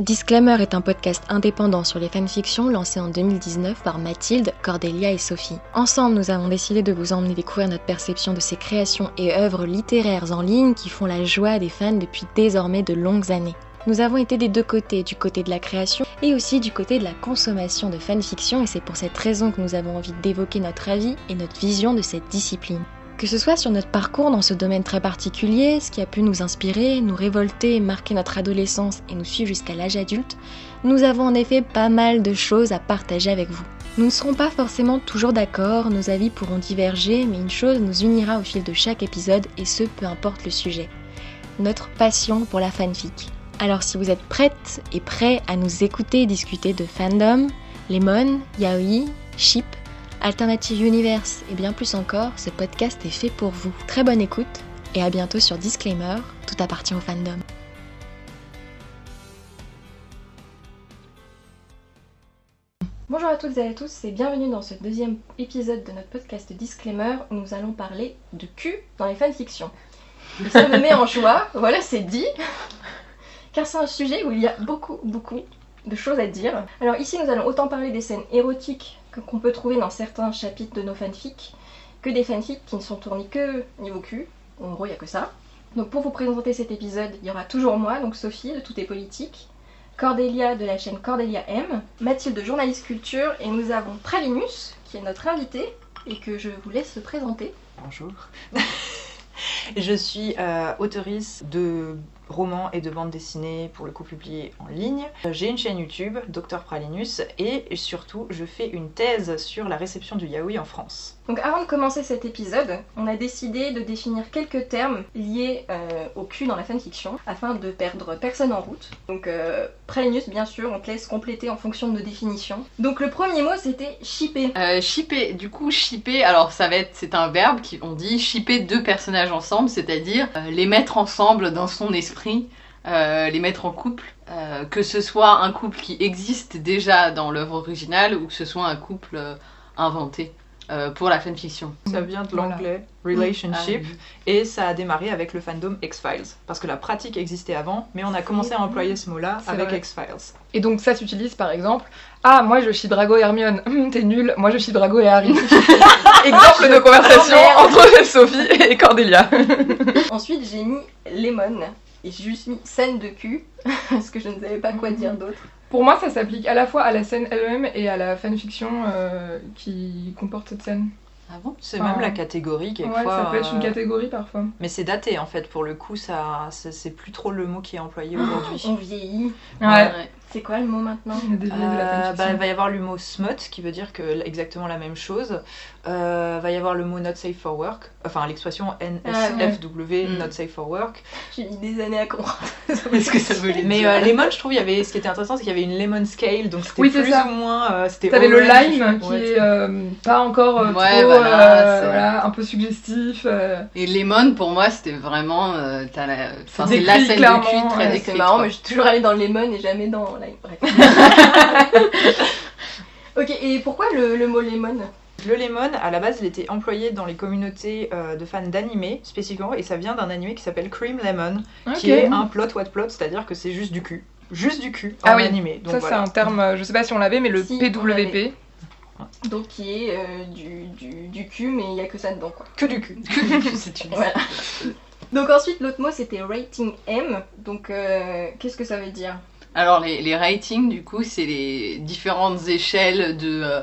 Disclaimer est un podcast indépendant sur les fanfictions lancé en 2019 par Mathilde, Cordelia et Sophie. Ensemble, nous avons décidé de vous emmener découvrir notre perception de ces créations et œuvres littéraires en ligne qui font la joie des fans depuis désormais de longues années. Nous avons été des deux côtés, du côté de la création et aussi du côté de la consommation de fanfiction et c'est pour cette raison que nous avons envie d'évoquer notre avis et notre vision de cette discipline. Que ce soit sur notre parcours dans ce domaine très particulier, ce qui a pu nous inspirer, nous révolter, marquer notre adolescence et nous suivre jusqu'à l'âge adulte, nous avons en effet pas mal de choses à partager avec vous. Nous ne serons pas forcément toujours d'accord, nos avis pourront diverger, mais une chose nous unira au fil de chaque épisode et ce peu importe le sujet. Notre passion pour la fanfic. Alors si vous êtes prêtes et prêts à nous écouter discuter de fandom, lemon, yaoi, ship, Alternative Universe et bien plus encore, ce podcast est fait pour vous. Très bonne écoute et à bientôt sur Disclaimer, tout appartient au fandom. Bonjour à toutes et à tous et bienvenue dans ce deuxième épisode de notre podcast Disclaimer où nous allons parler de cul dans les fanfictions. Et ça me met en joie, voilà c'est dit, car c'est un sujet où il y a beaucoup beaucoup de choses à dire. Alors ici nous allons autant parler des scènes érotiques qu'on peut trouver dans certains chapitres de nos fanfics que des fanfics qui ne sont tournés que niveau cul. En gros, il n'y a que ça. Donc pour vous présenter cet épisode, il y aura toujours moi, donc Sophie de Tout est politique, Cordélia de la chaîne Cordélia M, Mathilde de Journaliste Culture et nous avons Pralinus qui est notre invité et que je vous laisse se présenter. Bonjour. je suis euh, auteurice de romans et de bandes dessinées pour le coup publié en ligne. J'ai une chaîne YouTube, Dr Pralinus, et surtout je fais une thèse sur la réception du yaoi en France. Donc avant de commencer cet épisode, on a décidé de définir quelques termes liés euh, au cul dans la fanfiction afin de perdre personne en route. Donc euh, bien sûr, on te laisse compléter en fonction de nos définitions. Donc le premier mot c'était shipper. Euh, shipper, du coup shipper, alors ça va être, c'est un verbe qui on dit shipper deux personnages ensemble, c'est-à-dire euh, les mettre ensemble dans son esprit. Euh, les mettre en couple, que ce soit un couple qui existe déjà dans l'œuvre originale ou que ce soit un couple inventé euh, pour la fanfiction. Ça vient de Voilà. l'anglais relationship Ah, et ça a démarré avec le fandom X-Files parce que la pratique existait avant mais on a commencé à employer ce mot-là avec. X-Files. Et donc ça s'utilise par exemple Ah, moi je suis Drago et Hermione, Hum, t'es nul, moi je suis Drago et Harry. exemple de conversation Oh, merde. entre Sophie et Cordelia. Ensuite j'ai mis lemon et j'ai juste mis scène de cul parce que je ne savais pas quoi dire d'autre. Pour moi ça s'applique à la fois à la scène elle-même et à la fanfiction euh, qui comporte cette scène. Ah bon? C'est Enfin, même la catégorie Ouais, quelquefois. ça peut être une euh, catégorie parfois. Mais c'est daté en fait pour le coup ça c'est c'est plus trop le mot qui est employé aujourd'hui. On vieillit. Ouais. Ouais. C'est quoi le mot maintenant? Euh, bah, il va y avoir le mot smut qui veut dire que exactement la même chose. Euh, va y avoir le mot not safe for work, enfin l'expression NSFW, Mm. not safe for work. J'ai mis des années à comprendre. Qu'est-ce que ça voulait Mais dire euh, lemon, je trouve, il y avait, ce qui était intéressant, c'est qu'il y avait une lemon scale, donc c'était Oui, c'est plus ça. ou moins. euh, c'était T'avais le lime qui ouais, est euh, pas encore euh, Ouais, trop voilà, euh, voilà, un peu suggestif. euh. Et Lemon, pour moi, c'était vraiment. euh, t'as la... enfin, C'est la scène de cul très ouais. C'est marrant, quoi. mais je suis toujours allée dans le lemon et jamais dans lime. Bref. ok, et pourquoi le, le mot lemon? Le lemon, à la base, il était employé dans les communautés euh, de fans d'animé, spécifiquement, et ça vient d'un animé qui s'appelle Cream Lemon, qui est un plot what plot, c'est-à-dire que c'est juste du cul. Juste du cul en Ah oui, animé. Donc ça voilà. c'est un terme, euh, je sais pas si on l'avait, mais le Si, PWP. Donc qui est euh, du, du, du cul, mais il n'y a que ça dedans quoi. Que du cul. C'est une- Voilà. Donc ensuite, l'autre mot c'était rating M. Donc euh, qu'est-ce que ça veut dire? Alors, les, les ratings, du coup, c'est les différentes échelles de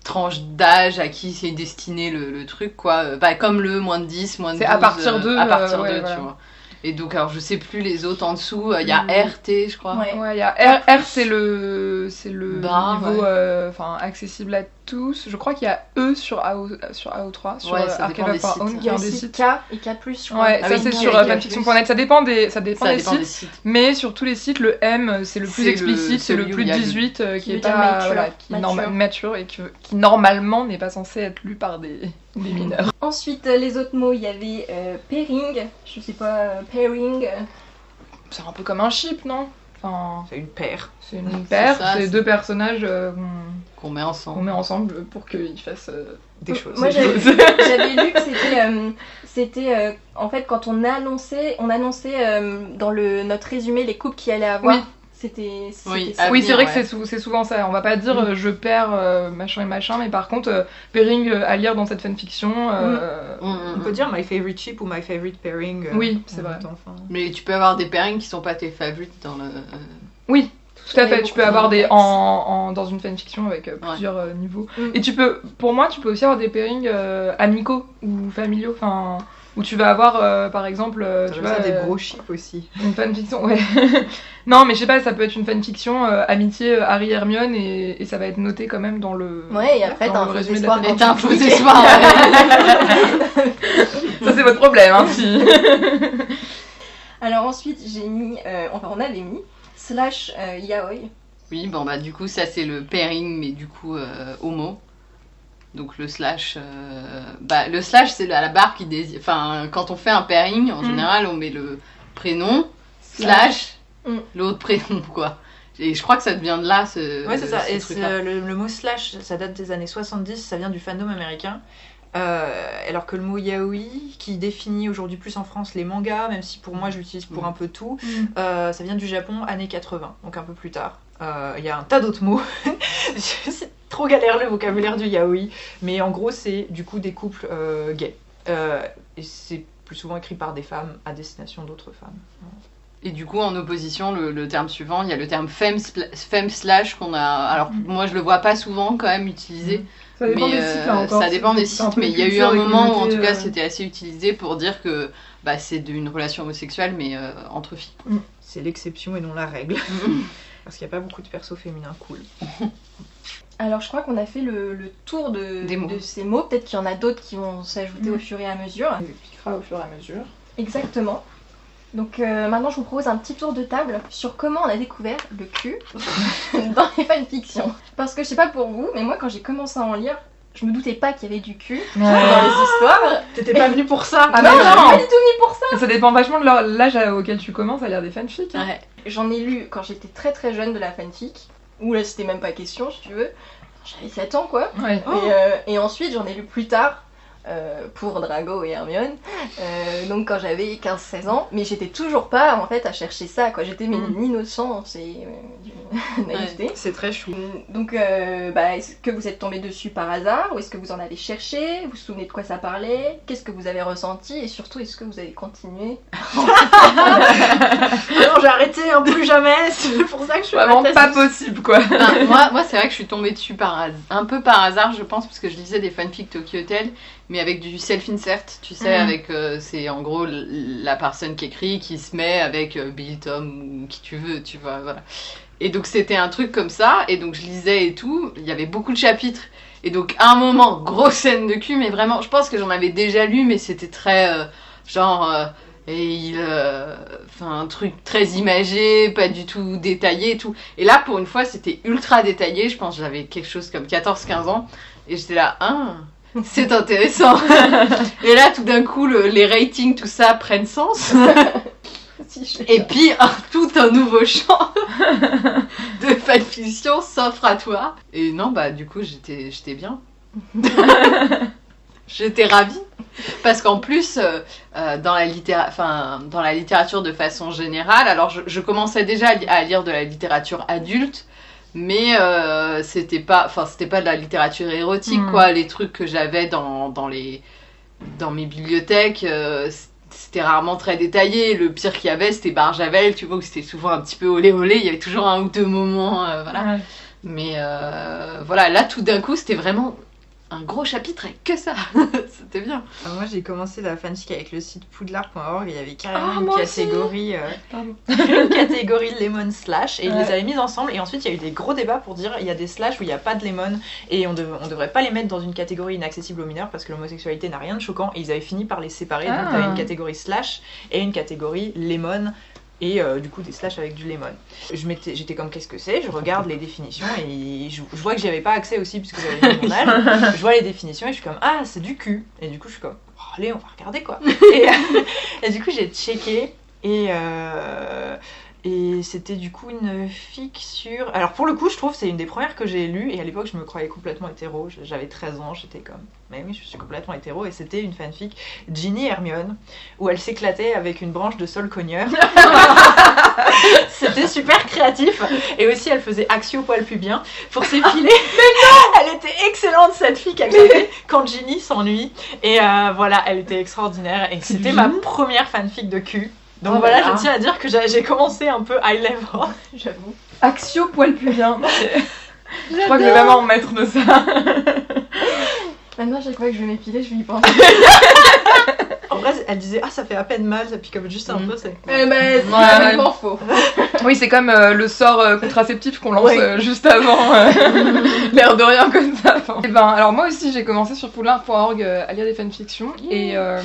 euh, tranches d'âge à qui c'est destiné le, le truc, quoi. Euh, Bah, comme le moins de 10, moins de 12. C'est à partir de, À partir euh, ouais, de, voilà. tu vois. Et donc, alors, je sais plus les autres en dessous. euh, Il y a Mm. RT, je crois. Ouais. Ouais, il y a R, R c'est le, c'est le Bas, niveau ouais. euh, enfin, accessible à tous. Je crois qu'il y a E sur, AO, sur AO3, sur Ouais, euh, ça dépend Archive des of Our sites. Own, Il qui y est a un des aussi sites. K et K+, je crois. Ouais, Ah ça oui, c'est sur euh, fanfiction.net. Ça dépend des, ça dépend Ça des dépend sites. des sites. Mais sur tous les sites, le M c'est le plus explicite, c'est le plus il y de a le- 18 euh, qui est pas mature, voilà, qui est norma- mature. mature et que- qui normalement n'est pas censé être lu par des, des mineurs. Ensuite, euh, les autres mots, il y avait euh, pairing, je sais pas, euh, pairing. C'est un peu comme un chip, non? Enfin, C'est une paire. c'est une paire, c'est deux personnages euh, qu'on- met qu'on ensemble. met ensemble pour qu'ils fassent euh, Des choses. Moi, j'avais lu que c'était, euh, c'était euh, en fait quand on annonçait, on annonçait euh, dans le notre résumé les couples qui allaient avoir. Oui. C'était. Oui, c'est vrai ouais. que c'est sou- c'est souvent ça. On va pas dire Mm. euh, je perds euh, machin et machin, mais par contre, euh, pairing euh, à lire dans cette fanfiction. euh, Mm, mm, On peut mm. dire my favorite ship ou my favorite pairing. euh, Oui, c'est vrai. enfin. Mais tu peux avoir des pairings qui sont pas tes favorites dans le. Oui, tout à fait. Tu peux avoir des de en, en- dans une fanfiction avec euh, Ouais. plusieurs euh, niveaux. Mm. Et tu peux, pour moi, tu peux aussi avoir des pairings euh, amicaux ou familiaux, enfin où tu vas avoir euh, par exemple, euh, tu J'appelle vois, ça des euh, bro ships aussi. une fanfiction. Ouais. non, mais je sais pas, ça peut être une fanfiction euh, amitié Harry Hermione et, et ça va être noté quand même dans le. Ouais, et après, dans t'as un faux résumé de espoir Et t'as un faux espoir. Ça c'est votre problème, hein. si. Alors ensuite, j'ai mis, euh, enfin on avait mis, slash euh, yaoi. Oui, bon bah du coup ça c'est le pairing mais du coup euh, homo. Donc le slash, euh, bah le slash c'est la barre qui désigne, enfin quand on fait un pairing en Mm. général on met le prénom slash Mm. l'autre prénom quoi. Et je crois que ça vient de là ce. Ouais, c'est ça. ce Et euh, le, le mot slash, ça date des années 70, ça vient du fandom américain. Euh, alors que le mot yaoi, qui définit aujourd'hui plus en France les mangas, même si pour moi je l'utilise pour Mm. un peu tout, euh, ça vient du Japon années 80, donc un peu plus tard. Euh, Il y a un tas d'autres mots. c'est trop galère le vocabulaire du yaoi, mais en gros c'est du coup des couples gays. Et c'est plus souvent écrit par des femmes à destination d'autres femmes. Et du coup, en opposition, le, le terme suivant, il y a le terme femme slash qu'on a. Alors, Mm. moi, je le vois pas souvent quand même utilisé. Ça dépend mais des euh, sites là encore. ça dépend des sites, mais il y a eu un moment où, en tout cas, euh, c'était assez utilisé pour dire que bah, c'est d'une relation homosexuelle, mais euh, entre filles. C'est l'exception et non la règle, parce qu'il n'y a pas beaucoup de persos féminins cool. Alors je crois qu'on a fait le, le tour de, Des mots. de ces mots. Peut-être qu'il y en a d'autres qui vont s'ajouter Mm. au fur et à mesure. On expliquera au fur et à mesure. Exactement. Donc euh, maintenant je vous propose un petit tour de table sur comment on a découvert le cul dans les fanfictions. Parce que je sais pas pour vous, mais moi quand j'ai commencé à en lire, je me doutais pas qu'il y avait du cul dans les histoires. T'étais pas venu pour ça Ah non, non, pas du tout venue pour ça. Ça dépend vachement de l'âge auquel tu commences à lire des fanfics. hein. Ouais. J'en ai lu quand j'étais très très jeune de la fanfic, où là c'était même pas question si tu veux. J'avais 7 ans quoi. Ouais. Et, euh, et ensuite, j'en ai lu plus tard pour Drago et Hermione, euh, donc quand j'avais 15-16 ans, mais j'étais toujours pas en fait à chercher ça, quoi. J'étais mais Mm. d'une innocence et euh, naïveté. C'est très chou. Donc, euh, bah, est-ce que vous êtes tombé dessus par hasard? Ou est-ce que vous en avez cherché? Vous vous souvenez de quoi ça parlait? Qu'est-ce que vous avez ressenti? Et surtout, est-ce que vous avez continué? Ah non, j'ai arrêté, hein, plus jamais. C'est pour ça que je suis Vraiment pas possible quoi. Moi, moi c'est vrai que je suis tombée dessus par has- un peu par hasard, je pense, parce que je lisais des fanfics Tokyo Hotel, mais avec du self-insert, tu sais, Mhm. avec euh, c'est en gros la personne qui écrit qui se met avec euh, Bill, Tom ou qui tu veux, tu vois, voilà. Et donc c'était un truc comme ça, et donc je lisais et tout, il y avait beaucoup de chapitres. Et donc à un moment, grosse scène de cul, mais vraiment, je pense que j'en avais déjà lu, mais c'était très euh, genre. euh, et il. Enfin, un truc très imagé, pas du tout détaillé et tout. Et là, pour une fois, c'était ultra détaillé. Je pense que j'avais quelque chose comme 14-15 ans. Et j'étais là, ah, c'est intéressant. et là, tout d'un coup, le- les ratings, tout ça prennent sens. Si, Et puis, un- tout un nouveau champ de fanfiction s'offre à toi. Et non, bah, du coup, j'étais j'étais bien. j'étais ravie. Parce qu'en plus, euh, euh, dans, la littéra- enfin, dans la littérature de façon générale, alors je, je commençais déjà à, li- à lire de la littérature adulte, mais euh, c'était pas, enfin, c'était pas de la littérature érotique, Mm. quoi. Les trucs que j'avais dans, dans, les, dans mes bibliothèques, euh, c'était rarement très détaillé. Le pire qu'il y avait, c'était Barjavel, tu vois, où c'était souvent un petit peu olé olé. Il y avait toujours un ou deux moments, euh, voilà. Ouais. Mais voilà, là, tout d'un coup, c'était vraiment un gros chapitre avec que ça. c'était bien. Alors moi j'ai commencé la fanfic avec le site poudlard.org il y avait carrément Ah, une catégorie euh, Pardon. une catégorie lemon slash et ils les avaient mises ensemble et ensuite il y a eu des gros débats pour dire il y a des slash où il n'y a pas de lemon et on, dev- on devrait pas les mettre dans une catégorie inaccessible aux mineurs parce que l'homosexualité n'a rien de choquant et ils avaient fini par les séparer donc Ah. t'avais une catégorie slash et une catégorie lemon et euh, du coup des slash avec du lemon. J'étais comme qu'est-ce que c'est? Je regarde les définitions et je, je vois que j'y avais pas accès aussi puisque j'avais mis mon âge. je vois les définitions et je suis comme ah c'est du cul et du coup je suis comme Oh, allez on va regarder quoi. et, et du coup j'ai checké et, euh, Et c'était du coup une fic sur. Alors pour le coup, je trouve c'est une des premières que j'ai lues. Et à l'époque, je me croyais complètement hétéro. J'avais 13 ans, j'étais comme. Mais oui, je suis complètement hétéro. Et c'était une fanfic Ginny Hermione où elle s'éclatait avec une branche de sol cogneur. c'était super créatif. Et aussi, elle faisait axio poil pubien pour s'épiler. Elle était excellente cette fille qui a claqué quand Ginny s'ennuie. Et euh, voilà, elle était extraordinaire. Et c'était ma première fanfic de cul. Donc Oh voilà, là là. je tiens à dire que j'ai commencé un peu high level. J'avoue. Axio poil pubien. Je crois que je vais vraiment en mettre de ça. Maintenant, chaque fois que je vais m'épiler, je vais y penser. En vrai, elle disait Ah, ça fait à peine mal, ça pique comme juste un Mm. peu. c'est- Eh ben, c'est Ouais. complètement faux. Oui, c'est comme euh, le sort euh, contraceptif qu'on lance Ouais. euh, juste avant. euh, L'air de rien comme ça. Enfin, Et ben, alors moi aussi, j'ai commencé sur poulain.org euh, à lire des fanfictions. Et, euh,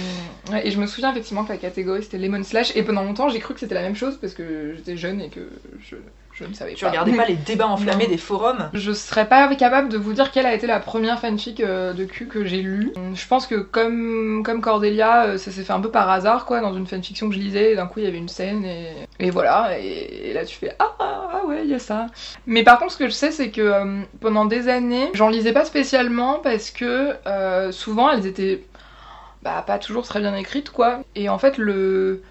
et je me souviens effectivement que la catégorie c'était Lemon Slash. Et pendant longtemps, j'ai cru que c'était la même chose parce que j'étais jeune et que je, je ne savais Tu pas. regardais pas les débats enflammés Non. des forums Je serais pas capable de vous dire quelle a été la première fanfic euh, de cul que j'ai lue. Je pense que comme, comme Cordelia, euh, ça s'est fait un peu par hasard, quoi, dans une fanfiction que je lisais, et d'un coup il y avait une scène, et, et voilà, et, et là tu fais ah, ah, ah ouais, il y a ça. Mais par contre, ce que je sais, c'est que euh, pendant des années, j'en lisais pas spécialement parce que euh, souvent elles étaient bah, pas toujours très bien écrites, quoi. Et en fait, le.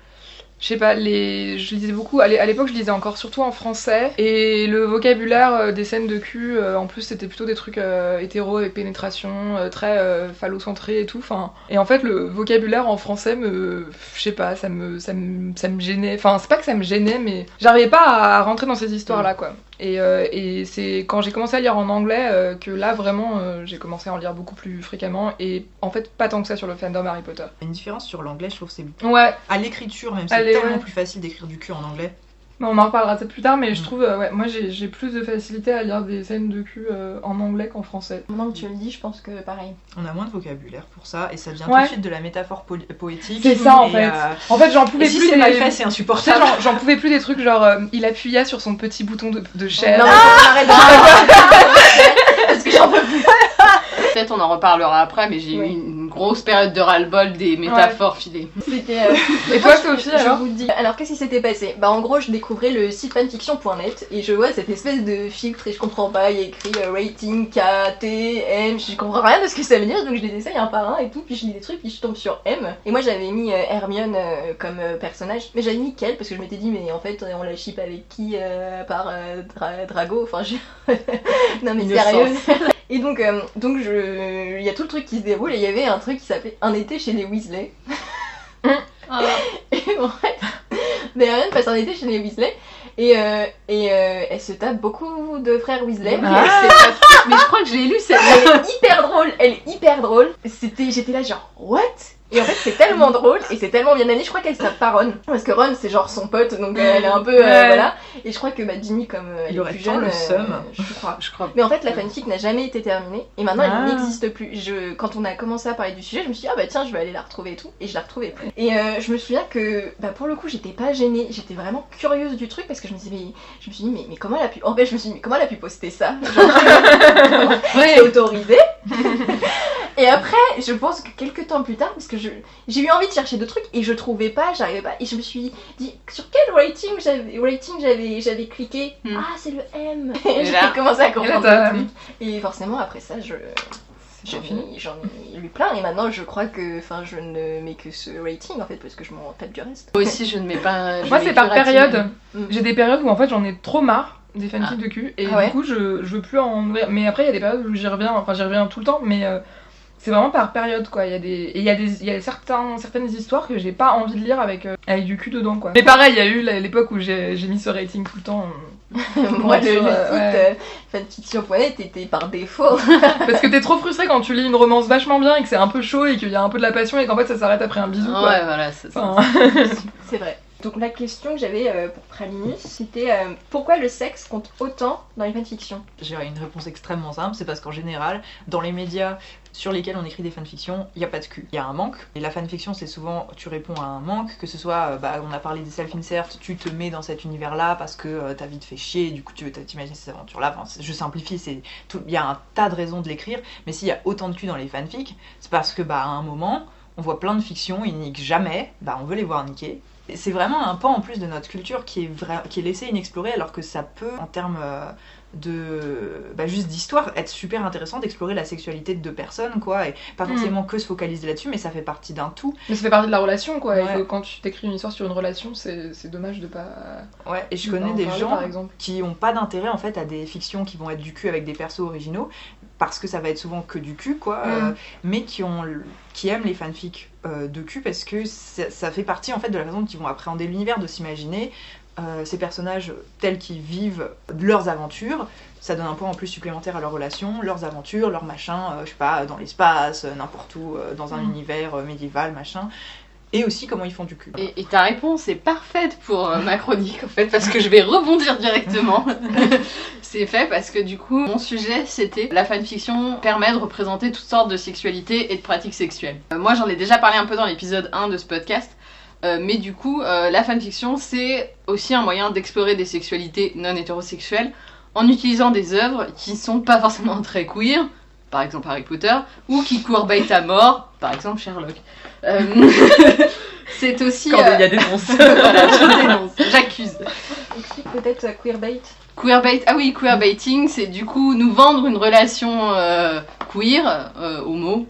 Je sais pas, les... je lisais beaucoup, à l'é- à l'époque je lisais encore surtout en français, et le vocabulaire euh, des scènes de cul, euh, en plus c'était plutôt des trucs euh, hétéro avec pénétration, euh, très euh, phallocentré et tout, enfin... Et en fait le vocabulaire en français me... je sais pas, ça me, ça me, ça me gênait, enfin c'est pas que ça me gênait, mais j'arrivais pas à, à rentrer dans ces histoires-là, quoi. Et, euh, et c'est quand j'ai commencé à lire en anglais euh, que là vraiment euh, j'ai commencé à en lire beaucoup plus fréquemment, et en fait pas tant que ça sur le fandom Harry Potter. Il y a une différence sur l'anglais, je trouve c'est Ouais, à l'écriture même, c'est tellement ouais. plus facile d'écrire du cul en anglais. On en reparlera peut-être plus tard, mais je Mm. trouve, euh, ouais, moi j'ai plus de facilité à lire des scènes de cul euh, en anglais qu'en français. Maintenant que tu le dis, je pense que pareil. On a moins de vocabulaire pour ça et ça devient Ouais. tout de suite de la métaphore po- poétique. C'est ça, en fait. euh, En fait, j'en pouvais et si plus c'est des- mal fait, c'est insupportable. j'en- pouvais plus des trucs genre euh, il appuya sur son petit bouton de, de chair. Non, qu'on arrête Parce que j'en peux plus. Peut-être on en reparlera après, mais j'ai Oui. eu une grosse période de ras-le-bol des métaphores filées. C'était. euh, Et toi, Sophie, je alors vous dis. Alors, qu'est-ce qui s'était passé? Bah, en gros, je découvrais le site fanfiction.net et je vois cette espèce de filtre et je comprends pas. Il y a écrit euh, rating K, T, M. Je comprends rien de ce que ça veut dire donc je les essaye un par un et tout. Puis je lis des trucs, puis je tombe sur M. Et moi, j'avais mis euh, Hermione euh, comme personnage, mais j'avais mis Quel parce que je m'étais dit, mais en fait, on la ship avec qui Par Dra- Drago? Enfin, je. non, mais sérieux. Et donc, donc je... il y a tout le truc qui se déroule et il y avait un truc qui s'appelait Un été chez les Weasley. Et en fait, Marianne passe un été chez les Weasley et, euh, et euh, elle se tape beaucoup de frères Weasley. Ah. Mais je crois que je l'ai lu celle Elle est hyper drôle, elle est hyper drôle. C'était, j'étais là genre what? Et en fait c'est tellement drôle et c'est tellement bien amené. Je crois qu'elle s'appelle pas Ron parce que Ron c'est genre son pote donc euh, elle est un peu euh, Ouais. voilà. Et je crois que bah, Ginny comme euh, elle est plus jeune, le seum. je crois. Je crois. Mais en fait, la fanfic n'a jamais été terminée et maintenant Ah. elle n'existe plus. Je, quand on a commencé à parler du sujet, je me suis dit, ah bah tiens, je vais aller la retrouver et tout, et je la retrouvais plus. Et je me souviens que, bah pour le coup, j'étais pas gênée, j'étais vraiment curieuse du truc parce que je me disais, mais je me suis dit, mais, mais comment elle a pu. En fait, je me suis dit, mais comment elle a pu poster ça? Genre, autorisé Et après, je pense que quelques temps plus tard, parce que je- j'ai eu envie de chercher d'autres trucs et je trouvais pas, j'arrivais pas, et je me suis dit, sur quel rating j'avais rating j'avais j'avais cliqué Hmm. Ah, c'est le M Et Et j'ai commencé à comprendre le truc. Et forcément, après ça, je. J'en fini. ai, j'en ai lu plein et maintenant je crois que enfin je ne mets que ce rating en fait parce que je m'en tape du reste. Moi aussi, je ne mets pas. je Moi, c'est par période. Mm. J'ai des périodes où en fait j'en ai trop marre des fanfics de cul et Ah ouais du coup je, je veux plus en ouvrir. Mais après, il y a des périodes où j'y reviens, enfin j'y reviens tout le temps, mais euh, c'est vraiment par période quoi. Il y a des, et il y a des, il y a certains, certaines histoires que j'ai pas envie de lire avec, euh, avec du cul dedans quoi. Mais pareil, il y a eu l'époque où j'ai j'ai mis ce rating tout le temps. Moi le, le sur, euh, site ouais. euh, était par défaut. Parce que t'es trop frustré quand tu lis une romance vachement bien et que c'est un peu chaud et qu'il y a un peu de la passion et qu'en fait ça s'arrête après un bisou quoi. Ouais, voilà, c'est ça. Enfin, C'est vrai. Donc la question que j'avais euh, pour Pralinus, c'était euh, pourquoi le sexe compte autant dans les fanfictions? J'ai une réponse extrêmement simple, c'est parce qu'en général, dans les médias sur lesquels on écrit des fanfictions, il n'y a pas de cul. Il y a un manque. Et la fanfiction, c'est souvent, tu réponds à un manque, que ce soit, euh, bah, on a parlé des self-insert, tu te mets dans cet univers-là parce que ta vie te fait chier, du coup tu veux ces aventures-là. Je simplifie, il y a un tas de raisons de l'écrire, mais s'il y a autant de cul dans les fanfics, c'est parce que, bah, à un moment, on voit plein de fictions, ils niquent jamais, bah, on veut les voir niquer. C'est vraiment un pan en plus de notre culture qui est, vra- qui est laissé inexploré alors que ça peut, en termes euh, de bah, juste d'histoire, être super intéressant d'explorer la sexualité de deux personnes, quoi, et pas Mm. forcément que se focaliser là-dessus, mais ça fait partie d'un tout. Mais ça fait partie de la relation, quoi. Et Ouais. quand tu t'écris une histoire sur une relation, c'est dommage de pas. Ouais, et je connais des parler, gens par exemple. qui ont pas d'intérêt en fait à des fictions qui vont être du cul avec des persos originaux parce que ça va être souvent que du cul quoi euh, Mm. mais qui ont qui aiment les fanfics euh, de cul parce que ça, ça fait partie en fait de la façon dont ils vont appréhender l'univers de s'imaginer euh, ces personnages tels qu'ils vivent leurs aventures ça donne un point en plus supplémentaire à leur relation, leurs aventures, leurs machins, euh, je sais pas, dans l'espace, euh, n'importe où, euh, dans un Mm. univers euh, médiéval, machin. Et aussi comment ils font du cul. Et, et ta réponse est parfaite pour euh, ma chronique en fait parce que je vais rebondir directement. c'est fait parce que du coup mon sujet c'était la fanfiction permet de représenter toutes sortes de sexualités et de pratiques sexuelles. Euh, moi j'en ai déjà parlé un peu dans l'épisode 1 de ce podcast. euh, mais du coup, euh, la fanfiction, c'est aussi un moyen d'explorer des sexualités non hétérosexuelles en utilisant des œuvres qui sont pas forcément très queer, par exemple Harry Potter, ou qui courbaitent à mort, par exemple Sherlock. Euh, c'est aussi. Quand euh, il y a des dénonce. voilà, je dénonce, j'accuse. Explique peut-être queerbait. Queerbait, ah oui, queerbaiting, c'est du coup nous vendre une relation euh, queer, euh, homo,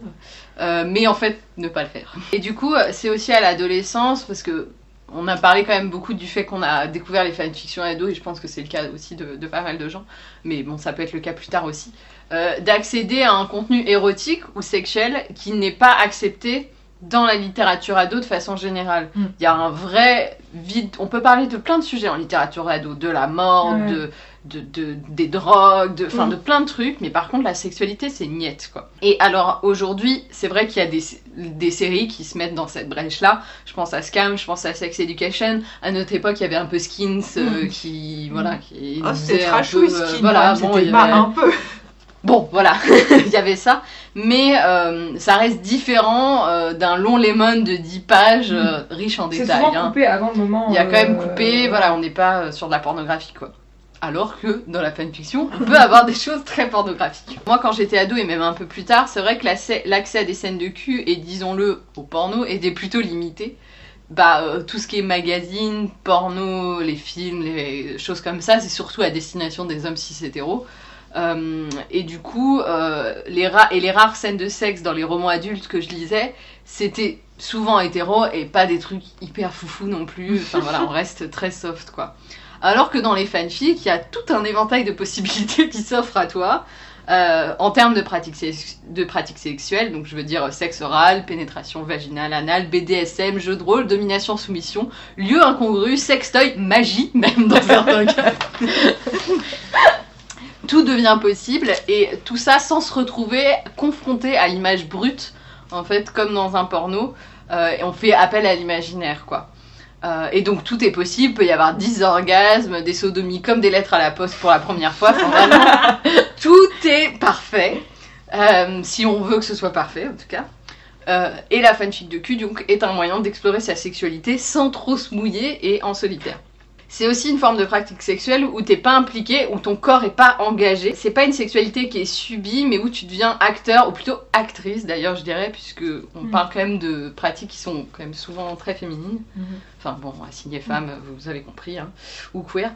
euh, mais en fait ne pas le faire. Et du coup, euh, c'est aussi à l'adolescence, parce que on a parlé quand même beaucoup du fait qu'on a découvert les fanfictions ados, et je pense que c'est le cas aussi de, de pas mal de gens, mais bon, ça peut être le cas plus tard aussi, euh, d'accéder à un contenu érotique ou sexuel qui n'est pas accepté dans la littérature ado de façon générale. Il Mm. y a un vrai vide. On peut parler de plein de sujets en littérature ado, de la mort, de, de, de- des drogues, de, enfin Mm. de plein de trucs, mais par contre la sexualité c'est niette quoi. Et alors aujourd'hui, c'est vrai qu'il y a des, des séries qui se mettent dans cette brèche là. Je pense à Scam, je pense à Sex Education. À notre époque, il y avait un peu Skins euh, qui voilà qui Oh, c'était peu, euh, Skin, voilà, bon, c'était il y pas avait- un peu. Bon, voilà, il y avait ça. Mais euh, ça reste différent euh, d'un long lemon de 10 pages euh, riche en C'est détails. souvent hein. coupé avant le moment. Il y a quand même coupé, voilà, on n'est pas sur de la pornographie, quoi. Alors que dans la fanfiction, on peut avoir des choses très pornographiques. Moi, quand j'étais ado et même un peu plus tard, c'est vrai que l'accès à des scènes de cul et disons-le au porno était plutôt limité. Bah, tout ce qui est magazine, porno, les films, les choses comme ça, c'est surtout à destination des hommes cis hétéros. Euh, et du coup, euh, les et les rares scènes de sexe dans les romans adultes que je lisais, c'était souvent hétéro et pas des trucs hyper foufou non plus. Enfin voilà, on reste très soft quoi. Alors que dans les fanfics, il y a tout un éventail de possibilités qui s'offrent à toi. euh, en termes de pratiques, de pratiques sexuelles, donc je veux dire sexe oral, pénétration vaginale, anale, BDSM, jeu de rôle, domination, soumission, lieu incongru, sextoy, magie, même dans certains cas. Tout devient possible et tout ça sans se retrouver confronté à l'image brute, en fait, comme dans un porno. euh, et on fait appel à l'imaginaire, quoi. Euh, et donc tout est possible, il peut y avoir 10 orgasmes, des sodomies comme des lettres à la poste pour la première fois. Vraiment, tout est parfait, euh, si on veut que ce soit parfait en tout cas. Euh, et la fanfic de cul donc est un moyen d'explorer sa sexualité sans trop se mouiller et en solitaire. C'est aussi une forme de pratique sexuelle où t'es pas impliqué, où ton corps est pas engagé. C'est pas une sexualité qui est subie, mais où tu deviens acteur, ou plutôt actrice d'ailleurs, je dirais, puisque on Mm. parle quand même de pratiques qui sont quand même souvent très féminines. Mhm. Enfin bon, assignées femmes, vous avez compris, hein, ou queer.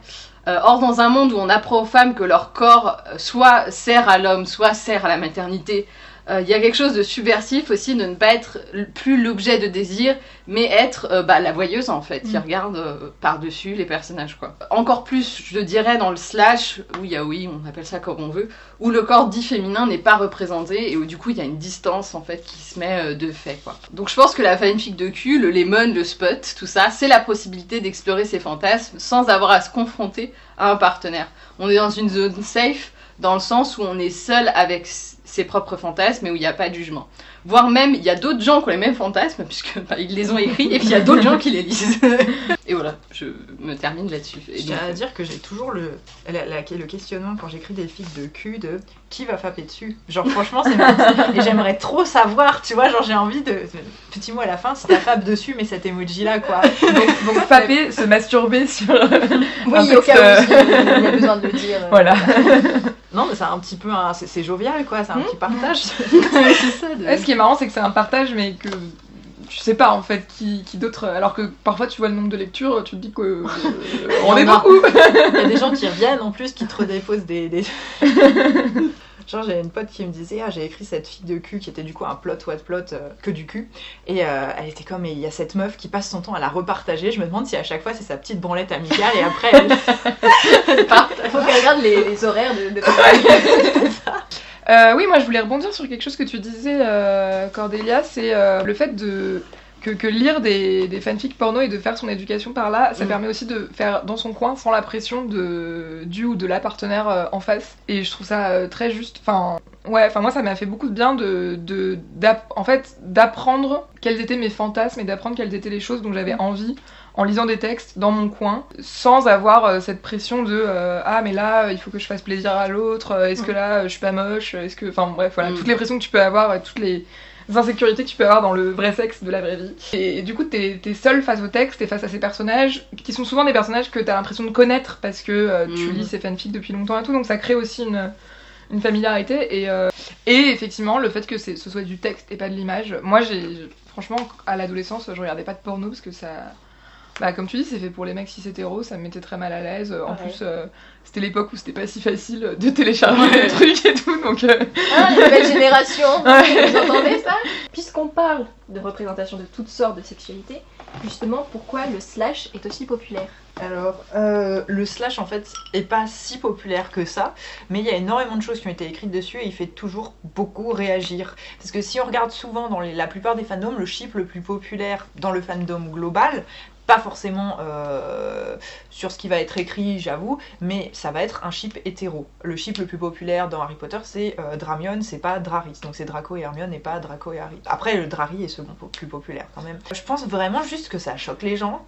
Euh, or, dans un monde où on apprend aux femmes que leur corps euh, soit sert à l'homme, soit sert à la maternité, il y a quelque chose de subversif aussi de ne pas être plus l'objet de désir, mais être euh, bah, la voyeuse en fait, qui Mm. regarde euh, par-dessus les personnages quoi. Encore plus, je dirais, dans le slash, où il y a oui, on appelle ça comme on veut, où le corps dit féminin n'est pas représenté et où du coup il y a une distance en fait qui se met euh, de fait quoi. Donc je pense que la fanfic de cul, le lemon, le spot, tout ça, c'est la possibilité d'explorer ses fantasmes sans avoir à se confronter à un partenaire. On est dans une zone safe dans le sens où on est seul avec ses propres fantasmes et où il n'y a pas de jugement. Voire même, il y a d'autres gens qui ont les mêmes fantasmes, puisque bah, ils les ont écrits, et puis il y a d'autres gens qui les lisent. et voilà, je me termine là-dessus. Je tiens à dire que j'ai toujours le, la- la- le questionnement quand j'écris des fics de cul de qui va frapper dessus? Genre franchement c'est et j'aimerais trop savoir, tu vois, genre j'ai envie de petit mot à la fin si t'as frappe dessus mais cet emoji là quoi. Donc, donc se masturber sur. un Oui, au texte, cas euh, où il y a besoin de le dire. euh, Voilà. Non mais c'est un petit peu un, c'est, jovial quoi, c'est un petit partage. c'est ça. de- qui est marrant, c'est que c'est un partage, mais que tu sais pas en fait qui, qui d'autre. Alors que parfois tu vois le nombre de lectures, tu te dis que euh, on est beaucoup. Il y a des gens qui reviennent en plus, qui te redéposent des. des... Genre, j'avais une pote qui me disait Ah, j'ai écrit cette fille de cul qui était du coup un plot what plot euh, que du cul. Et euh, elle était comme il y a cette meuf qui passe son temps à la repartager. Je me demande si à chaque fois c'est sa petite branlette amicale et après elle. elle part. Il faut qu'elle regarde les, les horaires de, de... Euh, oui, moi je voulais rebondir sur quelque chose que tu disais, euh, Cordélia, c'est euh, le fait de que, que lire des, des fanfics porno et de faire son éducation par là, ça Mm. permet aussi de faire dans son coin sans la pression de du ou de la partenaire euh, en face. Et je trouve ça très juste. Enfin, ouais, enfin moi ça m'a fait beaucoup de bien de, de en fait d'apprendre quels étaient mes fantasmes et d'apprendre quelles étaient les choses dont j'avais envie en lisant des textes dans mon coin, sans avoir euh, cette pression de euh, ah mais là euh, il faut que je fasse plaisir à l'autre, est-ce que là euh, je suis pas moche, est-ce que enfin bref voilà Mm. toutes les pressions que tu peux avoir, toutes les insécurités que tu peux avoir dans le vrai sexe de la vraie vie. Et, du coup t'es es seul face au texte et face à ces personnages qui sont souvent des personnages que t'as l'impression de connaître parce que euh, tu Mm. lis ces fanfics depuis longtemps et tout, donc ça crée aussi une une familiarité et, euh, et effectivement le fait que ce soit du texte et pas de l'image. Moi j'ai franchement à l'adolescence je regardais pas de porno parce que ça bah comme tu dis c'est fait pour les mecs cis hétéros, ça me mettait très mal à l'aise. En Ouais. plus euh, c'était l'époque où c'était pas si facile de télécharger des trucs et tout donc euh, Ah, générations Ouais. Vous entendez ça? Puisqu'on parle de représentation de toutes sortes de sexualité, justement, pourquoi le slash est aussi populaire? Alors, euh, le slash en fait est pas si populaire que ça, mais il y a énormément de choses qui ont été écrites dessus et il fait toujours beaucoup réagir. Parce que si on regarde souvent dans les- la plupart des fandoms, le chip le plus populaire dans le fandom global, pas forcément euh, sur ce qui va être écrit, j'avoue, mais ça va être un chip hétéro. Le chip le plus populaire dans Harry Potter, c'est euh, Dramion, c'est pas Draris. Donc c'est Draco et Hermione et pas Draco et Harry. Après, le Drari est second plus populaire quand même. Je pense vraiment juste que ça choque les gens,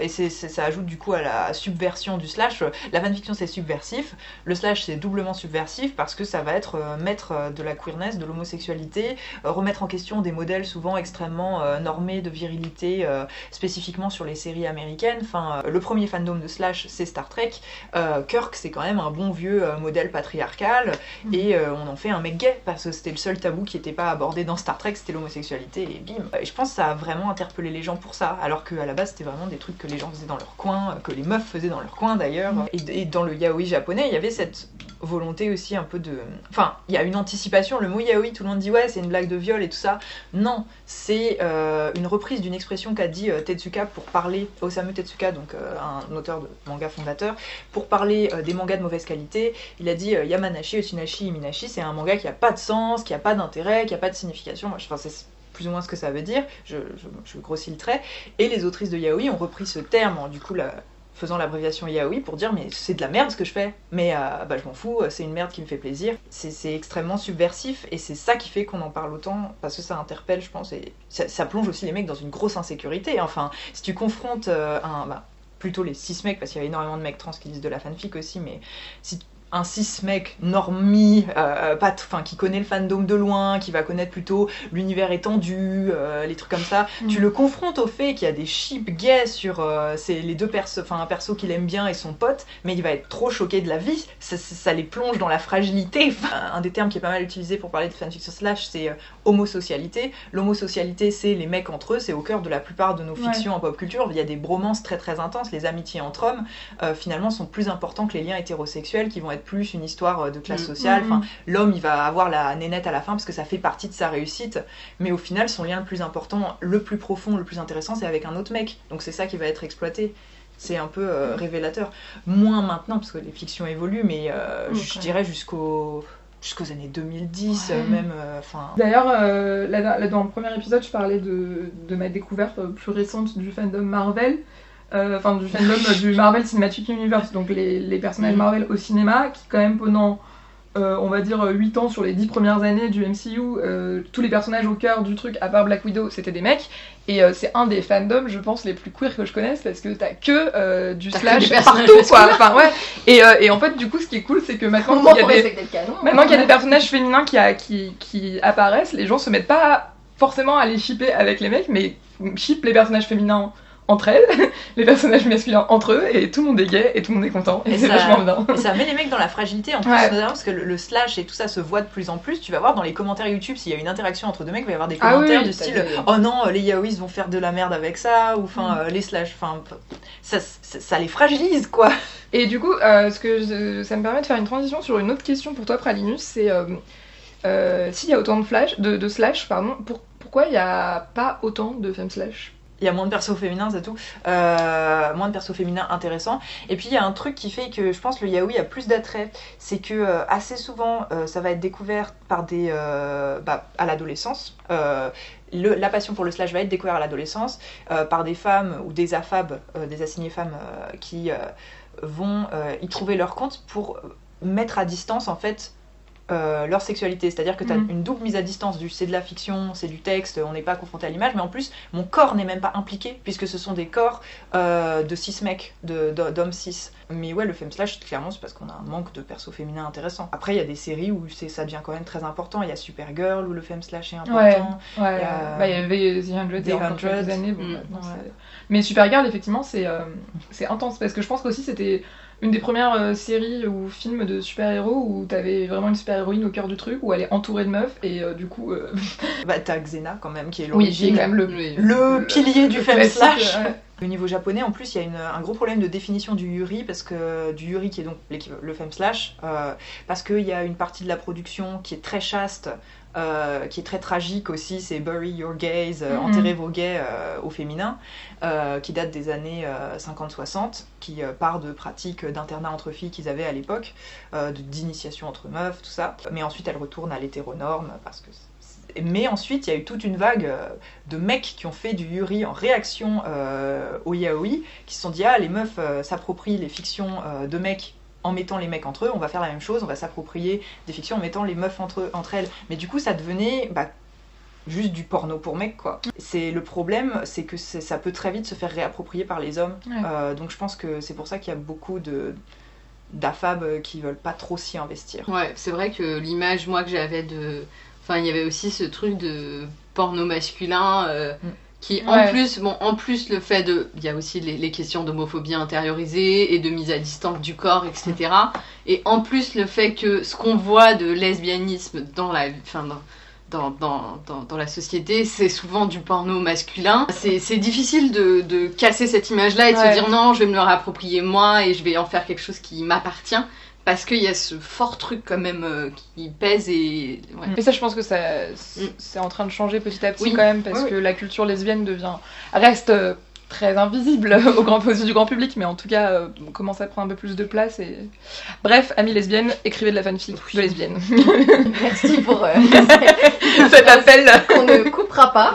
et ça ajoute du coup à la subversion du slash. La fanfiction c'est subversif, le slash c'est doublement subversif parce que ça va être euh, mettre de la queerness, de l'homosexualité, remettre en question des modèles souvent extrêmement normés de virilité, euh, spécifiquement sur les séries américaines. Enfin, euh, le premier fandom de slash c'est Star Trek. Euh, Kirk c'est quand même un bon vieux euh, modèle patriarcal et euh, on en fait un mec gay parce que c'était le seul tabou qui n'était pas abordé dans Star Trek, c'était l'homosexualité et bim. Et je pense que ça a vraiment interpellé les gens pour ça, alors qu'à la base c'était vraiment des trucs que les gens faisaient dans leur coin, que les meufs faisaient dans leur coin d'ailleurs. Et, et dans le yaoi japonais, il y avait cette volonté aussi un peu de... Enfin, il y a une anticipation, le mot yaoi, tout le monde dit ouais c'est une blague de viol et tout ça. Non, c'est euh, une reprise d'une expression qu'a dit euh, Tetsuka pour parler, Osamu Tetsuka, donc euh, un auteur de manga fondateur, pour parler des mangas de mauvaise qualité. Il a dit Yamanashi, Utsinashi, Iminashi, c'est un manga qui a pas de sens, qui a pas d'intérêt, qui a pas de signification. Je que c'est plus ou moins ce que ça veut dire. Je, je, grossis le trait. Et les autrices de yaoi ont repris ce terme, en, du coup, la- faisant l'abréviation yaoi pour dire mais c'est de la merde ce que je fais. Mais euh, bah, je m'en fous c'est une merde qui me fait plaisir. C'est extrêmement subversif et c'est ça qui fait qu'on en parle autant parce que ça interpelle je pense et ça, plonge aussi les mecs dans une grosse insécurité. Enfin si tu confrontes euh, un bah, plutôt les cis mecs parce qu'il y a énormément de mecs trans qui lisent de la fanfic aussi mais si un cis mec normie, euh, pas t- enfin qui connaît le fandom de loin, qui va connaître plutôt l'univers étendu, euh, les trucs comme ça. Mm. Tu le confrontes au fait qu'il y a des chips gays sur euh, c'est les deux persos, enfin un perso qu'il aime bien et son pote, mais il va être trop choqué de la vie. Ça, ça- ça les plonge dans la fragilité. Enfin, un des termes qui est pas mal utilisé pour parler de fanfiction slash, c'est euh, homosocialité. L'homosocialité, c'est les mecs entre eux, c'est au cœur de la plupart de nos Ouais. fictions en pop culture. Il y a des bromances très très intenses. Les amitiés entre hommes, euh, finalement, sont plus importants que les liens hétérosexuels, qui vont être plus une histoire euh, de classe Mm. sociale. Mm. Enfin, l'homme, il va avoir la nénette à la fin parce que ça fait partie de sa réussite. Mais au final, son lien le plus important, le plus profond, le plus intéressant, c'est avec un autre mec. Donc c'est ça qui va être exploité. C'est un peu euh, révélateur. Moins maintenant, parce que les fictions évoluent, mais euh, Mm, je dirais jusqu'au jusqu'aux années 2010, Ouais. euh, même. euh, Enfin. D'ailleurs, euh, là, là, dans le premier épisode, je parlais de, de ma découverte plus récente du fandom Marvel, enfin du fandom euh, du Marvel Cinematic Universe, donc les, les personnages Mhm. Marvel au cinéma, qui quand même pendant, euh, on va dire, 8 ans sur les 10 premières années du MCU, euh, tous les personnages au cœur du truc, à part Black Widow, c'était des mecs, et euh, c'est un des fandoms, je pense, les plus queer que je connaisse, parce que t'as que euh, du que slash personnages partout, quoi. Enfin, ouais. Et, euh, et en fait, du coup, ce qui est cool, c'est que maintenant, Comment il y a des... canon Maintenant qu'il y a des personnages féminins qui, a- qui, qui apparaissent, les gens se mettent pas forcément à les shipper avec les mecs, mais ship les personnages féminins entre elles, les personnages masculins entre eux, et tout le monde est gay et tout le monde est content. Et, Et c'est vachement bien. Et ça met les mecs dans la fragilité en plus, Ouais. parce que le, le slash et tout ça se voit de plus en plus. Tu vas voir dans les commentaires YouTube s'il y a une interaction entre deux mecs, il va y avoir des Ah oui, commentaires oui, du style des- Oh non, les yaoïs vont faire de la merde avec ça, ou enfin Mm. euh, les slash, enfin ça, ça, ça les fragilise quoi. Et du coup, euh, ce que je- ça me permet de faire une transition sur une autre question pour toi, Pralinus, c'est euh, euh, s'il y a autant de flash, de, de slash, pardon, pour- pourquoi il n'y a pas autant de femmes slash? Il y a moins de persos féminins, c'est tout. Euh, moins de persos féminins intéressants. Et puis il y a un truc qui fait que je pense le yaoi a plus d'attrait, c'est que euh, assez souvent euh, ça va être découvert par des bah, à l'adolescence. Le- la passion pour le slash va être découverte à l'adolescence par des femmes ou des affabs, euh, des assignées femmes qui vont y trouver leur compte pour mettre à distance en fait euh, leur sexualité. C'est-à-dire que tu as Mhm. une double mise à distance du c'est de la fiction, c'est du texte, on n'est pas confronté à l'image, mais en plus mon corps n'est même pas impliqué puisque ce sont des corps euh, de cis mecs, d'hommes cis. Mais ouais, le femme slash, clairement, c'est parce qu'on a un manque de persos féminins intéressants. Après, il y a des séries où c'est- ça devient quand même très important. Il y a Supergirl où le femme slash est important. Ouais, Il y a- bah, il y avait The 100 il y a The encore 100. quelques années. Bon, Mm. Ouais. c'est- Mais Supergirl, effectivement, c'est euh, c'est intense parce que je pense qu'aussi c'était une des premières euh, séries ou films de super-héros où t'avais vraiment une super-héroïne au cœur du truc, où elle est entourée de meufs et euh, du coup. euh, Bah, t'as Xena quand même, qui est oui, qui est l'origine. quand même le. Pilier du femme slash. ouais. Au niveau japonais, en plus, il y a une- un gros problème de définition du yuri, parce que du yuri qui est donc le femme slash, euh, parce qu'il y a une partie de la production qui est très chaste, euh, qui est très tragique aussi, c'est Bury Your Gays, euh, Mhm. enterrez vos gays au féminin, qui date des années euh, 50-60, qui part de pratiques d'internat entre filles qu'ils avaient à l'époque, d'initiation entre meufs, tout ça. Mais ensuite, elle retourne à l'hétéronorme, parce que... Mais ensuite, il y a eu toute une vague euh, de mecs qui ont fait du yuri en réaction euh, au yaoi, qui se sont dit ah les meufs euh, s'approprient les fictions euh, de mecs en mettant les mecs entre eux, on va faire la même chose, on va s'approprier des fictions en mettant les meufs entre, elles. Mais du coup ça devenait bah, juste du porno pour mecs quoi. C'est le problème, c'est que ça peut très vite se faire réapproprier par les hommes. Ouais. Euh, donc je pense que c'est pour ça qu'il y a beaucoup de d'affabs qui veulent pas trop s'y investir. Ouais, c'est vrai que l'image, moi, que j'avais de. Enfin, il y avait aussi ce truc de porno masculin. euh, Mm. Qui en plus, bon, en plus le fait de, il y a aussi les, les questions d'homophobie intériorisée et de mise à distance du corps, etc. Et en plus le fait que ce qu'on voit de lesbianisme dans la, enfin dans, dans, dans, dans, la société, c'est souvent du porno masculin. C'est c'est difficile de, de casser cette image-là et de Ouais. se dire non, je vais me le réapproprier moi et je vais en faire quelque chose qui m'appartient. Parce qu'il y a ce fort truc quand même euh, qui pèse et... ouais. Mais ça, je pense que ça, c'est Mm. c'est en train de changer petit à petit Oui. quand même, parce Oui, oui. que la culture lesbienne devient reste euh, très invisible au grand aux yeux du grand public, mais en tout cas euh, commence à prendre un peu plus de place. Et bref, amis lesbiennes, écrivez de la fanfic de lesbiennes. Merci pour euh, Cet appel. qu'on ne coupera pas.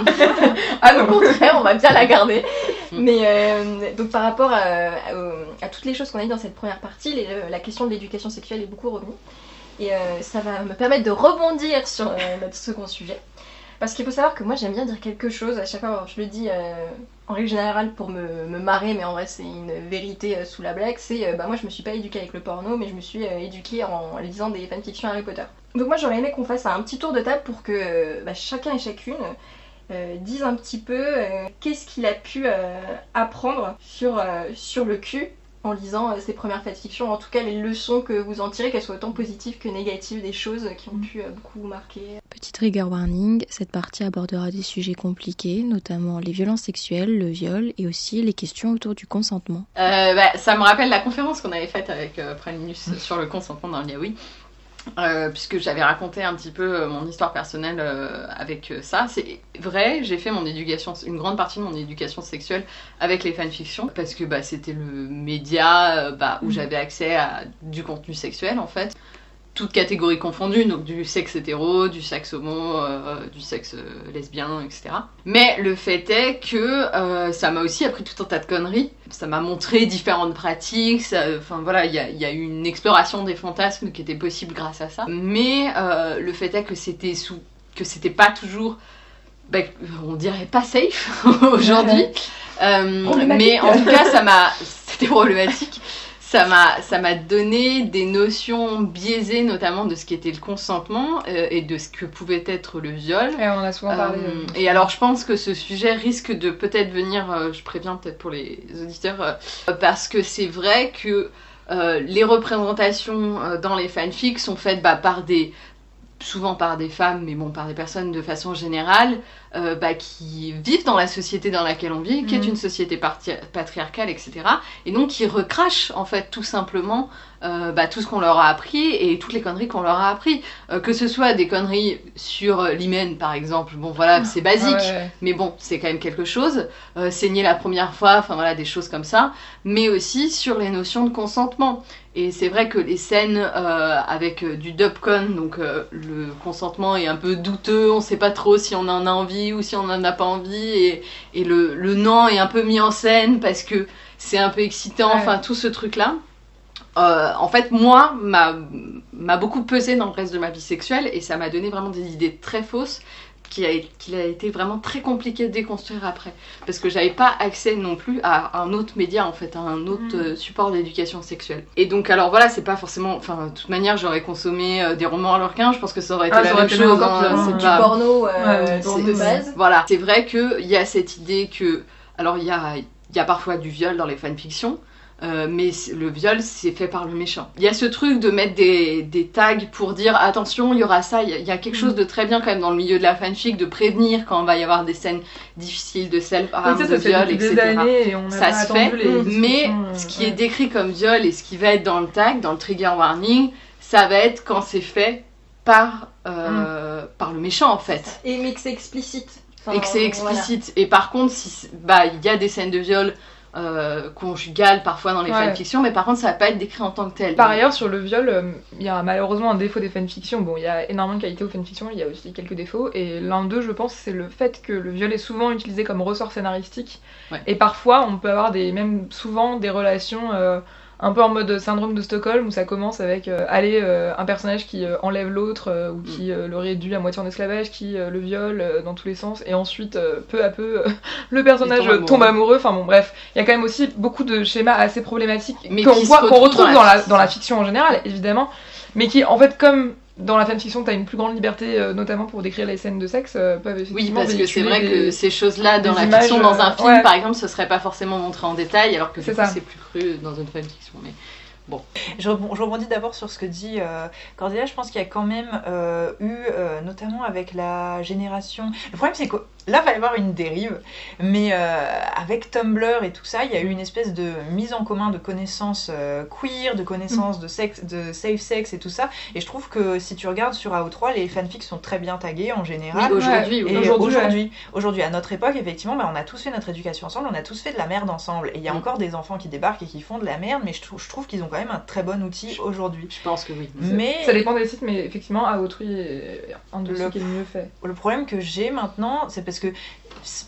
Ah Au contraire, on va bien la garder. Mm. Mais euh, donc par rapport à, à- à toutes les choses qu'on a dit dans cette première partie, les- la question de l'éducation sexuelle est beaucoup revenue. Et euh, ça va me permettre de rebondir sur euh, notre second sujet. Parce qu'il faut savoir que moi j'aime bien dire quelque chose à chaque fois, je le dis en règle générale pour me, me marrer, mais en vrai c'est une vérité euh, sous la blague, c'est euh, bah moi je me suis pas éduquée avec le porno, mais je me suis euh, éduquée en lisant des fanfictions Harry Potter. Donc moi j'aurais aimé qu'on fasse un petit tour de table pour que bah, chacun et chacune dise un petit peu qu'est-ce qu'il a pu apprendre sur le cul en lisant euh, ses premières fanfictions, en tout cas les leçons que vous en tirez, qu'elles soient autant positives que négatives, des choses qui ont pu euh, beaucoup vous marquer. Petit trigger warning, cette partie abordera des sujets compliqués, notamment les violences sexuelles, le viol et aussi les questions autour du consentement. Euh, bah, ça me rappelle la conférence qu'on avait faite avec euh, Pralinus sur le consentement dans le yaoi. Euh, puisque j'avais raconté un petit peu euh, mon histoire personnelle euh, avec ça. C'est vrai, j'ai fait mon éducation, une grande partie de mon éducation sexuelle avec les fanfictions, parce que bah, c'était le média euh, bah, où Mhm. j'avais accès à du contenu sexuel en fait. Toutes catégories confondues, donc du sexe hétéro, du sexe homo, euh, du sexe euh, lesbien, etc. Mais le fait est que euh, ça m'a aussi appris tout un tas de conneries. Ça m'a montré différentes pratiques. Enfin voilà, il y y a eu une exploration des fantasmes qui était possible grâce à ça. Mais euh, le fait est que c'était sous, que c'était pas toujours, bah, on dirait pas safe aujourd'hui. Mais en tout cas, ça m'a, c'était problématique. Ça m'a ça m'a donné des notions biaisées notamment de ce qui était le consentement euh, et de ce que pouvait être le viol. Et on a souvent parlé. Euh, de- et alors je pense que ce sujet risque de peut-être venir, euh, je préviens peut-être pour les auditeurs, parce que c'est vrai que les représentations dans les fanfics sont faites bah, par des souvent par des femmes, mais bon, par des personnes de façon générale, euh, bah, qui vivent dans la société dans laquelle on vit, qui est Mhm. une société patriarcale, etc. Et donc qui recrachent, en fait, tout simplement, euh, bah, tout ce qu'on leur a appris et toutes les conneries qu'on leur a appris. Euh, que ce soit des conneries sur l'hymen, par exemple, bon, voilà, c'est basique. Ouais. Mais bon, c'est quand même quelque chose. Saigner la première fois, enfin voilà, des choses comme ça. Mais aussi sur les notions de consentement. Et c'est vrai que les scènes euh, avec euh, du dubcon, donc euh, le consentement est un peu douteux, on sait pas trop si on en a envie ou si on en a pas envie. Et, et le, le non est un peu mis en scène parce que c'est un peu excitant, Ouais. enfin tout ce truc-là. Euh, en fait, moi, m'a beaucoup pesé dans le reste de ma vie sexuelle et ça m'a donné vraiment des idées très fausses a, qu'il a été vraiment très compliqué de déconstruire après. Parce que j'avais pas accès non plus à un autre média, en fait, à un autre Mm. euh, support d'éducation sexuelle. Et donc, alors voilà, c'est pas forcément. Enfin, de toute manière, j'aurais consommé euh, des romans à l'orquin, je pense que ça aurait été Ah, la même chose. hein, hein. c'est Du pas- porno, euh, Ouais, du c'est porno, de base. voilà, c'est vrai qu'il y a cette idée que. Alors, il y a, il y a parfois du viol dans les fanfictions, euh, mais le viol, c'est fait par le méchant. Il y a ce truc de mettre des, des tags pour dire attention, il y aura ça. Il y a, il y a quelque chose de très bien quand même dans le milieu de la fanfic de prévenir quand il va y avoir des scènes difficiles de self Oui, harm, ça, de ça viol, etc. années et on a Ça pas se fait, les mais euh, ce qui est ouais. décrit comme viol et ce qui va être dans le tag, dans le trigger warning, ça va être quand c'est fait par, euh, par le méchant en fait Et mais que c'est explicite. Enfin, et que c'est voilà. explicite. Et par contre, si bah il y a des scènes de viol euh, conjugales parfois dans les Ouais. fanfictions, mais par contre ça va pas être décrit en tant que tel. Par ailleurs, sur le viol, euh, il y a malheureusement un défaut des fanfictions. Bon, il y a énormément de qualité aux fanfictions, il y a aussi quelques défauts. Et l'un d'eux, je pense, c'est le fait que le viol est souvent utilisé comme ressort scénaristique. Ouais. Et parfois, on peut avoir des, même souvent des relations euh, un peu en mode syndrome de Stockholm, où ça commence avec euh, allez, euh, un personnage qui euh, enlève l'autre, euh, ou qui euh, le réduit à moitié en esclavage, qui le viole dans tous les sens. Et ensuite, peu à peu, le personnage tombe tombe amoureux. Enfin bon, bref, il y a quand même aussi beaucoup de schémas assez problématiques qu'on voit, qu'on retrouve dans dans la la, dans la fiction en général, évidemment, mais qui, en fait, comme dans la fanfiction, t'as une plus grande liberté, euh, notamment pour décrire les scènes de sexe, euh, peuvent Oui, parce que c'est vrai des- que ces choses-là dans la images, fiction, dans un euh, film ouais. par exemple, ce serait pas forcément montré en détail, alors que C'est plus cru dans une fanfiction. Mais Je, rebond- je rebondis d'abord sur ce que dit euh, Cordelia. Je pense qu'il y a quand même euh, eu, euh, notamment avec la génération. Le problème, c'est que là, il va y avoir une dérive. Mais euh, avec Tumblr et tout ça, il y a eu une espèce de mise en commun de connaissances euh, queer, de connaissances de, sexe, de safe sex et tout ça. Et je trouve que si tu regardes sur AO3, les fanfics sont très bien tagués en oui, général. aujourd'hui, oui. Aujourd'hui, aujourd'hui, aujourd'hui, à notre époque, effectivement, bah, on a tous fait notre éducation ensemble, on a tous fait de la merde ensemble. Et il y a Mm. encore des enfants qui débarquent et qui font de la merde, mais je, trou- je trouve qu'ils ont quand même un très bon outil aujourd'hui. je pense que oui. Mais Ça dépend des sites, mais effectivement, à autrui est un de Le- ceux qui est le mieux fait. le problème que j'ai maintenant, c'est parce que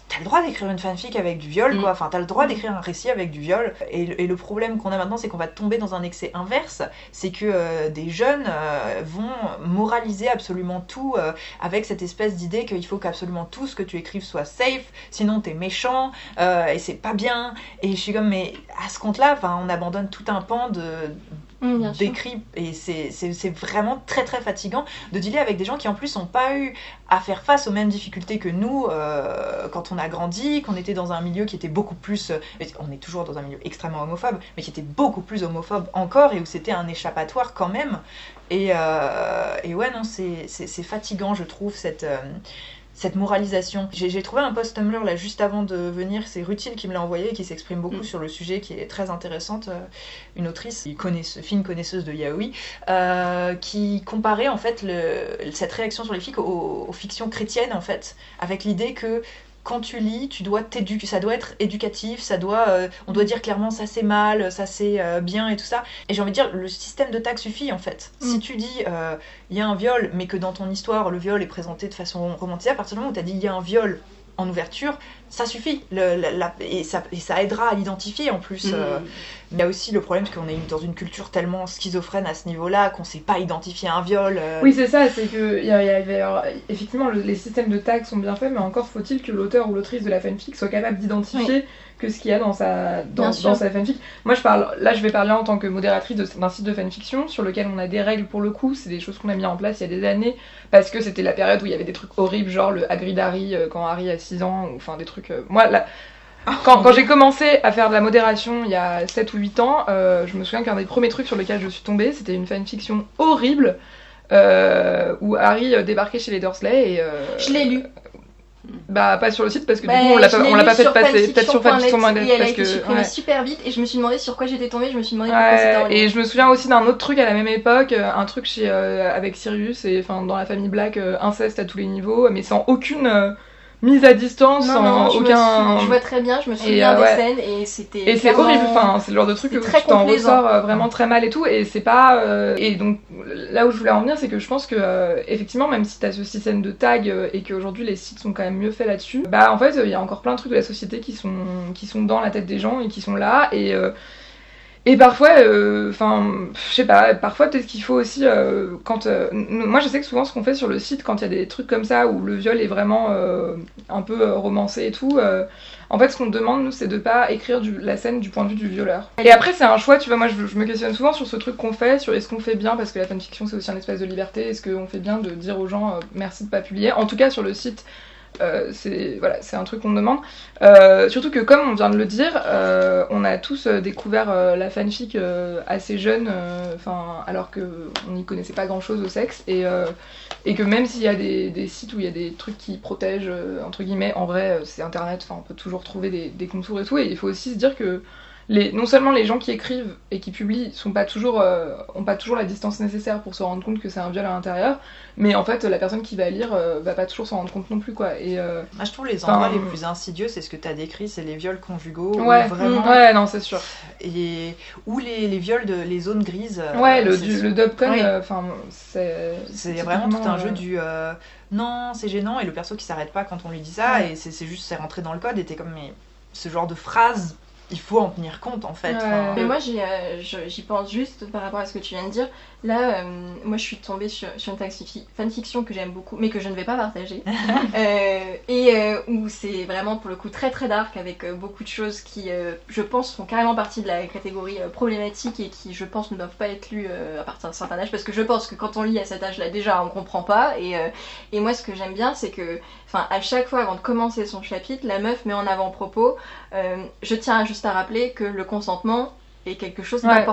t'as le droit d'écrire une fanfic avec du viol, Mm. quoi. Enfin, t'as le droit d'écrire un récit avec du viol. Et, le- et le problème qu'on a maintenant, c'est qu'on va tomber dans un excès inverse. C'est que euh, des jeunes euh, vont moraliser absolument tout euh, avec cette espèce d'idée qu'il faut qu'absolument tout ce que tu écrives soit safe, sinon t'es méchant et c'est pas bien. Et je suis comme, mais à ce compte-là, on abandonne tout un pan de, Mm, d'écrit et c'est vraiment très très fatigant de dealer avec des gens qui en plus n'ont pas eu à faire face aux mêmes difficultés que nous euh, quand on a grandi, qu'on était dans un milieu qui était beaucoup plus, euh, on est toujours dans un milieu extrêmement homophobe, mais qui était beaucoup plus homophobe encore et où c'était un échappatoire quand même. Et, euh, ouais non c'est fatigant je trouve cette... cette moralisation. J'ai trouvé un post Tumblr là juste avant de venir, c'est Rutil qui me l'a envoyé et qui s'exprime beaucoup Mm. sur le sujet, qui est très intéressante. euh, une autrice, connaît, fine connaisseuse de yaoi, euh, qui comparait en fait le- cette réaction sur les fics aux, aux fictions chrétiennes en fait, avec l'idée que quand tu lis, tu dois t'éduquer, ça doit être éducatif, ça doit, euh, on doit dire clairement ça c'est mal, ça c'est euh, bien et tout ça. Et j'ai envie de dire, le système de tag suffit en fait. Mm. Si tu dis euh, il y a un viol, mais que dans ton histoire le viol est présenté de façon romantisée, à partir du moment où tu as dit il y a un viol en ouverture, ça suffit. Le- la- la- et, ça, et ça aidera à l'identifier en plus. Mm. Mais il y a aussi le problème qu'on est dans une culture tellement schizophrène à ce niveau-là qu'on sait pas identifier un viol. euh, Oui, c'est ça, c'est que y a- effectivement le- les systèmes de tags sont bien faits, mais encore faut-il que l'auteur ou l'autrice de la fanfic soit capable d'identifier que ce qu'il y a dans sa, dans, sa fanfic. Moi, je parle, là, je vais parler en tant que modératrice d'un site de fanfiction sur lequel on a des règles pour le coup. C'est des choses qu'on a mis en place il y a des années parce que c'était la période où il y avait des trucs horribles, genre le Hagrid Harry euh, quand Harry a 6 ans, ou enfin des trucs. euh, Moi, là. Quand, quand j'ai commencé à faire de la modération il y a 7 ou 8 ans, euh, je me souviens qu'un des premiers trucs sur lesquels je suis tombée, c'était une fanfiction horrible euh, où Harry euh, débarquait chez les Dursley et. euh, Je l'ai lu. Bah, pas sur le site parce que Bah, du coup on l'a pas, on l'a pas fait passer. Peut-être sur fanfiction.net, parce été que. supprimée ouais. super vite et je me suis demandé sur quoi j'étais tombée, je me suis demandé pourquoi Ouais, et je me souviens aussi d'un autre truc à la même époque, un truc chez avec Sirius et enfin dans la famille Black, inceste à tous les niveaux, mais sans aucune mise à distance, Non, je, me aucun. suis- je vois très bien, je me souviens euh, des ouais. scènes et c'était. Et c'est horrible, enfin, c'est le genre de truc où très tu t'en ressors euh, vraiment très mal et tout, et c'est pas. euh, Et donc là où je voulais en venir, c'est que je pense que euh, effectivement, même si t'as ce système de tag euh, et qu'aujourd'hui les sites sont quand même mieux faits là-dessus, bah en fait il y a encore plein de trucs de la société qui sont qui sont dans la tête des gens et qui sont là et euh, et parfois, euh, enfin, je sais pas, parfois peut-être qu'il faut aussi, euh, quand, euh, moi je sais que souvent ce qu'on fait sur le site, quand il y a des trucs comme ça où le viol est vraiment euh, un peu euh, romancé et tout, euh, en fait ce qu'on demande nous c'est de pas écrire du- la scène du point de vue du violeur. Et après c'est un choix, tu vois, moi je, je me questionne souvent sur ce truc qu'on fait, sur est-ce qu'on fait bien, parce que la fanfiction c'est aussi un espace de liberté, est-ce qu'on fait bien de dire aux gens euh, merci de pas publier, en tout cas sur le site. Euh, c'est voilà, un truc qu'on demande. Euh, surtout que comme on vient de le dire, euh, on a tous découvert la fanfic assez jeune, enfin alors que on n'y connaissait pas grand chose au sexe et et que même s'il y a des, sites où il y a des trucs qui protègent entre guillemets, en vrai c'est internet, on peut toujours trouver des, des contours et tout et il faut aussi se dire que les, non seulement les gens qui écrivent et qui publient sont pas toujours, euh, ont pas toujours la distance nécessaire pour se rendre compte que c'est un viol à l'intérieur, mais en fait la personne qui va lire euh, va pas toujours s'en rendre compte non plus quoi. Et euh, Moi, je trouve les endroits les plus insidieux, c'est ce que tu as décrit, c'est les viols conjugaux. ouais, vraiment. ouais, non c'est sûr. Et, ou les, les viols de les zones grises. euh, Ouais, le, du- le dubcon, Oui. euh, enfin, c'est. C'est vraiment tout un jeu du euh, non, c'est gênant, et le perso qui s'arrête pas quand on lui dit ça, Ouais. et c'est c'est juste, c'est rentré dans le code, et t'es comme, mais ce genre de phrase, il faut en tenir compte en fait. Ouais. Enfin, Mais moi, j'y euh, je- j'y pense juste par rapport à ce que tu viens de dire. Là, euh, moi, je suis tombée sur, sur une fanfic- fanfiction que j'aime beaucoup, mais que je ne vais pas partager. Euh, et euh, où c'est vraiment, pour le coup, très très dark, avec beaucoup de choses qui, je pense, font carrément partie de la catégorie problématique et qui, je pense, ne doivent pas être lues à partir d'un certain âge. Parce que je pense que quand on lit à cet âge-là, déjà, on comprend pas. Et, et moi, ce que j'aime bien, c'est que, enfin, à chaque fois, avant de commencer son chapitre, la meuf met en avant-propos euh, je tiens juste à rappeler que le consentement est quelque chose Ouais.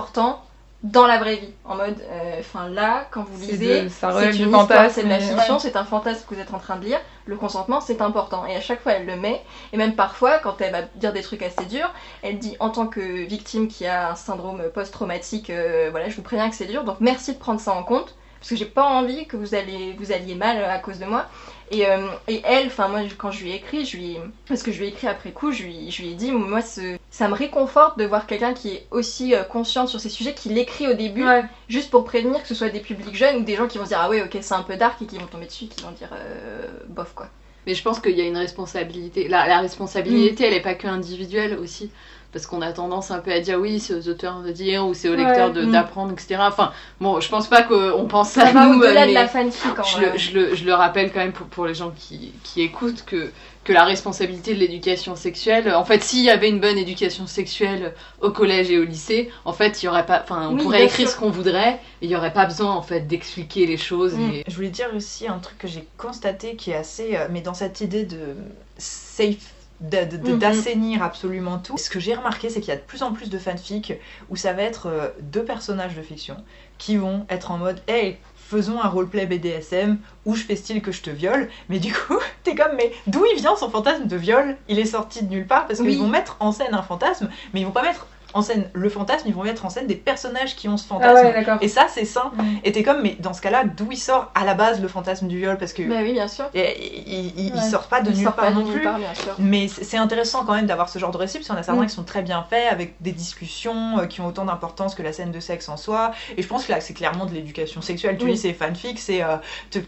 Dans la vraie vie. En mode, enfin là, quand vous lisez, c'est une fantasme, c'est de la fiction, ouais. c'est un fantasme que vous êtes en train de lire. Le consentement, c'est important. Et à chaque fois, elle le met. Et même parfois, quand elle va dire des trucs assez durs, elle dit en tant que victime qui a un syndrome post-traumatique, euh, voilà, je vous préviens que c'est dur. Donc merci de prendre ça en compte. Parce que j'ai pas envie que vous, allez, vous alliez mal à cause de moi. Et, euh, et elle, enfin moi quand je lui ai écrit, je lui ai- parce que je lui ai écrit après coup, je lui, je lui ai dit, moi ce- ça me réconforte de voir quelqu'un qui est aussi euh, conscient sur ces sujets, qui l'écrit au début, Ouais. juste pour prévenir que ce soit des publics jeunes ou des gens qui vont se dire ah ouais ok c'est un peu dark et qui vont tomber dessus, qui vont dire euh, bof quoi. Mais je pense qu'il y a une responsabilité. La, la responsabilité, elle est pas que individuelle aussi. Parce qu'on a tendance un peu à dire oui, c'est aux auteurs de dire ou c'est aux Ouais, lecteurs de- mm. d'apprendre, etc. Enfin, bon, je pense pas qu'on pense ça Ça va nous, au-delà mais de la fanfic en je, le, je, le, je le rappelle quand même pour, pour les gens qui, qui écoutent que, que la responsabilité de l'éducation sexuelle, en fait, s'il y avait une bonne éducation sexuelle au collège et au lycée, en fait, il y aurait pas, enfin, on Oui, pourrait écrire sûr. ce qu'on voudrait, et il y aurait pas besoin en fait d'expliquer les choses. Mm. Et... Je voulais dire aussi un truc que j'ai constaté qui est assez. euh, mais dans cette idée de safe. Mhm. d'assainir absolument tout. Ce que j'ai remarqué, c'est qu'il y a de plus en plus de fanfic où ça va être euh, deux personnages de fiction qui vont être en mode Hey, faisons un roleplay BDSM où je fais style que je te viole. Mais du coup, t'es comme Mais d'où il vient son fantasme de viol? Il est sorti de nulle part parce qu'ils vont mettre en scène un fantasme, mais ils vont pas mettre en scène le fantasme, ils vont mettre en scène des personnages qui ont ce Ah fantasme. ouais, d'accord. Et ça, c'est sain. Mm. Et t'es comme, mais dans ce cas-là, d'où il sort à la base le fantasme du viol? Parce que Bah oui, bien sûr. et- il, il- il Ouais. sort pas de Il nulle sort part pas de non plus. part, bien sûr. Mais c'est intéressant quand même d'avoir ce genre de récit, parce qu'il y en a certains Mm. qui sont très bien faits, avec des discussions euh, qui ont autant d'importance que la scène de sexe en soi. Et je pense que là, c'est clairement de l'éducation sexuelle. Tu Oui. dis, c'est fanfic, c'est euh,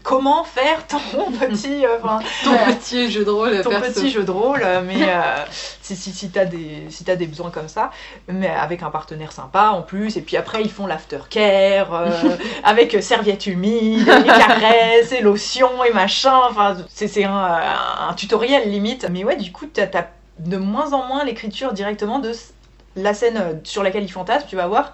comment faire ton petit, euh, Ton Ouais. petit jeu de rôle ton perso. petit jeu de rôle, mais euh, si, si, si t'as des, si t'as des besoins comme ça, mais avec un partenaire sympa en plus. Et puis après, ils font l'aftercare euh, avec euh, serviettes humides, et caresses, et lotions et machin. Enfin, c'est c'est un, un tutoriel limite. Mais ouais, du coup, t'as as de moins en moins l'écriture directement de la scène euh, sur laquelle ils fantasment. Tu vas voir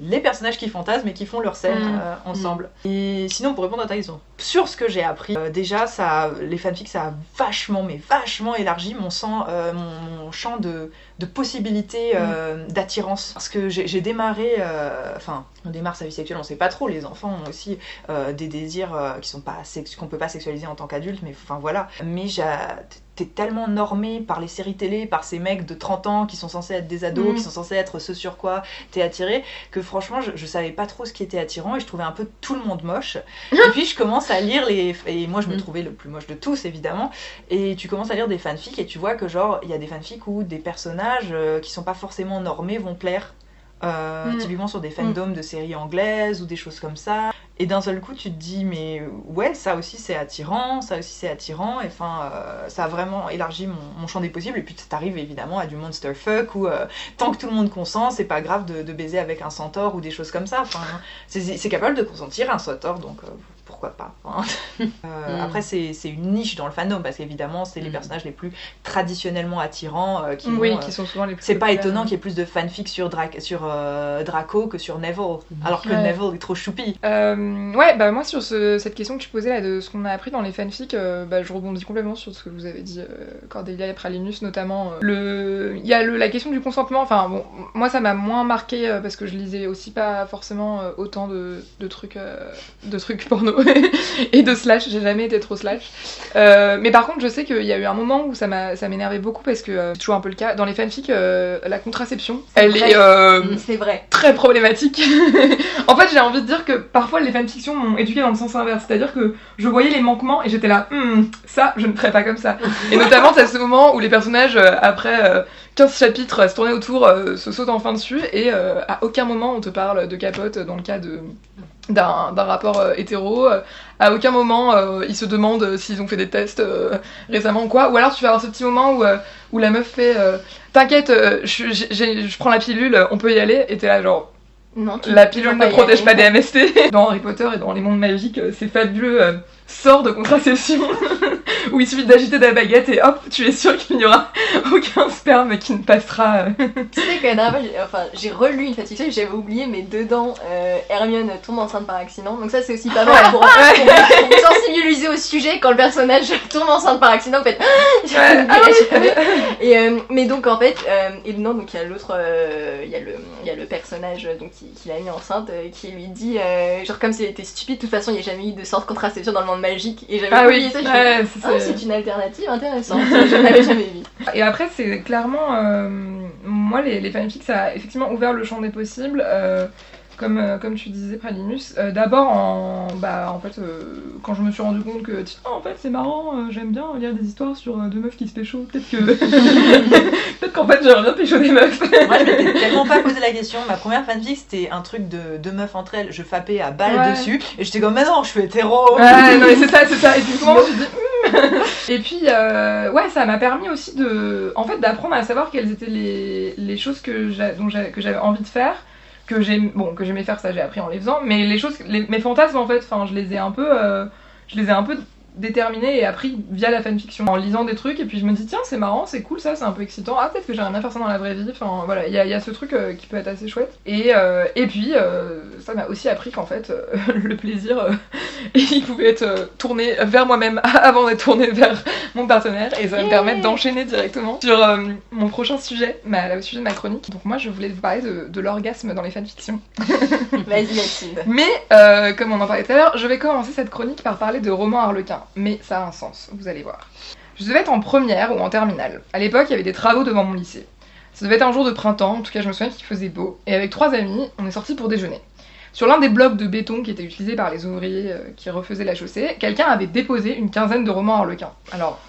les personnages qui fantasment et qui font leur scène Mm. euh, ensemble. Et sinon, pour répondre à ta question, sur ce que j'ai appris, euh, déjà, ça, les fanfics, ça a vachement, mais vachement élargi mon, sang, euh, mon, mon champ de, de possibilités euh, d'attirance. Parce que j'ai démarré, euh, enfin, on démarre sa vie sexuelle, on sait pas trop, les enfants ont aussi euh, des désirs qui sont pas qu'on peut pas sexualiser en tant qu'adulte, mais enfin voilà. Mais j'ai- t'es tellement normé par les séries télé, par ces mecs de 30 ans qui sont censés être des ados, Mm. qui sont censés être ce sur quoi t'es attiré, que franchement, je, je savais pas trop ce qui était attirant et je trouvais un peu tout le monde moche. et puis je commence à lire les. Et moi, je me Mm. trouvais le plus moche de tous, évidemment. Et tu commences à lire des fanfics et tu vois que, genre, il y a des fanfics où des personnages euh, qui sont pas forcément normés vont plaire. Euh, Mm. Typiquement sur des fandoms de séries anglaises ou des choses comme ça. Et d'un seul coup, tu te dis, mais ouais, ça aussi c'est attirant, ça aussi c'est attirant. Et enfin, euh, ça a vraiment élargi mon, mon champ des possibles. Et puis t'arrives évidemment à du monster fuck où euh, tant que tout le monde consent, c'est pas grave de, de baiser avec un centaure ou des choses comme ça. Enfin, c'est c'est capable de consentir un centaure, donc euh, pourquoi pas. Enfin, euh, Mm. Après, c'est une niche dans le fandom parce qu'évidemment, c'est les Mm. personnages les plus traditionnellement attirants euh, qui Oui, vont, euh, qui sont souvent les plus. c'est pas étonnant qu'il y ait plus de fanfics sur, Dra- sur Draco que sur Neville, alors que Ouais. Neville est trop choupi. Ouais, bah moi sur ce- cette question que tu posais là de ce qu'on a appris dans les fanfics, bah, je rebondis complètement sur ce que vous avez dit, Cordelia et Pralinus notamment. Le, il y a le- la question du consentement. Enfin bon, moi ça m'a moins marqué parce que je lisais aussi pas forcément autant de, de trucs, de trucs porno et de slash. J'ai jamais été trop slash. Euh, mais par contre, je sais qu'il y a eu un moment où ça m'énervait beaucoup parce que euh, c'est toujours un peu le cas dans les fanfics. euh, la contraception, elle vrai. est euh, C'est vrai. très problématique. en fait, j'ai envie de dire que parfois les fanfictions m'ont éduqué dans le sens inverse, c'est-à-dire que je voyais les manquements et j'étais là, Hmm, ça, je ne ferais pas comme ça. Et notamment, t'as ce moment où les personnages, après euh, 15 chapitres à se tourner autour, se sautent enfin dessus et à aucun moment on te parle de capote dans le cas de d'un rapport euh, hétéro. Euh, À aucun moment euh, ils se demandent s'ils ont fait des tests euh, récemment ou quoi. Ou alors tu vas avoir ce petit moment où, euh, où la meuf fait euh, T'inquiète, euh, je, je prends la pilule, on peut y aller. Et t'es là genre Non, la pilule ne protège pas des MST. Dans Harry Potter et dans les mondes magiques, euh, c'est fabuleux euh, sort de contraception où il suffit d'agiter ta baguette et hop, tu es sûr qu'il n'y aura aucun sperme qui ne passera. euh. Tu sais que la dernière fois, j'ai- enfin, relu une et j'avais oublié, mais dedans, euh, Hermione tombe enceinte par accident. Donc ça, c'est aussi pas mal pour, pour, sensibiliser au sujet quand le personnage tombe enceinte par accident. Faites J'avais Ouais, ah oui. et, euh, mais donc en fait, et non, donc il y a l'autre, il y a le, il y a le personnage donc qui, qui l'a mis enceinte, euh, qui lui dit, euh, genre comme s'il était stupide, de toute façon il n'y a jamais eu de sorte de contraception dans le monde magique. Et j'avais Ah oublié oui, ça. je fais, ouais, c'est- Ah, c'est une alternative intéressante. je n'avais jamais vu. Et après, c'est clairement. euh, moi, les, les fanfics, ça a effectivement ouvert le champ des possibles. Comme, euh, comme tu disais, Pralinus. Euh, D'abord, en, bah, en fait, euh, quand je me suis rendu compte que, tiens, en fait, c'est marrant, j'aime bien lire des histoires sur deux meufs qui se pécho. Peut-être que. Peut-être qu'en fait, j'aimerais bien pécho des meufs. Moi, je m'étais tellement pas posé la question. Ma première fanfic, c'était un truc de deux meufs entre elles. Je fappais à balle Ouais. dessus. Et j'étais comme, mais non, je suis hétéro. Ouais, non, mais c'est ça, c'est ça. Et puis, souvent, je me dis, Hmm. Et puis, euh, ouais, ça m'a permis aussi de, en fait, d'apprendre à savoir quelles étaient les, les choses que j'avais envie de faire, que j'ai, bon, que j'aimais faire, ça j'ai appris en les faisant, mais les choses, mes fantasmes en fait, enfin, je les ai un peu, euh, je les ai un peu déterminés et appris via la fanfiction, en lisant des trucs, et puis je me dis tiens, c'est marrant, c'est cool, ça, c'est un peu excitant. Ah, peut-être que j'aimerais bien faire ça dans la vraie vie. Enfin, voilà, il y, a- il y a ce truc euh, qui peut être assez chouette. Et, euh, et puis, euh, ça m'a aussi appris qu'en fait, le plaisir, il pouvait être tourné vers moi-même avant d'être tourné vers mon partenaire et ça va me permettre d'enchaîner directement sur mon prochain sujet, ma, le sujet de ma chronique. Donc moi je voulais vous parler de, de l'orgasme dans les fanfictions. Vas-y, Mathilde. Mais comme on en parlait tout à l'heure, je vais commencer cette chronique par parler de romans harlequins. Mais ça a un sens, vous allez voir. Je devais être en première ou en terminale. À l'époque, il y avait des travaux devant mon lycée. Ça devait être un jour de printemps, en tout cas je me souviens qu'il faisait beau, et avec trois amis, on est sortis pour déjeuner. Sur l'un des blocs de béton qui était utilisé par les ouvriers euh, qui refaisaient la chaussée, quelqu'un avait déposé une quinzaine de romans harlequins. Alors,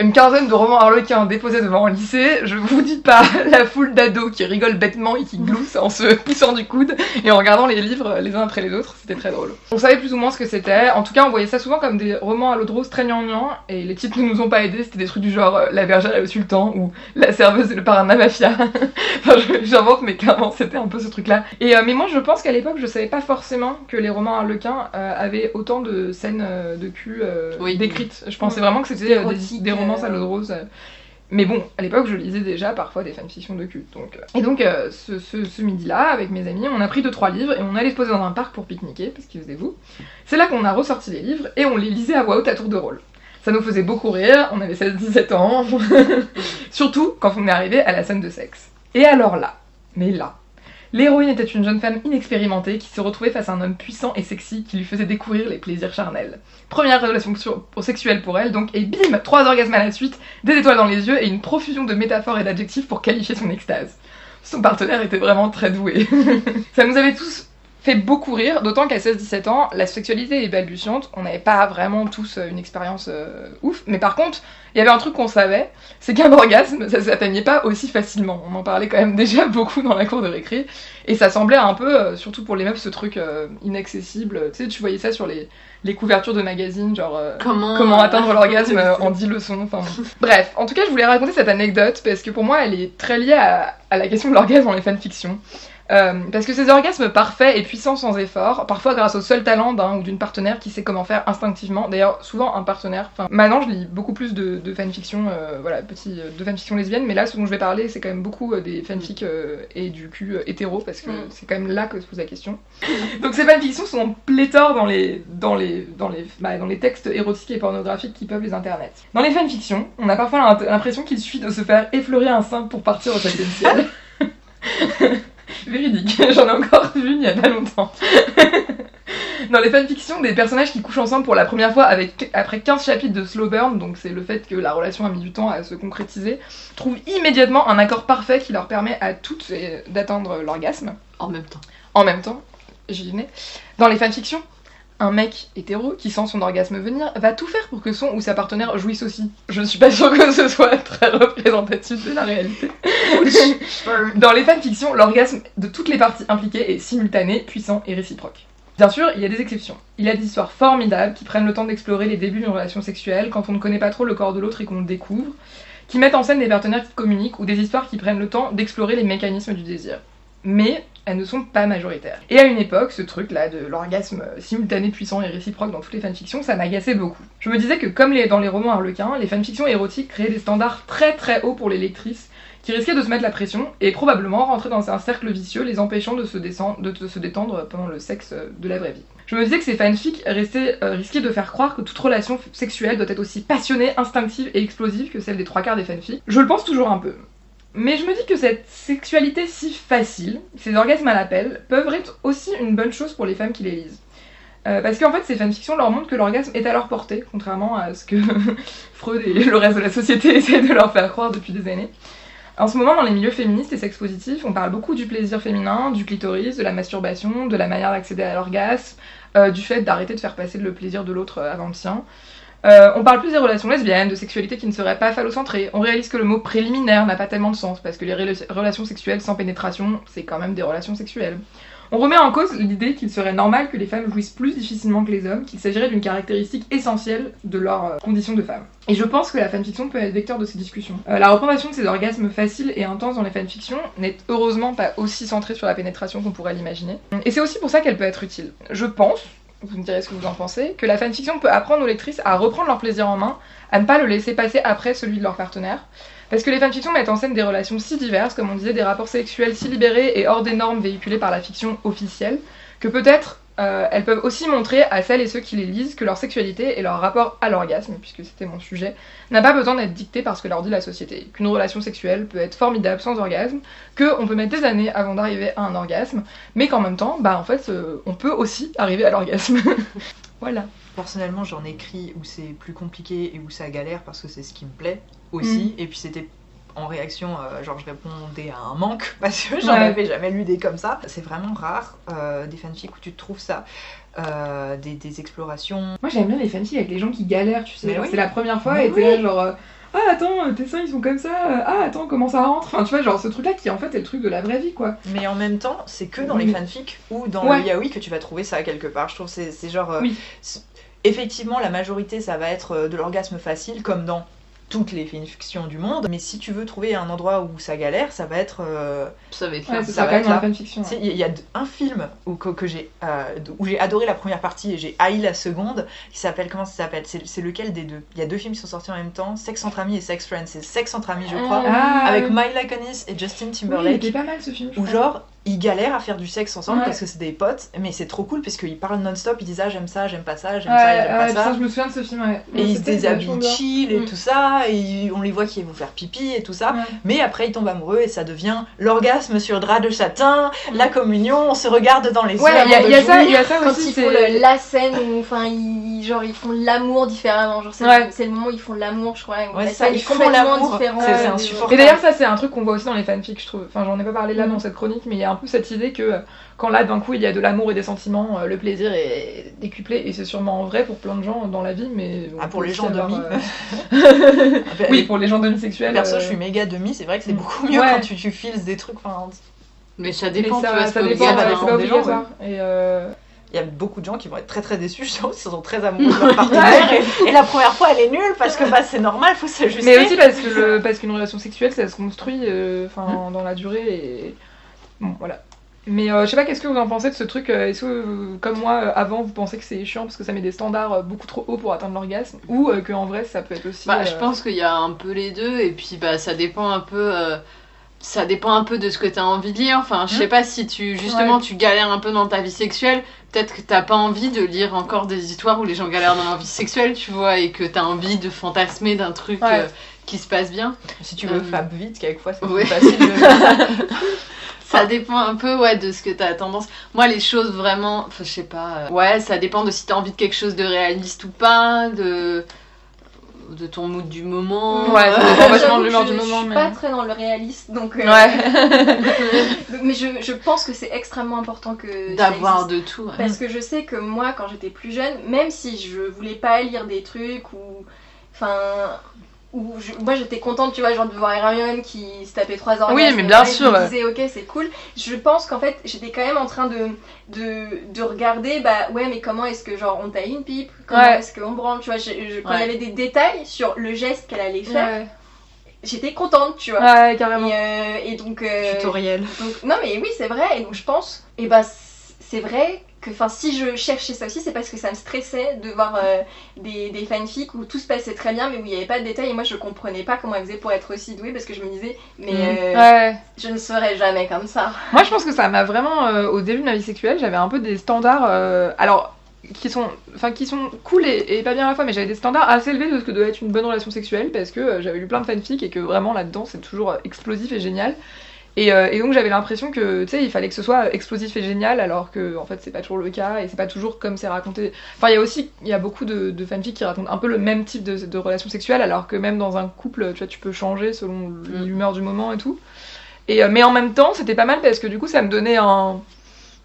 une quinzaine de romans harlequins déposés devant un lycée, je vous dis pas la foule d'ados qui rigolent bêtement et qui gloussent en se poussant du coude et en regardant les livres les uns après les autres, c'était très drôle. On savait plus ou moins ce que c'était, en tout cas on voyait ça souvent comme des romans à l'eau de rose très gnangnan et les titres ne nous ont pas aidés, c'était des trucs du genre euh, La bergère et le sultan ou La serveuse et le parrain de la mafia. enfin j'invente mais clairement c'était un peu ce truc là. Et euh, mais moi je pense qu'à l'époque je savais pas forcément que les romans harlequins euh, avaient autant de scènes euh, de cul Oui. décrites. Je pensais vraiment que c'était euh, des, Érotiques, des romances à l'eau de rose. euh, mais bon, à l'époque, je lisais déjà parfois des fanfictions de cul. Donc, euh. Et donc, euh, ce midi-là, avec mes amis, on a pris deux trois livres et on allait se poser dans un parc pour pique-niquer, parce qu'il faisait vous. C'est là qu'on a ressorti les livres et on les lisait à voix haute à tour de rôle. Ça nous faisait beaucoup rire, on avait 16-17 ans, surtout quand on est arrivé à la scène de sexe. Et alors là, mais là, l'héroïne était une jeune femme inexpérimentée qui se retrouvait face à un homme puissant et sexy qui lui faisait découvrir les plaisirs charnels. Première relation sexuelle pour elle, donc, et bim, trois orgasmes à la suite, des étoiles dans les yeux et une profusion de métaphores et d'adjectifs pour qualifier son extase. Son partenaire était vraiment très doué. Ça nous avait tous fait beaucoup rire, d'autant qu'à 16-17 ans, la sexualité est balbutiante, on n'avait pas vraiment tous euh, une expérience euh, ouf, mais par contre, il y avait un truc qu'on savait, c'est qu'un orgasme, ça s'atteignait pas aussi facilement. On en parlait quand même déjà beaucoup dans la cour de récré, et ça semblait un peu, euh, surtout pour les meufs, ce truc euh, inaccessible. Tu sais, tu voyais ça sur les, les couvertures de magazines, genre... Comment, Comment atteindre l'orgasme en 10 leçons. Enfin. Bref, en tout cas, je voulais raconter cette anecdote parce que pour moi, elle est très liée à, à la question de l'orgasme dans les fanfictions. Euh, parce que ces orgasmes parfaits et puissants sans effort, parfois grâce au seul talent d'un ou d'une partenaire qui sait comment faire instinctivement, d'ailleurs souvent un partenaire, enfin maintenant je lis beaucoup plus de, de fanfictions, euh, voilà, petit, euh, de fanfictions lesbiennes, mais là ce dont je vais parler c'est quand même beaucoup euh, des fanfics et du cul hétéro, parce que Mm. c'est quand même là que se pose la question. Donc ces fanfictions sont pléthores dans les, dans les, dans les, bah, dans les textes érotiques et pornographiques qui peuplent les internets. Dans les fanfictions, on a parfois l'impression qu'il suffit de se faire effleurer un sein pour partir au septième ciel. Véridique, j'en ai encore vu il y a pas longtemps. Dans les fanfictions, des personnages qui couchent ensemble pour la première fois avec, après 15 chapitres de slow burn, donc c'est le fait que la relation a mis du temps à se concrétiser, trouvent immédiatement un accord parfait qui leur permet à toutes d'atteindre l'orgasme En même temps. en même temps, j'y venais. Dans les fanfictions, un mec hétéro qui sent son orgasme venir va tout faire pour que son ou sa partenaire jouisse aussi. Je ne suis pas sûre que ce soit très représentatif de la réalité. Dans les fanfictions, l'orgasme de toutes les parties impliquées est simultané, puissant et réciproque. Bien sûr, il y a des exceptions. Il y a des histoires formidables qui prennent le temps d'explorer les débuts d'une relation sexuelle quand on ne connaît pas trop le corps de l'autre et qu'on le découvre, qui mettent en scène des partenaires qui communiquent ou des histoires qui prennent le temps d'explorer les mécanismes du désir. Mais elles ne sont pas majoritaires. Et à une époque, ce truc-là de l'orgasme simultané, puissant et réciproque dans toutes les fanfictions, ça m'agaçait beaucoup. Je me disais que comme dans les romans harlequins, les fanfictions érotiques créaient des standards très très hauts pour les lectrices qui risquaient de se mettre la pression et probablement rentrer dans un cercle vicieux les empêchant de se, détendre pendant le sexe euh, de la vraie vie. Je me disais que ces fanfics euh, risquaient de faire croire que toute relation sexuelle doit être aussi passionnée, instinctive et explosive que celle des trois quarts des fanfics. Je le pense toujours un peu. Mais je me dis que cette sexualité si facile, ces orgasmes à l'appel, peuvent être aussi une bonne chose pour les femmes qui les lisent. Euh, parce qu'en fait, ces fanfictions leur montrent que l'orgasme est à leur portée, contrairement à ce que Freud et le reste de la société essaient de leur faire croire depuis des années. En ce moment, dans les milieux féministes et sex-positifs, on parle beaucoup du plaisir féminin, du clitoris, de la masturbation, de la manière d'accéder à l'orgasme, euh, du fait d'arrêter de faire passer le plaisir de l'autre avant le sien. Euh, on parle plus des relations lesbiennes, de sexualité qui ne serait pas phallocentrée. On réalise que le mot préliminaire n'a pas tellement de sens, parce que les rela- relations sexuelles sans pénétration, c'est quand même des relations sexuelles. On remet en cause l'idée qu'il serait normal que les femmes jouissent plus difficilement que les hommes, qu'il s'agirait d'une caractéristique essentielle de leur euh, condition de femme. Et je pense que la fanfiction peut être vecteur de ces discussions. Euh, la représentation de ces orgasmes faciles et intenses dans les fanfictions n'est heureusement pas aussi centrée sur la pénétration qu'on pourrait l'imaginer. Et c'est aussi pour ça qu'elle peut être utile. Je pense, vous me direz ce que vous en pensez, que la fanfiction peut apprendre aux lectrices à reprendre leur plaisir en main, à ne pas le laisser passer après celui de leur partenaire. Parce que les fanfictions mettent en scène des relations si diverses, comme on disait, des rapports sexuels si libérés et hors des normes véhiculés par la fiction officielle, que peut-être euh, elles peuvent aussi montrer à celles et ceux qui les lisent que leur sexualité et leur rapport à l'orgasme, puisque c'était mon sujet, n'a pas besoin d'être dicté par ce que leur dit la société. Qu'une relation sexuelle peut être formidable sans orgasme, qu'on peut mettre des années avant d'arriver à un orgasme, mais qu'en même temps, bah en fait, euh, on peut aussi arriver à l'orgasme. voilà. Personnellement, j'en écris où c'est plus compliqué et où ça galère parce que c'est ce qui me plaît aussi. Et puis c'était en réaction, euh, genre je répondais à un manque parce que j'en Ouais. avais jamais lu des comme ça. C'est vraiment rare euh, des fanfics où tu trouves ça, euh, des, des explorations. Moi j'aime bien les fanfics avec les gens qui galèrent, tu sais. Oui. C'est la première fois Mais et t'es là genre. ah attends, tes seins ils sont comme ça, ah attends, comment ça rentre? Enfin tu vois, genre ce truc là qui en fait est le truc de la vraie vie quoi. Mais en même temps, c'est que dans Oui. les fanfics ou dans Ouais. le yaoi que tu vas trouver ça quelque part. Je trouve c'est genre. euh, Oui. Effectivement, la majorité, ça va être de l'orgasme facile, comme dans toutes les fanfictions du monde. Mais si tu veux trouver un endroit où ça galère, ça va être. euh, Ça va être Ouais, ça sera va quand être la fanfiction. Il y a un film où, que, que j'ai euh, où j'ai adoré la première partie et j'ai haï la seconde, qui s'appelle comment ça s'appelle? C'est c'est lequel des deux? Il y a deux films qui sont sortis en même temps, Sex entre amis et Sex Friends. C'est Sex entre amis, je crois, Ah, avec oui. Mila Kunis et Justin Oui, il Timberlake. était pas mal ce film. je où crois. genre ils galèrent à faire du sexe ensemble Ouais. parce que c'est des potes, mais c'est trop cool parce qu'ils parlent non-stop, ils disent ah j'aime ça, j'aime pas ça, j'aime Ouais, ça, j'aime ouais, pas ça. je me souviens de ce film, ouais. Et ils se déshabillent chill et Mm. tout ça, et on les voit qui vont faire pipi et tout ça. Ouais. Mais après ils tombent amoureux et ça devient l'orgasme sur drap de satin, Mm. la communion, on se regarde dans les Ouais, yeux. il y a, avant il y a ça, il jouir. y a ça Quand aussi. ils c'est- font le- la scène où enfin ils genre ils font l'amour différemment genre c'est Ouais. le, moment où ils font l'amour je crois Ouais, ça, ils est font complètement l'amour. C'est- insupportable. Et d'ailleurs, ça, c'est un truc qu'on voit aussi dans les fanfics, je trouve. Enfin, j'en ai pas parlé là Mm. dans cette chronique, mais il y a un peu cette idée que euh, quand là, d'un coup, il y a de l'amour et des sentiments, euh, le plaisir est décuplé, et c'est sûrement vrai pour plein de gens dans la vie, mais. Ah, pour les gens avoir, demi. euh, oui, pour les gens demisexuels. Perso, euh, je suis méga demi, c'est vrai que c'est Mm. beaucoup mieux Ouais. quand tu, tu files des trucs. Enfin, Mais ça mais dépend, tu ça, dépend, ça ouais, dépend c'est pas des gens. Et euh, Il y a beaucoup de gens qui vont être très très déçus, justement, parce qu'ils sont très amoureux de leur partenaire. et, et la première fois, elle est nulle parce que bah, c'est normal, faut s'ajuster. Mais aussi parce que le- parce qu'une relation sexuelle, ça se construit euh, enfin dans la durée et bon voilà. Mais euh, je sais pas, qu'est-ce que vous en pensez de ce truc euh, Est-ce que, euh, comme moi, avant, vous pensez que c'est chiant parce que ça met des standards beaucoup trop hauts pour atteindre l'orgasme Ou euh, qu'en vrai, ça peut être aussi. Bah, euh, je pense qu'il y a un peu les deux, et puis bah, ça dépend un peu. euh, ça dépend un peu de ce que tu as envie de lire. Enfin, je sais pas si tu justement Ouais. tu galères un peu dans ta vie sexuelle, peut-être que t'as pas envie de lire encore des histoires où les gens galèrent dans leur vie sexuelle, tu vois, et que t'as envie de fantasmer d'un truc Ouais. euh, qui se passe bien. Si tu veux Euh, fab vite, quelquefois c'est ouais. facile de. Ça dépend un peu ouais de ce que t'as tendance. Moi les choses vraiment, enfin je sais pas. euh, ouais, ça dépend de si t'as envie de quelque chose de réaliste ou pas, de de ton mood du moment. Ouais, ça Euh, dépend vachement de l'humeur que du moment, Je suis mais- pas très dans le réaliste, donc. euh, Ouais. mais je, je pense que c'est extrêmement important que. D'avoir de tout. ouais. Parce que je sais que moi, quand j'étais plus jeune, même si je voulais pas lire des trucs ou. Enfin. Je- moi j'étais contente, tu vois, genre de voir Hermione qui se tapait trois heures. Oui, mais bien Je sûr, me ouais. disais, ok, c'est cool. Je pense qu'en fait, j'étais quand même en train de, de, de regarder, bah ouais, mais comment est-ce que, genre, on taille une pipe? Comment Ouais. est-ce qu'on branle? Tu vois, je- je- quand il Ouais. y avait des détails sur le geste qu'elle allait faire, Ouais, j'étais contente, tu vois. ouais, carrément. Et, euh, et donc, euh, Tutoriel. donc- non mais oui c'est vrai et donc je pense et bah c'est vrai que enfin si je cherchais ça aussi c'est parce que ça me stressait de voir euh, des, des fanfics où tout se passait très bien mais où il n'y avait pas de détails et moi je comprenais pas comment elle faisait pour être aussi douée parce que je me disais mais Mm. euh, Ouais. je ne serai jamais comme ça. Moi, je pense que ça m'a vraiment, euh, au début de ma vie sexuelle, j'avais un peu des standards, alors qui sont, enfin, qui sont cool et, et pas bien à la fois, mais j'avais des standards assez élevés de ce que doit être une bonne relation sexuelle parce que j'avais lu plein de fanfics et que vraiment là-dedans c'est toujours explosif et génial. Et, euh, et donc j'avais l'impression que tu sais il fallait que ce soit explosif et génial alors que en fait c'est pas toujours le cas et c'est pas toujours comme c'est raconté. Enfin il y a aussi il y a beaucoup de, de fanfics qui racontent un peu le même type de, de relation sexuelle alors que même dans un couple tu vois tu peux changer selon l'humeur du moment et tout. Et, euh, mais en même temps, c'était pas mal parce que du coup, ça me donnait un.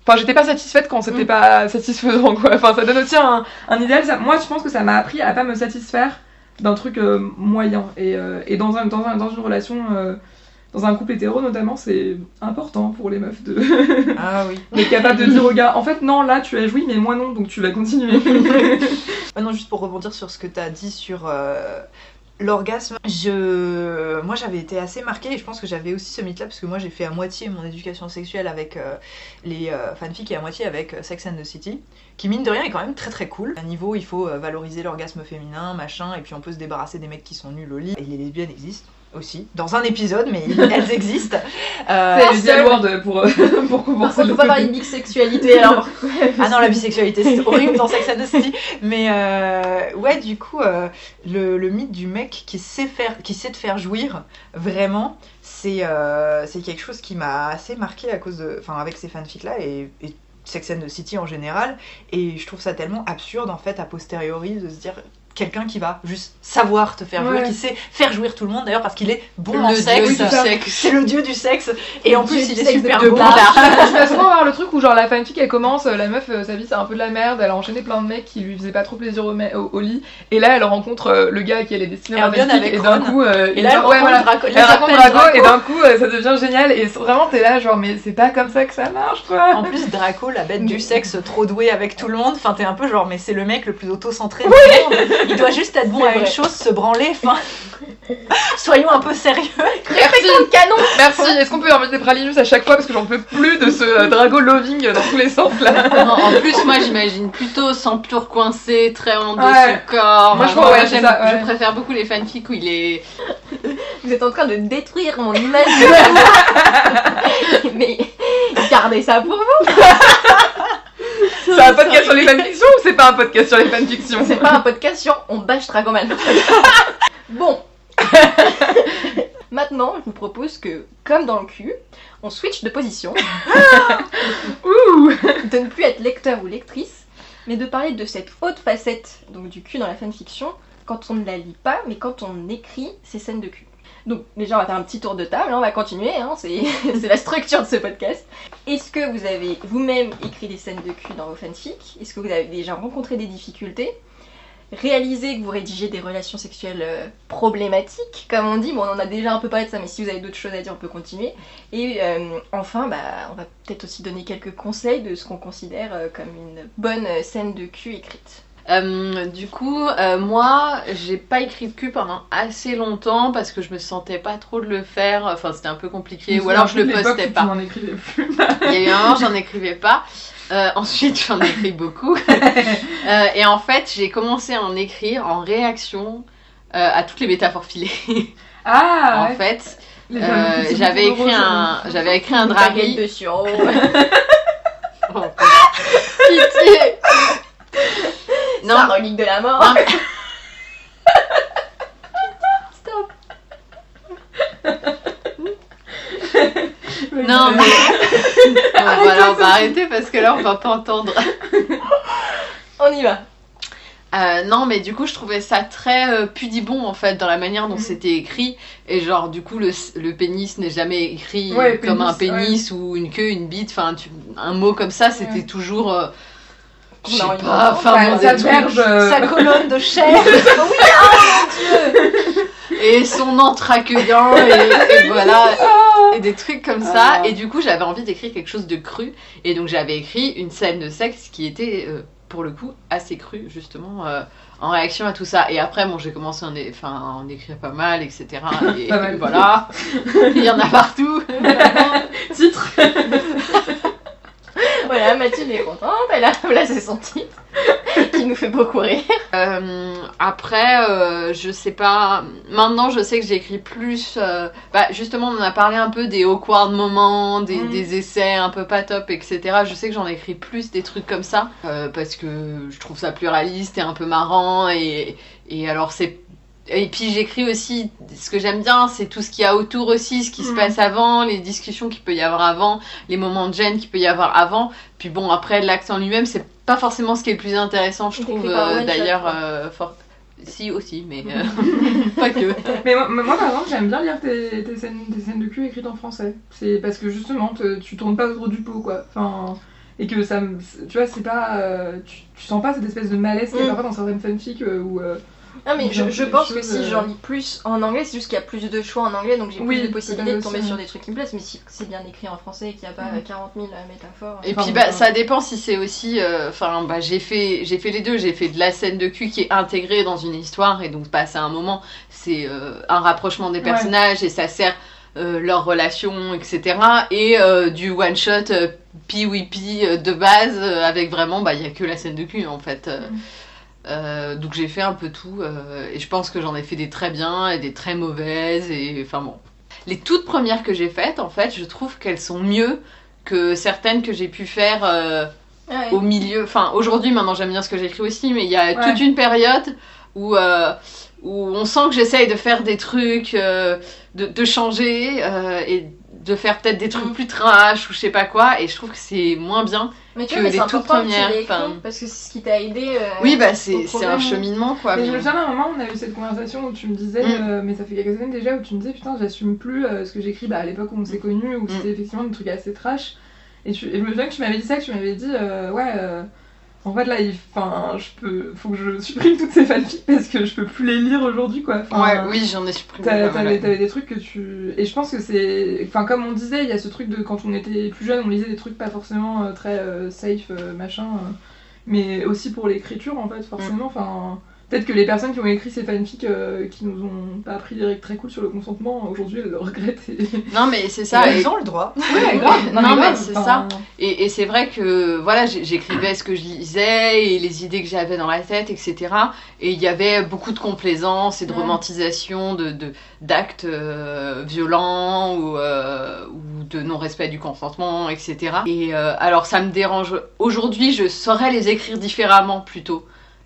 Enfin, j'étais pas satisfaite quand c'était Mm. pas satisfaisant, quoi. Enfin, ça donne aussi un, un idéal. Ça- Moi, je pense que ça m'a appris à pas me satisfaire d'un truc euh, moyen. Et, euh, et dans, un, dans, un- dans une relation, euh, dans un couple hétéro notamment, c'est important pour les meufs de Ah oui. d'être capable de dire au gars, en fait, non, là, tu as joui, mais moi non, donc tu vas continuer. Ah non, juste pour rebondir sur ce que tu as dit sur euh, l'orgasme, je... moi j'avais été assez marquée et je pense que j'avais aussi ce mythe-là parce que moi j'ai fait à moitié mon éducation sexuelle avec euh, les euh, fanfics et à moitié avec Sex and the City, qui mine de rien est quand même très très cool. À niveau, il faut valoriser l'orgasme féminin, machin, et puis on peut se débarrasser des mecs qui sont nuls au lit. Et les lesbiennes existent aussi, dans un épisode, mais elles existent. Euh, C'est lourd de- pour, pour Par compenser contre le faut pas parler de bisexualité alors. Ah non, la bisexualité, c'est horrible dans Sex and the City. Mais euh, ouais, du coup, euh, le, le mythe du mec qui sait, faire, qui sait te faire jouir, vraiment, c'est euh, c'est quelque chose qui m'a assez marqué à cause de, enfin, avec ces fanfics-là et, et Sex and the City en général. Et je trouve ça tellement absurde, en fait, a posteriori, de se dire quelqu'un qui va juste savoir te faire Ouais. qui sait faire jouir tout le monde d'ailleurs parce qu'il est bon Le en sexe. c'est le dieu du sexe et en plus il est super de beau. Blanche. Tu vas souvent avoir le truc où genre la fanfic elle commence, euh, la meuf euh, sa vie c'est un peu de la merde, elle a enchaîné plein de mecs qui lui faisaient pas trop plaisir au, me- au- au lit, et là elle rencontre euh, le gars qui elle est destinée à et d'un coup euh, Et il là, elle ouais, rencontre voilà. Draco. Elle et d'un coup euh, ça devient génial et vraiment t'es là genre mais c'est pas comme ça que ça marche quoi. En plus, Draco, la bête du sexe, trop doué avec tout le monde. Enfin, t'es un peu genre, mais c'est le mec le plus auto-centré du monde. Il doit juste être bon à une chose, se branler. Enfin, soyons un peu sérieux. Merci, le canon merci. Est-ce qu'on peut inviter Pralinus à chaque fois parce que j'en peux plus de ce euh, Drago loving dans tous les sens là? Non, en plus, moi j'imagine plutôt sans tour coincé, très en dos Ouais. son corps. Moi, je Enfin, crois, ouais, c'est j'aime- ça, ouais. je préfère beaucoup les fanfics où il est. Vous êtes en train de détruire mon image de Mais gardez ça pour vous C'est un podcast sur les fanfictions ou c'est pas un podcast sur les fanfictions C'est pas un podcast sur on bâche Dragoman. bon. Maintenant, je vous propose que, comme dans le cul, on switch de position, Ouh de ne plus être lecteur ou lectrice, mais de parler de cette haute facette donc du cul dans la fanfiction quand on ne la lit pas, mais quand on écrit ces scènes de cul. Donc déjà on va faire un petit tour de table, hein, on va continuer, hein, c'est la structure de ce podcast. Est-ce que vous avez vous-même écrit des scènes de cul dans vos fanfics? Est-ce que vous avez déjà rencontré des difficultés? Réalisé que vous rédigez des relations sexuelles euh, problématiques, comme on dit, bon on en a déjà un peu parlé de ça, mais si vous avez d'autres choses à dire on peut continuer. Et euh, enfin, bah, on va peut-être aussi donner quelques conseils de ce qu'on considère euh, comme une bonne scène de cul écrite. Euh, du coup, euh, moi, j'ai pas écrit de cul pendant assez longtemps parce que je me sentais pas trop de le faire. Enfin, c'était un peu compliqué. Ou alors je le postais pas. Écrivais plus. Il y a eu un moment, j'en écrivais pas. Euh, ensuite, j'en ai écrit beaucoup. Euh, et en fait, j'ai commencé à en écrire en réaction euh, à toutes les métaphores filées. Ah en ouais. fait, euh, j'avais écrit un, j'avais écrit un drari. de. Oh, pitié. Non, La relique de la mort. Non. Stop. non, mais. Bon, voilà, on va arrêter parce que là, on va pas entendre. On y va. Euh, non, mais du coup, je trouvais ça très euh, pudibond en fait dans la manière dont Mhm. c'était écrit. Et genre, du coup, le, le pénis n'est jamais écrit Ouais, comme un pénis, ou une queue, une bite. Enfin, un mot comme ça, c'était Ouais. toujours. euh, je sais pas, enfin, ça verge, euh, Sa colonne de chair. Et son entre accueillant, et, et voilà. Ah. Et des trucs comme ça. Ah. Et du coup, j'avais envie d'écrire quelque chose de cru. Et donc, j'avais écrit une scène de sexe qui était, euh, pour le coup, assez crue, justement, euh, en réaction à tout ça. Et après, bon, j'ai commencé à en, é- enfin, à en écrire pas mal, etc. Et, Pas mal. voilà. Il y en a partout. Titre. Voilà, Mathilde est contente, elle a placé son titre, qui nous fait beaucoup rire. Euh, après, euh, je sais pas. Maintenant, je sais que j'écris plus. euh, bah, justement, on en a parlé un peu des awkward moments, des, Mhm. des essais un peu pas top, etc. Je sais que j'en écris plus des trucs comme ça parce que je trouve ça plus réaliste et un peu marrant. Et, et alors, c'est. Et puis j'écris aussi, ce que j'aime bien, c'est tout ce qu'il y a autour aussi, ce qui se Mhm. passe avant, les discussions qu'il peut y avoir avant, les moments de gêne qu'il peut y avoir avant. Puis bon, après, l'acte en lui-même, c'est pas forcément ce qui est le plus intéressant, je trouve, euh, d'ailleurs, euh, fort. Si, aussi, mais euh, pas que. Mais moi, moi, par exemple, j'aime bien lire tes, tes scènes, tes scènes de cul écrites en français. C'est parce que justement, te- tu tournes pas autour du pot, quoi. Enfin, et que ça me. Tu vois, c'est pas. euh, tu, tu sens pas cette espèce de malaise qu'il y a Mm. parfois dans certaines fanfics euh, où. Euh, Non mais je, je pense que si euh, j'en lis plus en anglais, c'est juste qu'il y a plus de choix en anglais, donc j'ai Oui, plus de possibilités de tomber aussi, sur des trucs qui me plaisent, mais si c'est bien écrit en français et qu'il n'y a pas Mhm. euh, 40 000 métaphores. Et Enfin, puis bah, euh, ça dépend si c'est aussi. euh, Enfin, bah, j'ai fait, fait les deux. J'ai fait de la scène de cul qui est intégrée dans une histoire et donc bah, c'est un moment, c'est euh, un rapprochement des Ouais. personnages et ça sert euh, leur relation, etc. Et euh, du one shot euh, pi euh, de base euh, avec vraiment, bah, il y a que la scène de cul en fait. euh. Euh, donc j'ai fait un peu tout euh, et je pense que j'en ai fait des très bien et des très mauvaises et enfin bon. Les toutes premières que j'ai faites, en fait, je trouve qu'elles sont mieux que certaines que j'ai pu faire euh, Ouais. au milieu. Enfin, aujourd'hui, maintenant j'aime bien ce que j'écris aussi, mais il y a Ouais. toute une période où, où on sent que j'essaye de faire des trucs, de, de changer. et de faire peut-être des trucs Mm. plus trash ou je sais pas quoi, et je trouve que c'est moins bien. Mais tu que vois, mais les c'est toutes important que tu premières, parce que c'est ce qui t'a aidé. euh, Oui, bah c'est c'est un cheminement quoi. Mais je me souviens à un moment, on a eu cette conversation où tu me disais, Mm. euh, mais ça fait quelques années déjà, où tu me disais, putain, j'assume plus euh, ce que j'écris bah, à l'époque où on s'est connus, où Mm. c'était effectivement des trucs assez trash. Et, tu- et je me souviens que tu m'avais dit ça, que tu m'avais dit, euh, ouais, euh, en fait là, il enfin, je peux, faut que je supprime toutes ces fanfics parce que je peux plus les lire aujourd'hui, quoi. Enfin, Ouais, oui, j'en ai supprimé. T'avais des trucs que tu. Et je pense que c'est. Enfin, comme on disait, il y a ce truc de quand on était plus jeune, on lisait des trucs pas forcément euh, très euh, safe, euh, machin. mais aussi pour l'écriture, en fait, forcément. Enfin. Peut-être que les personnes qui ont écrit ces fanfics euh, qui nous ont pas appris des règles très cool sur le consentement, aujourd'hui elles le regrettent. Et... Non, mais c'est ça. et- Ils ont le droit. Ouais, grave. Non, mais grave, c'est enfin, Et, et c'est vrai que voilà, j'écrivais ce que je lisais et les idées que j'avais dans la tête, etc. Et il y avait beaucoup de complaisance et de Ouais. romantisation de d'actes euh, violents ou, euh, ou de non-respect du consentement, etc. Et euh, alors ça me dérange. Aujourd'hui, je saurais les écrire différemment plutôt.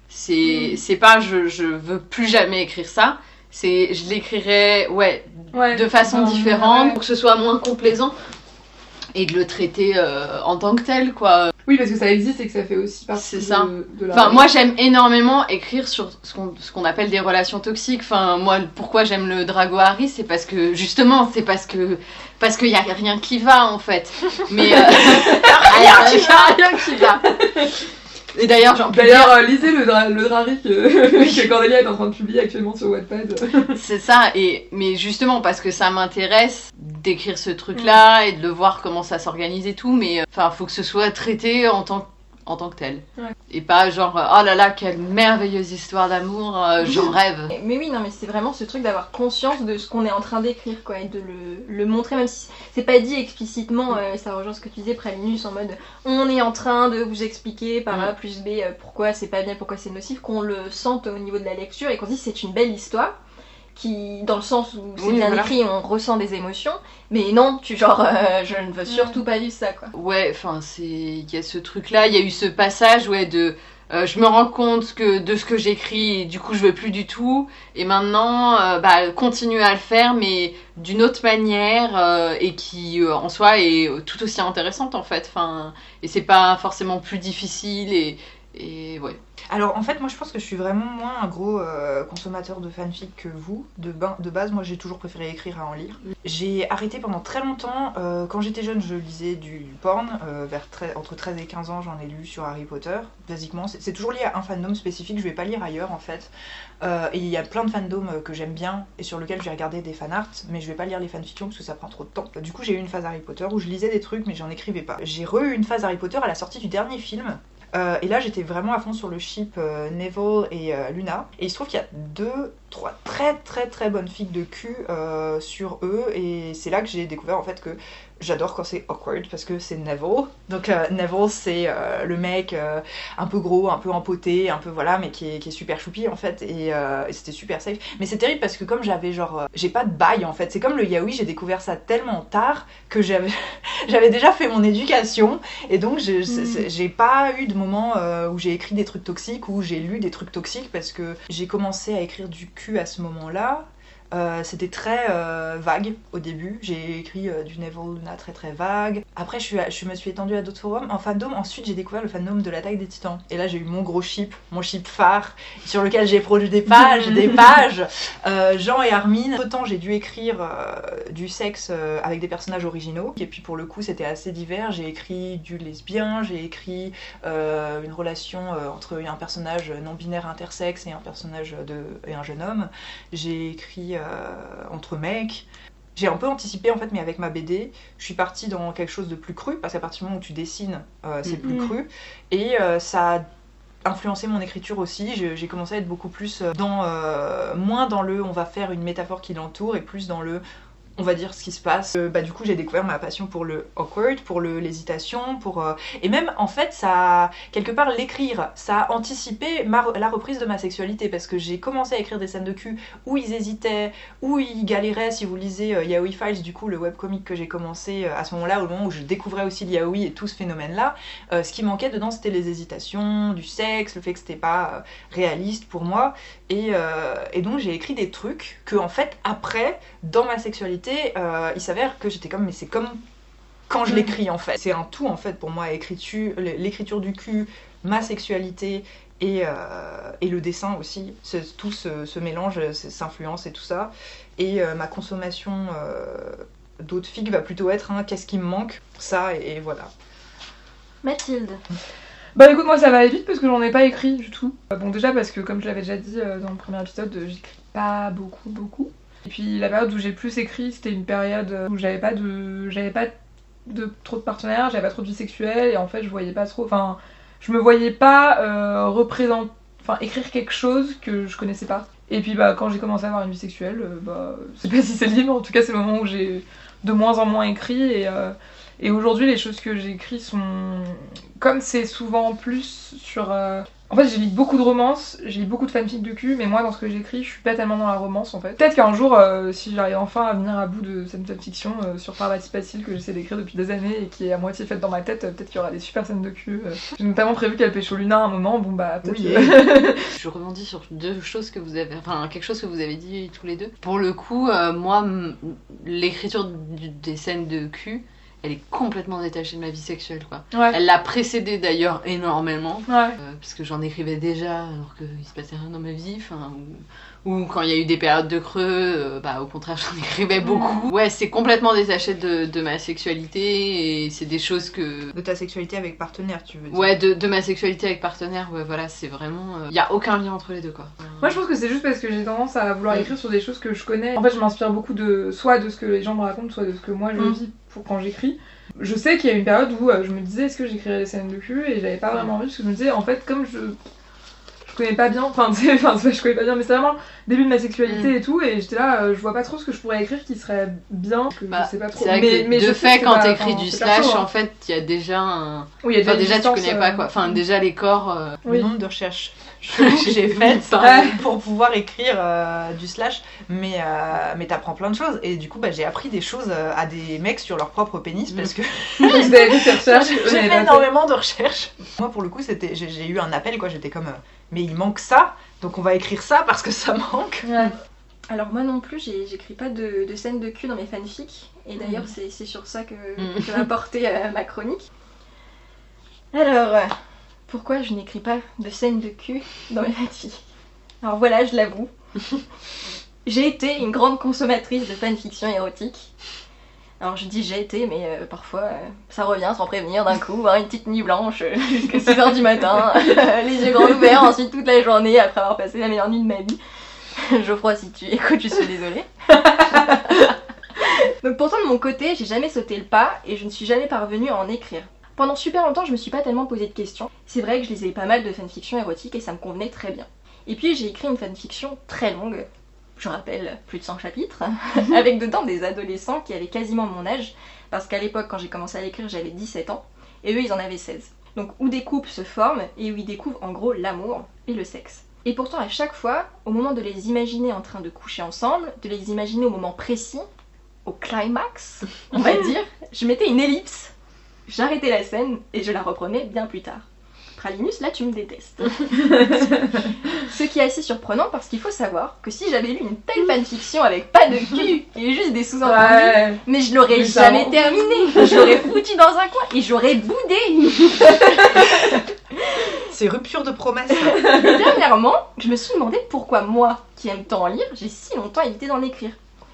C'est c'est pas je, je veux plus jamais écrire ça. C'est je l'écrirais ouais ouais, de façon différente ouais. pour que ce soit moins complaisant et de le traiter euh, en tant que tel quoi. Oui, parce que ça existe et que ça fait aussi partie de, la. Enfin moi j'aime énormément écrire sur ce qu'on ce qu'on appelle des relations toxiques. Enfin moi pourquoi j'aime le Drago Harry c'est parce que justement c'est parce que parce qu'il y a rien qui va en fait. Mais euh, rien qui va, rien qui va. Et d'ailleurs j'en peux D'ailleurs, euh, lisez le, dra le drari que, que Cordelia est en train de publier actuellement sur Wattpad. C'est ça, et mais justement parce que ça m'intéresse d'écrire ce truc-là et de le voir comment ça s'organise et tout, mais euh, enfin faut que ce soit traité en tant en tant que tel, Ouais. et pas genre oh là là quelle merveilleuse histoire d'amour, euh, j'en rêve. Mais oui, non, mais c'est vraiment ce truc d'avoir conscience de ce qu'on est en train d'écrire, quoi, et de le, le montrer, même si c'est pas dit explicitement, euh, et ça rejoint ce que tu disais, Pralinus, en mode on est en train de vous expliquer par A plus B euh, pourquoi c'est pas bien, pourquoi c'est nocif, qu'on le sente au niveau de la lecture et qu'on se dit c'est une belle histoire. Qui, dans le sens où c'est Oui, bien voilà. écrit, on ressent des émotions, mais non, tu genre, euh, je ne veux surtout pas vivre ça, quoi. Ouais, enfin c'est il y a ce truc-là, il y a eu ce passage ouais de euh, je me rends compte que de ce que j'écris, du coup je veux plus du tout, et maintenant euh, bah continuer à le faire, mais d'une autre manière euh, et qui euh, en soi est tout aussi intéressante en fait. Enfin et c'est pas forcément plus difficile et et ouais. Alors en fait, moi je pense que je suis vraiment moins un gros euh, consommateur de fanfic que vous. De, ba- de base, moi j'ai toujours préféré écrire à en lire. J'ai arrêté pendant très longtemps. euh, quand j'étais jeune, je lisais du porn. euh, vers tre- entre 13 et 15 ans, j'en ai lu sur Harry Potter. Basiquement, c'est toujours lié à un fandom spécifique. Je vais pas lire ailleurs en fait. Et il y a plein de fandoms que j'aime bien et sur lesquels je vais regarder des fanarts, mais je vais pas lire les fanfictions parce que ça prend trop de temps. Du coup, j'ai eu une phase Harry Potter où je lisais des trucs, mais j'en écrivais pas. J'ai re-eu une phase Harry Potter à la sortie du dernier film. Euh, et là, j'étais vraiment à fond sur le ship euh, Neville et euh, Luna. Et il se trouve qu'il y a deux, trois très très très bonnes filles de cul euh, sur eux. Et c'est là que j'ai découvert en fait que j'adore quand c'est awkward parce que c'est Neville. Donc euh, Neville, c'est euh, le mec euh, un peu gros, un peu empoté, un peu voilà, mais qui est, qui est super choupi en fait. Et, et c'était super safe. Mais c'est terrible parce que comme j'avais genre, j'ai pas de bail en fait. C'est comme le yaoi, j'ai découvert ça tellement tard que j'avais j'avais déjà fait mon éducation et donc c'est- j'ai pas eu de moment où j'ai écrit des trucs toxiques ou j'ai lu des trucs toxiques parce que j'ai commencé à écrire du cul à ce moment-là. Euh, c'était très euh, vague au début. J'ai écrit euh, du Neville Luna très très vague. Après, je, suis, je me suis étendue à d'autres forums. En fandom, ensuite, j'ai découvert le fandom de l'attaque des titans. Et là, j'ai eu mon gros ship, mon ship phare, sur lequel j'ai produit des pages, des pages. Jean et Armin. Autant j'ai dû écrire du sexe avec des personnages originaux. Et puis pour le coup, c'était assez divers. J'ai écrit du lesbien, j'ai écrit une relation entre un personnage non binaire intersexe et un personnage de et un jeune homme. J'ai écrit euh, entre mecs. J'ai un peu anticipé en fait, mais avec ma BD, je suis partie dans quelque chose de plus cru, parce qu'à partir du moment où tu dessines, euh, c'est plus Mhm. cru. Et euh, ça a influencé mon écriture aussi. J'ai commencé à être beaucoup plus dans, euh, moins dans le on va faire une métaphore qui l'entoure et plus dans le on va dire ce qui se passe. Euh, bah, du coup, j'ai découvert ma passion pour le awkward, pour l'hésitation, pour euh, et même en fait, ça quelque part l'écrire, ça a anticipé la reprise de ma sexualité parce que j'ai commencé à écrire des scènes de cul où ils hésitaient, où ils galéraient. Si vous lisez euh, Yaoi Files, du coup, le webcomic que j'ai commencé euh, à ce moment-là, au moment où je découvrais aussi le yaoi et tout ce phénomène-là, ce qui manquait dedans, c'était les hésitations, du sexe, le fait que c'était pas réaliste pour moi. Et donc j'ai écrit des trucs que en fait après, dans ma sexualité, euh, il s'avère que j'étais comme, mais c'est comme quand je l'écris en fait. C'est un tout en fait pour moi, écriture, l'écriture du cul, ma sexualité et, euh, et le dessin aussi. Tout se, se mélange, s'influence et tout ça. Et euh, ma consommation euh, d'eau de figue va plutôt être un qu'est-ce qui me manque, ça et, et voilà. Mathilde. Bah écoute, moi ça va aller vite parce que j'en ai pas écrit du tout. Bon, déjà parce que, comme je l'avais déjà dit dans le premier épisode, j'écris pas beaucoup, beaucoup. Et puis la période où j'ai plus écrit, c'était une période où j'avais pas de. J'avais pas de trop de partenaires, j'avais pas trop de vie sexuelle et en fait je voyais pas trop. Enfin, je me voyais pas euh, représenter. Enfin, écrire quelque chose que je connaissais pas. Et puis bah quand j'ai commencé à avoir une vie sexuelle, euh, bah je sais pas si c'est mais en tout cas c'est le moment où j'ai de moins en moins écrit et. euh, et aujourd'hui, les choses que j'écris sont. Comme c'est souvent plus sur. En fait, j'ai lu beaucoup de romances, j'ai lu beaucoup de fanfics de cul, mais moi, dans ce que j'écris, je suis pas tellement dans la romance en fait. Peut-être qu'un jour, euh, si j'arrive enfin à venir à bout de cette fanfiction euh, sur Parvati Patil que j'essaie d'écrire depuis des années et qui est à moitié faite dans ma tête, euh, peut-être qu'il y aura des super scènes de cul. euh. J'ai notamment prévu qu'elle pêche au Luna à un moment, bon bah peut-être. Oui, que- Je rebondis sur deux choses que vous avez, enfin quelque chose que vous avez dit tous les deux. Pour le coup, euh, moi, m- l'écriture des scènes de cul, elle est complètement détachée de ma vie sexuelle, quoi. Ouais. Elle l'a précédée d'ailleurs énormément, Ouais. euh, parce que j'en écrivais déjà alors qu'il se passait rien dans ma vie, enfin, ou, ou quand il y a eu des périodes de creux, euh, bah au contraire j'en écrivais beaucoup. Ouais, c'est complètement détaché de, de ma sexualité et c'est des choses que De ta sexualité avec partenaire, tu veux dire. Ouais, de, de ma sexualité avec partenaire, ouais, voilà, c'est vraiment. Il y a aucun lien entre les deux, quoi. Moi, je pense que c'est juste parce que j'ai tendance à vouloir Mm. écrire sur des choses que je connais. En fait, je m'inspire beaucoup de soit de ce que les gens me racontent, soit de ce que moi je Mm. vis pour quand j'écris. Je sais qu'il y a une période où euh, je me disais est-ce que j'écrirais des scènes de cul et j'avais pas vraiment envie parce que je me disais en fait comme je connais pas bien, enfin tu sais, enfin je connais pas bien mais c'est vraiment le début de ma sexualité Mm. et tout et j'étais là euh, je vois pas trop ce que je pourrais écrire qui serait bien, que Bah, je sais pas trop. Vrai mais, que mais de je sais fait, que quand t'écris du perso, slash, hein. en fait, il y a déjà un. Oui, il y a Enfin, une déjà, tu connais euh, pas quoi. Enfin, déjà, les corps. euh, Oui. le nombre de recherches que j'ai faites Pareil. pour pouvoir écrire euh, du slash, mais, euh, mais t'apprends plein de choses. Et du coup, bah, j'ai appris des choses euh, à des mecs sur leur propre pénis parce que Vous avez fait ces recherches, je j'ai fait énormément de recherches. Moi, pour le coup, c'était, j'ai, j'ai eu un appel, quoi. J'étais comme, euh, mais il manque ça, donc on va écrire ça parce que ça manque. Ouais. Alors moi non plus, j'ai- j'écris pas de, de scènes de cul dans mes fanfics. Et d'ailleurs, c'est c'est sur ça que Mm. que je vais apporter ma chronique. Alors, pourquoi je n'écris pas de scènes de cul dans mes fanfics Alors voilà, je l'avoue. J'ai été une grande consommatrice de fanfiction érotique. Alors je dis j'ai été, mais euh, parfois euh, ça revient sans prévenir d'un coup, hein, une petite nuit blanche euh, jusqu'à 6h du matin, les yeux grands ouverts, ensuite toute la journée après avoir passé la meilleure nuit de ma vie. Geoffroy, si tu écoutes, je suis désolée. Donc pourtant de mon côté, j'ai jamais sauté le pas et je ne suis jamais parvenue à en écrire. Pendant super longtemps, je me suis pas tellement posé de questions. C'est vrai que je lisais pas mal de fanfiction érotique et ça me convenait très bien. Et puis j'ai écrit une fanfiction très longue, je rappelle plus de 100 chapitres, avec dedans des adolescents qui avaient quasiment mon âge, parce qu'à l'époque quand j'ai commencé à l'écrire j'avais 17 ans, et eux ils en avaient 16. Donc où des couples se forment et où ils découvrent en gros l'amour et le sexe. Et pourtant à chaque fois, au moment de les imaginer en train de coucher ensemble, de les imaginer au moment précis, au climax, on va dire, je mettais une ellipse, j'arrêtais la scène et je la reprenais bien plus tard. Pralinus, là tu me détestes. Ce qui est assez surprenant parce qu'il faut savoir que si j'avais lu une telle fanfiction avec pas de cul et juste des sous-entendus, Ouais. mais je l'aurais jamais rend- terminé. Je l'aurais foutu dans un coin et j'aurais boudé. C'est rupture de promesse. Et dernièrement, je me suis demandé pourquoi moi, qui aime tant lire, j'ai si longtemps évité d'en écrire.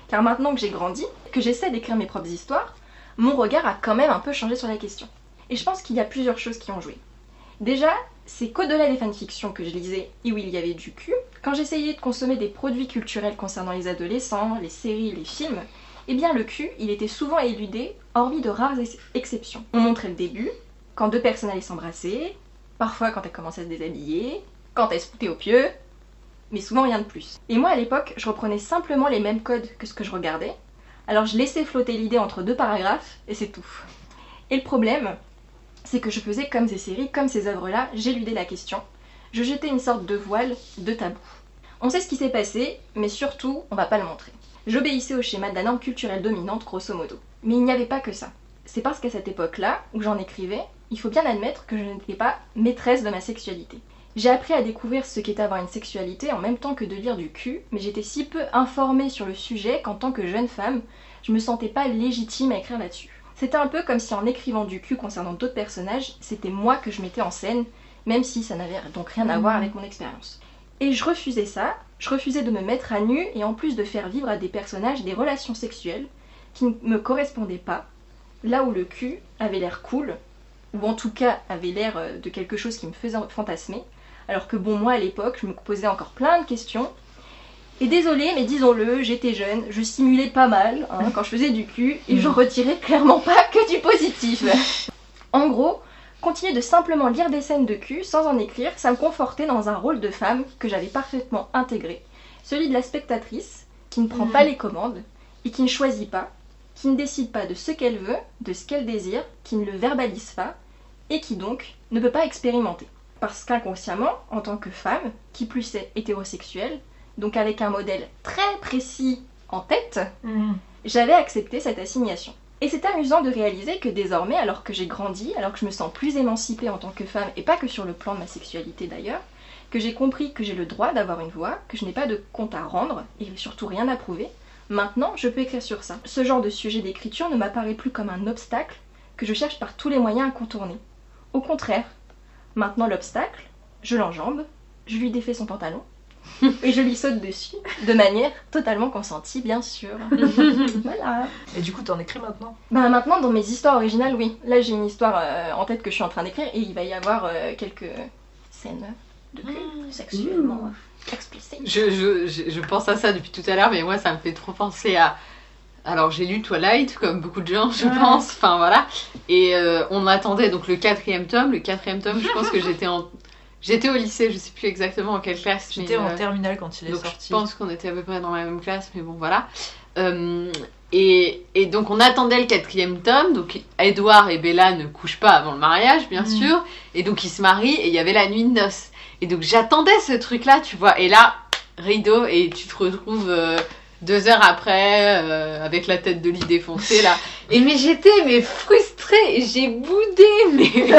Car maintenant que j'ai grandi, que j'essaie d'écrire mes propres histoires, mon regard a quand même un peu changé sur la question. Et je pense qu'il y a plusieurs choses qui ont joué. Déjà, c'est qu'au-delà des fanfictions que je lisais et où il y avait du cul, quand j'essayais de consommer des produits culturels concernant les adolescents, les séries, les films, eh bien le cul, il était souvent éludé, hormis de rares ex- exceptions. On montrait le début, quand deux personnes allaient s'embrasser, parfois quand elles commençaient à se déshabiller, quand elles se foutaient au pieu, mais souvent rien de plus. Et moi à l'époque, je reprenais simplement les mêmes codes que ce que je regardais, alors je laissais flotter l'idée entre deux paragraphes, et c'est tout. Et le problème, c'est que je faisais comme ces séries, comme ces œuvres-là, j'éludais la question. Je jetais une sorte de voile, de tabou. On sait ce qui s'est passé, mais surtout, on va pas le montrer. J'obéissais au schéma de la norme culturelle dominante, grosso modo. Mais il n'y avait pas que ça. C'est parce qu'à cette époque-là, où j'en écrivais, il faut bien admettre que je n'étais pas maîtresse de ma sexualité. J'ai appris à découvrir ce qu'est avoir une sexualité en même temps que de lire du cul, mais j'étais si peu informée sur le sujet qu'en tant que jeune femme, je me sentais pas légitime à écrire là-dessus. C'était un peu comme si en écrivant du cul concernant d'autres personnages, c'était moi que je mettais en scène, même si ça n'avait donc rien à voir avec mon expérience. Et je refusais ça, je refusais de me mettre à nu et en plus de faire vivre à des personnages des relations sexuelles qui ne me correspondaient pas, là où le cul avait l'air cool, ou en tout cas avait l'air euh, de quelque chose qui me faisait fantasmer, alors que bon, moi à l'époque, je me posais encore plein de questions. Et désolé, mais disons-le, j'étais jeune, je simulais pas mal hein, quand je faisais du cul, et je retirais clairement pas que du positif. en gros, continuer de simplement lire des scènes de cul sans en écrire, ça me confortait dans un rôle de femme que j'avais parfaitement intégré. Celui de la spectatrice, qui ne prend pas les commandes, et qui ne choisit pas, qui ne décide pas de ce qu'elle veut, de ce qu'elle désire, qui ne le verbalise pas, et qui donc ne peut pas expérimenter. Parce qu'inconsciemment, en tant que femme, qui plus est hétérosexuelle, donc avec un modèle très précis en tête, j'avais accepté cette assignation. Et c'est amusant de réaliser que désormais, alors que j'ai grandi, alors que je me sens plus émancipée en tant que femme, et pas que sur le plan de ma sexualité d'ailleurs, que j'ai compris que j'ai le droit d'avoir une voix, que je n'ai pas de compte à rendre, et surtout rien à prouver, maintenant je peux écrire sur ça. Ce genre de sujet d'écriture ne m'apparaît plus comme un obstacle que je cherche par tous les moyens à contourner. Au contraire, maintenant l'obstacle, je l'enjambe, je lui défais son pantalon, et je lui saute dessus, de manière totalement consentie, bien sûr. voilà. Et du coup, t'en écris maintenant? Bah maintenant, dans mes histoires originales, oui. Là, j'ai une histoire euh, en tête que je suis en train d'écrire, et il va y avoir euh, quelques scènes de cul sexuellement explicites. Je, je, je, je pense à ça depuis tout à l'heure, mais moi, ça me fait trop penser à. Alors, j'ai lu Twilight, comme beaucoup de gens, je Ouais. pense. Enfin, voilà. Et euh, on attendait donc le quatrième tome. Le quatrième tome, je pense que j'étais en. J'étais au lycée, je sais plus exactement en quelle classe. J'étais en euh, terminale quand il est donc sorti. je pense qu'on était à peu près dans la même classe, mais bon voilà. Euh, et, et donc on attendait le quatrième tome, donc Edouard et Bella ne couchent pas avant le mariage, bien Mm. sûr, et donc ils se marient et il y avait la nuit de noces. Et donc j'attendais ce truc-là, tu vois, et là, rideau, et tu te retrouves euh, deux heures après euh, avec la tête de lit défoncée là. Et mais j'étais mais frustrée, j'ai boudé, mais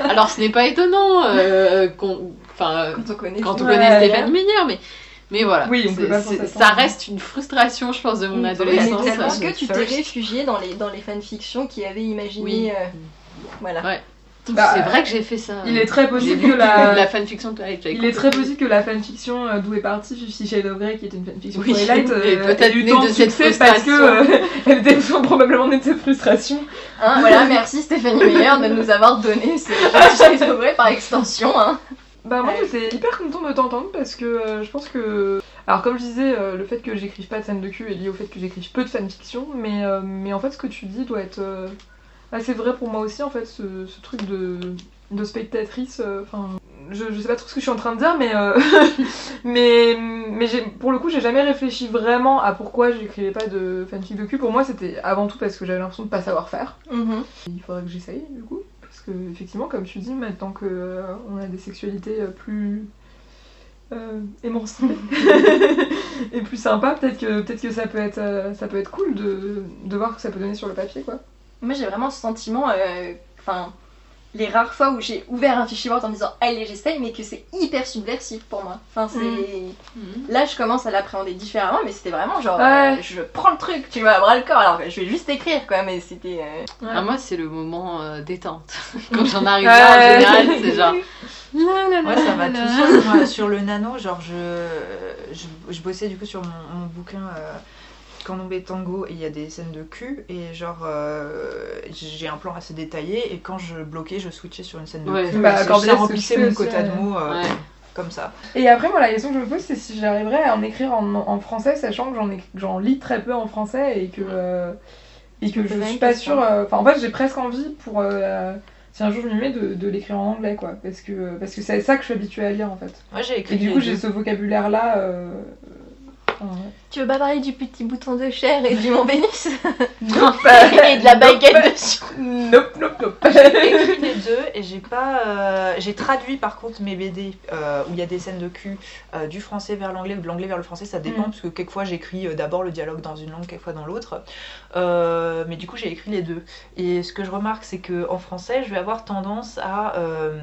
alors ce n'est pas étonnant euh, qu'on, enfin Quand on connaît. quand on Ouais, connaît ouais. Stéphane Meunier, mais, mais voilà. Oui, on peut pas ça reste une frustration, je pense, de mon Oui, adolescence. Est-ce que tu t'es First. réfugié dans les, dans les fanfictions qui avaient imaginé. Oui. euh, Voilà. Ouais. Bah, c'est vrai que j'ai fait ça. Il est très J'ai possible que la... la fanfiction Twilight. Il est très possible que la fanfiction euh, d'où est partie Fifty Shades of Grey, qui était une fanfiction Oui, Twilight, et euh, ait eu tant de succès parce que euh, elle était probablement de cette frustration. Hein, voilà, merci Stéphanie Meyer de nous avoir donné ce Shades of Grey par extension. Hein. Bah moi j'étais hyper content de t'entendre parce que euh, je pense que... Alors comme je disais, euh, le fait que j'écrive pas de scène de cul est lié au fait que j'écrive peu de fanfiction, mais, euh, mais en fait ce que tu dis doit être euh, assez vrai pour moi aussi en fait, ce, ce truc de, de spectatrice, euh, enfin... je, je sais pas trop ce que je suis en train de dire, mais, euh, mais, mais j'ai- pour le coup j'ai jamais réfléchi vraiment à pourquoi j'écrivais pas de fanfic de cul. Pour moi c'était avant tout parce que j'avais l'impression de pas savoir faire. Mhm. Il faudrait que j'essaye du coup. Parce que effectivement, comme tu dis, maintenant que euh, on a des sexualités euh, plus émancipées et plus sympas, peut-être que peut-être que ça peut être ça peut être cool de, de voir que ça peut donner sur le papier quoi. Moi j'ai vraiment ce sentiment, euh, enfin, les rares fois où j'ai ouvert un fichier Word en disant allez j'essaye, mais que c'est hyper subversif pour moi. Enfin, c'est. Mhm. Là je commence à l'appréhender différemment, mais c'était vraiment genre Ouais. euh, je prends le truc, tu vois, à bras le corps, alors que je vais juste écrire quoi, mais c'était. euh, Ah, moi, c'est le moment euh, détente. Quand j'en arrive Ouais. là, en général, c'est genre. La, la, Moi, la, ça va la, tout la. seul. Moi, sur le nano, genre, je, je, je bossais du coup sur mon, mon bouquin euh, Candombe Tango et il y a des scènes de cul. Et genre, euh, j'ai un plan assez détaillé. Et quand je bloquais, je switchais sur une scène de Ouais. cul. Bah, c'est ce mon quota c'est, de mots euh, Ouais. comme ça. Et après moi la question que je me pose c'est si j'arriverais à en écrire en, en français, sachant que j'en lis très peu en français et que euh, et que C'est je suis pas sûre. euh, Enfin en fait j'ai presque envie pour euh, si un jour je m'y mets de, de l'écrire en anglais quoi, parce que parce que c'est ça que je suis habituée à lire en fait. Moi, j'ai écrit Et du coup, j'ai ce vocabulaire-là. Tu veux pas parler du petit bouton de chair et du Mont Vénus? Nope. Et de la baguette dessus Nope, nope, nope. J'ai écrit les deux et j'ai pas. euh, j'ai traduit par contre mes BD euh, où il y a des scènes de cul euh, du français vers l'anglais ou de l'anglais vers le français, ça dépend Mm. parce que quelquefois j'écris euh, d'abord le dialogue dans une langue, quelquefois dans l'autre. Euh, mais du coup j'ai écrit les deux. Et ce que je remarque c'est que en français je vais avoir tendance à. euh,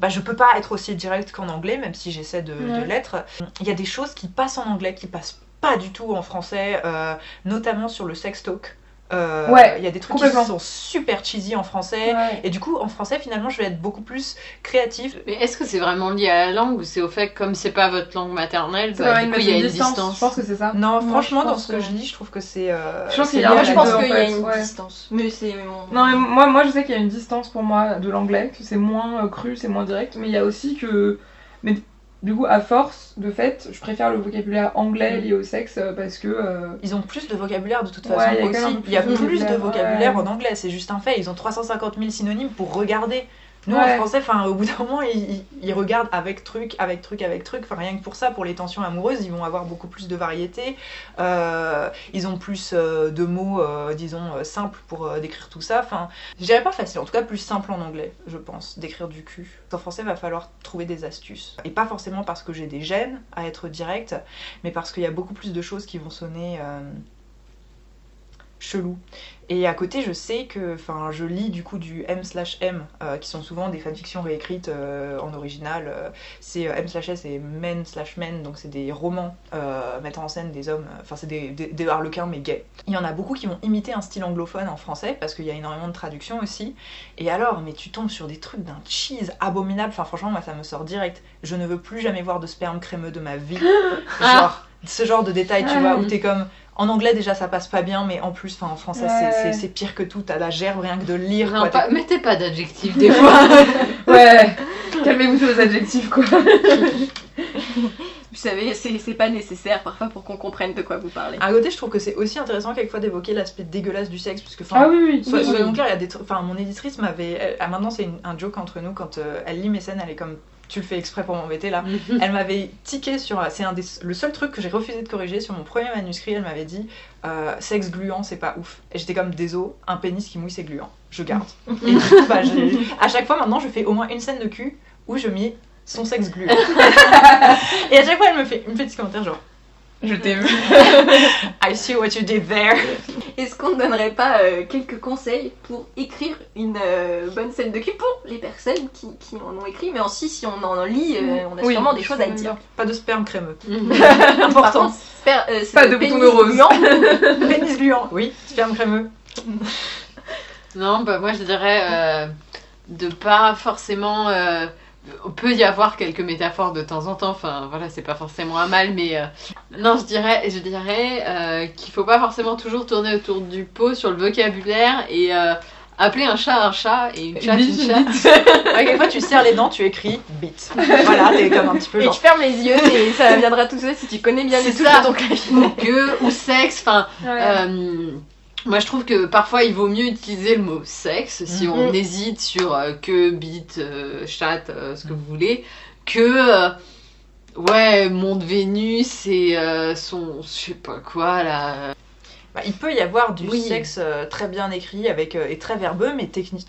bah, je peux pas être aussi direct qu'en anglais, même si j'essaie de, l'être. Il y a des choses qui passent en anglais, qui passent pas du tout en français, euh, notamment sur le sex talk. Euh, Ouais, il y a des trucs qui sont super cheesy en français. Ouais. Et du coup, en français, finalement, je vais être beaucoup plus créatif. Mais est-ce que c'est vraiment lié à la langue ou c'est au fait que comme c'est pas votre langue maternelle, bah, du coup il y a une distance. distance. Je pense que c'est ça. Non, Moi, franchement, dans ce que que- je lis, je trouve que c'est. euh, Je pense qu'il y a je pense qu'il y une ouais. distance. Mais c'est mon. Non, mais moi, moi je sais qu'il y a une distance pour moi de l'anglais, que c'est moins euh, cru, c'est moins direct, mais il y a aussi que. Mais du coup, à force, de fait, je préfère le vocabulaire anglais lié au sexe euh, parce que. euh, Ils ont plus de vocabulaire de toute façon aussi. Il y a plus de vocabulaire, vocabulaire ouais. en anglais, c'est juste un fait. Ils ont 350 000 synonymes pour regarder. Nous Ouais. en français, enfin au bout d'un moment, ils, regardent avec truc, avec truc, avec truc. Enfin rien que pour ça, pour les tensions amoureuses, ils vont avoir beaucoup plus de variété. Euh, ils ont plus euh, de mots, euh, disons simples pour décrire tout ça. Enfin, je dirais pas facile, en tout cas plus simple en anglais, je pense, d'écrire du cul. En français, va falloir trouver des astuces. Et pas forcément parce que j'ai des gènes à être direct, mais parce qu'il y a beaucoup plus de choses qui vont sonner chelou. Et à côté, je sais que, enfin, je lis du coup du M slash M, euh, qui sont souvent des fanfictions réécrites euh, en original. euh, c'est M slash S et Men slash Men, donc c'est des romans mettant en scène des hommes, enfin c'est des, des, des harlequins mais gays. Il y en a beaucoup qui vont imiter un style anglophone en français parce qu'il y a énormément de traductions aussi. Et alors, mais tu tombes sur des trucs d'un cheese abominable. Enfin, franchement, moi ça me sort direct. Je ne veux plus jamais voir de sperme crémeux de ma vie. Genre, ce genre de détails, tu Ah. vois, où t'es comme. En anglais déjà ça passe pas bien, mais en plus, en français c'est- Ouais. c'est c'est pire que tout. T'as la gerbe rien que de lire. Non, quoi. pas- mettez pas d'adjectif des fois. Ouais, calmez-vous sur les adjectifs quoi. Vous savez, c'est c'est pas nécessaire parfois pour qu'on comprenne de quoi vous parlez. À côté, je trouve que c'est aussi intéressant quelquefois d'évoquer l'aspect dégueulasse du sexe, parce que enfin, Ah oui, oui. Oui, oui. Soyons clairs, il y a des trucs. Enfin, mon éditrice m'avait. elle- ah, maintenant, c'est une- un joke entre nous quand euh, elle lit mes scènes, elle est comme. Tu le fais exprès pour m'embêter là. Elle m'avait tiqué sur. C'est un des, le seul truc que j'ai refusé de corriger sur mon premier manuscrit. Elle m'avait dit euh, sexe gluant, c'est pas ouf. Et j'étais comme désolé, un pénis qui mouille, c'est gluant. Je garde. Et du coup, bah, à chaque fois maintenant, je fais au moins une scène de cul où je mets son sexe gluant. Et à chaque fois, elle me fait une petite commentaire genre Je t'ai vu. I see what you did there. Est-ce qu'on ne donnerait pas euh, quelques conseils pour écrire une euh, bonne scène de cul pour les personnes qui, qui en ont écrit, mais aussi si on en lit, euh, on a Oui, sûrement des choses à dire. Pas de sperme crémeux. Par Important. contre, sper- euh, c'est Pas de bouton pénis de rose. gluant. Pénis gluant. Oui, sperme crémeux. Non, bah moi je dirais euh, de pas forcément. Euh, peut y avoir quelques métaphores de temps en temps, enfin voilà, c'est pas forcément un mal, mais euh, non, je dirais, je dirais euh, qu'il faut pas forcément toujours tourner autour du pot sur le vocabulaire et euh, appeler un chat un chat et une chatte une chatte. Ouais, quelquefois tu serres les dents, tu écris bite. Voilà, t'es comme un petit peu Et tu fermes les yeux et ça viendra tout seul si tu connais bien les ça. de ton clavier. ou que ou sexe, enfin. Ouais. Moi, je trouve que parfois il vaut mieux utiliser le mot sexe si Mhm. on hésite sur euh, que, bite, euh, chatte, euh, ce que vous voulez, que ouais, monde Vénus et son, je sais pas quoi là. Bah, il peut y avoir du Oui. sexe très bien écrit avec, et très verbeux, mais technique,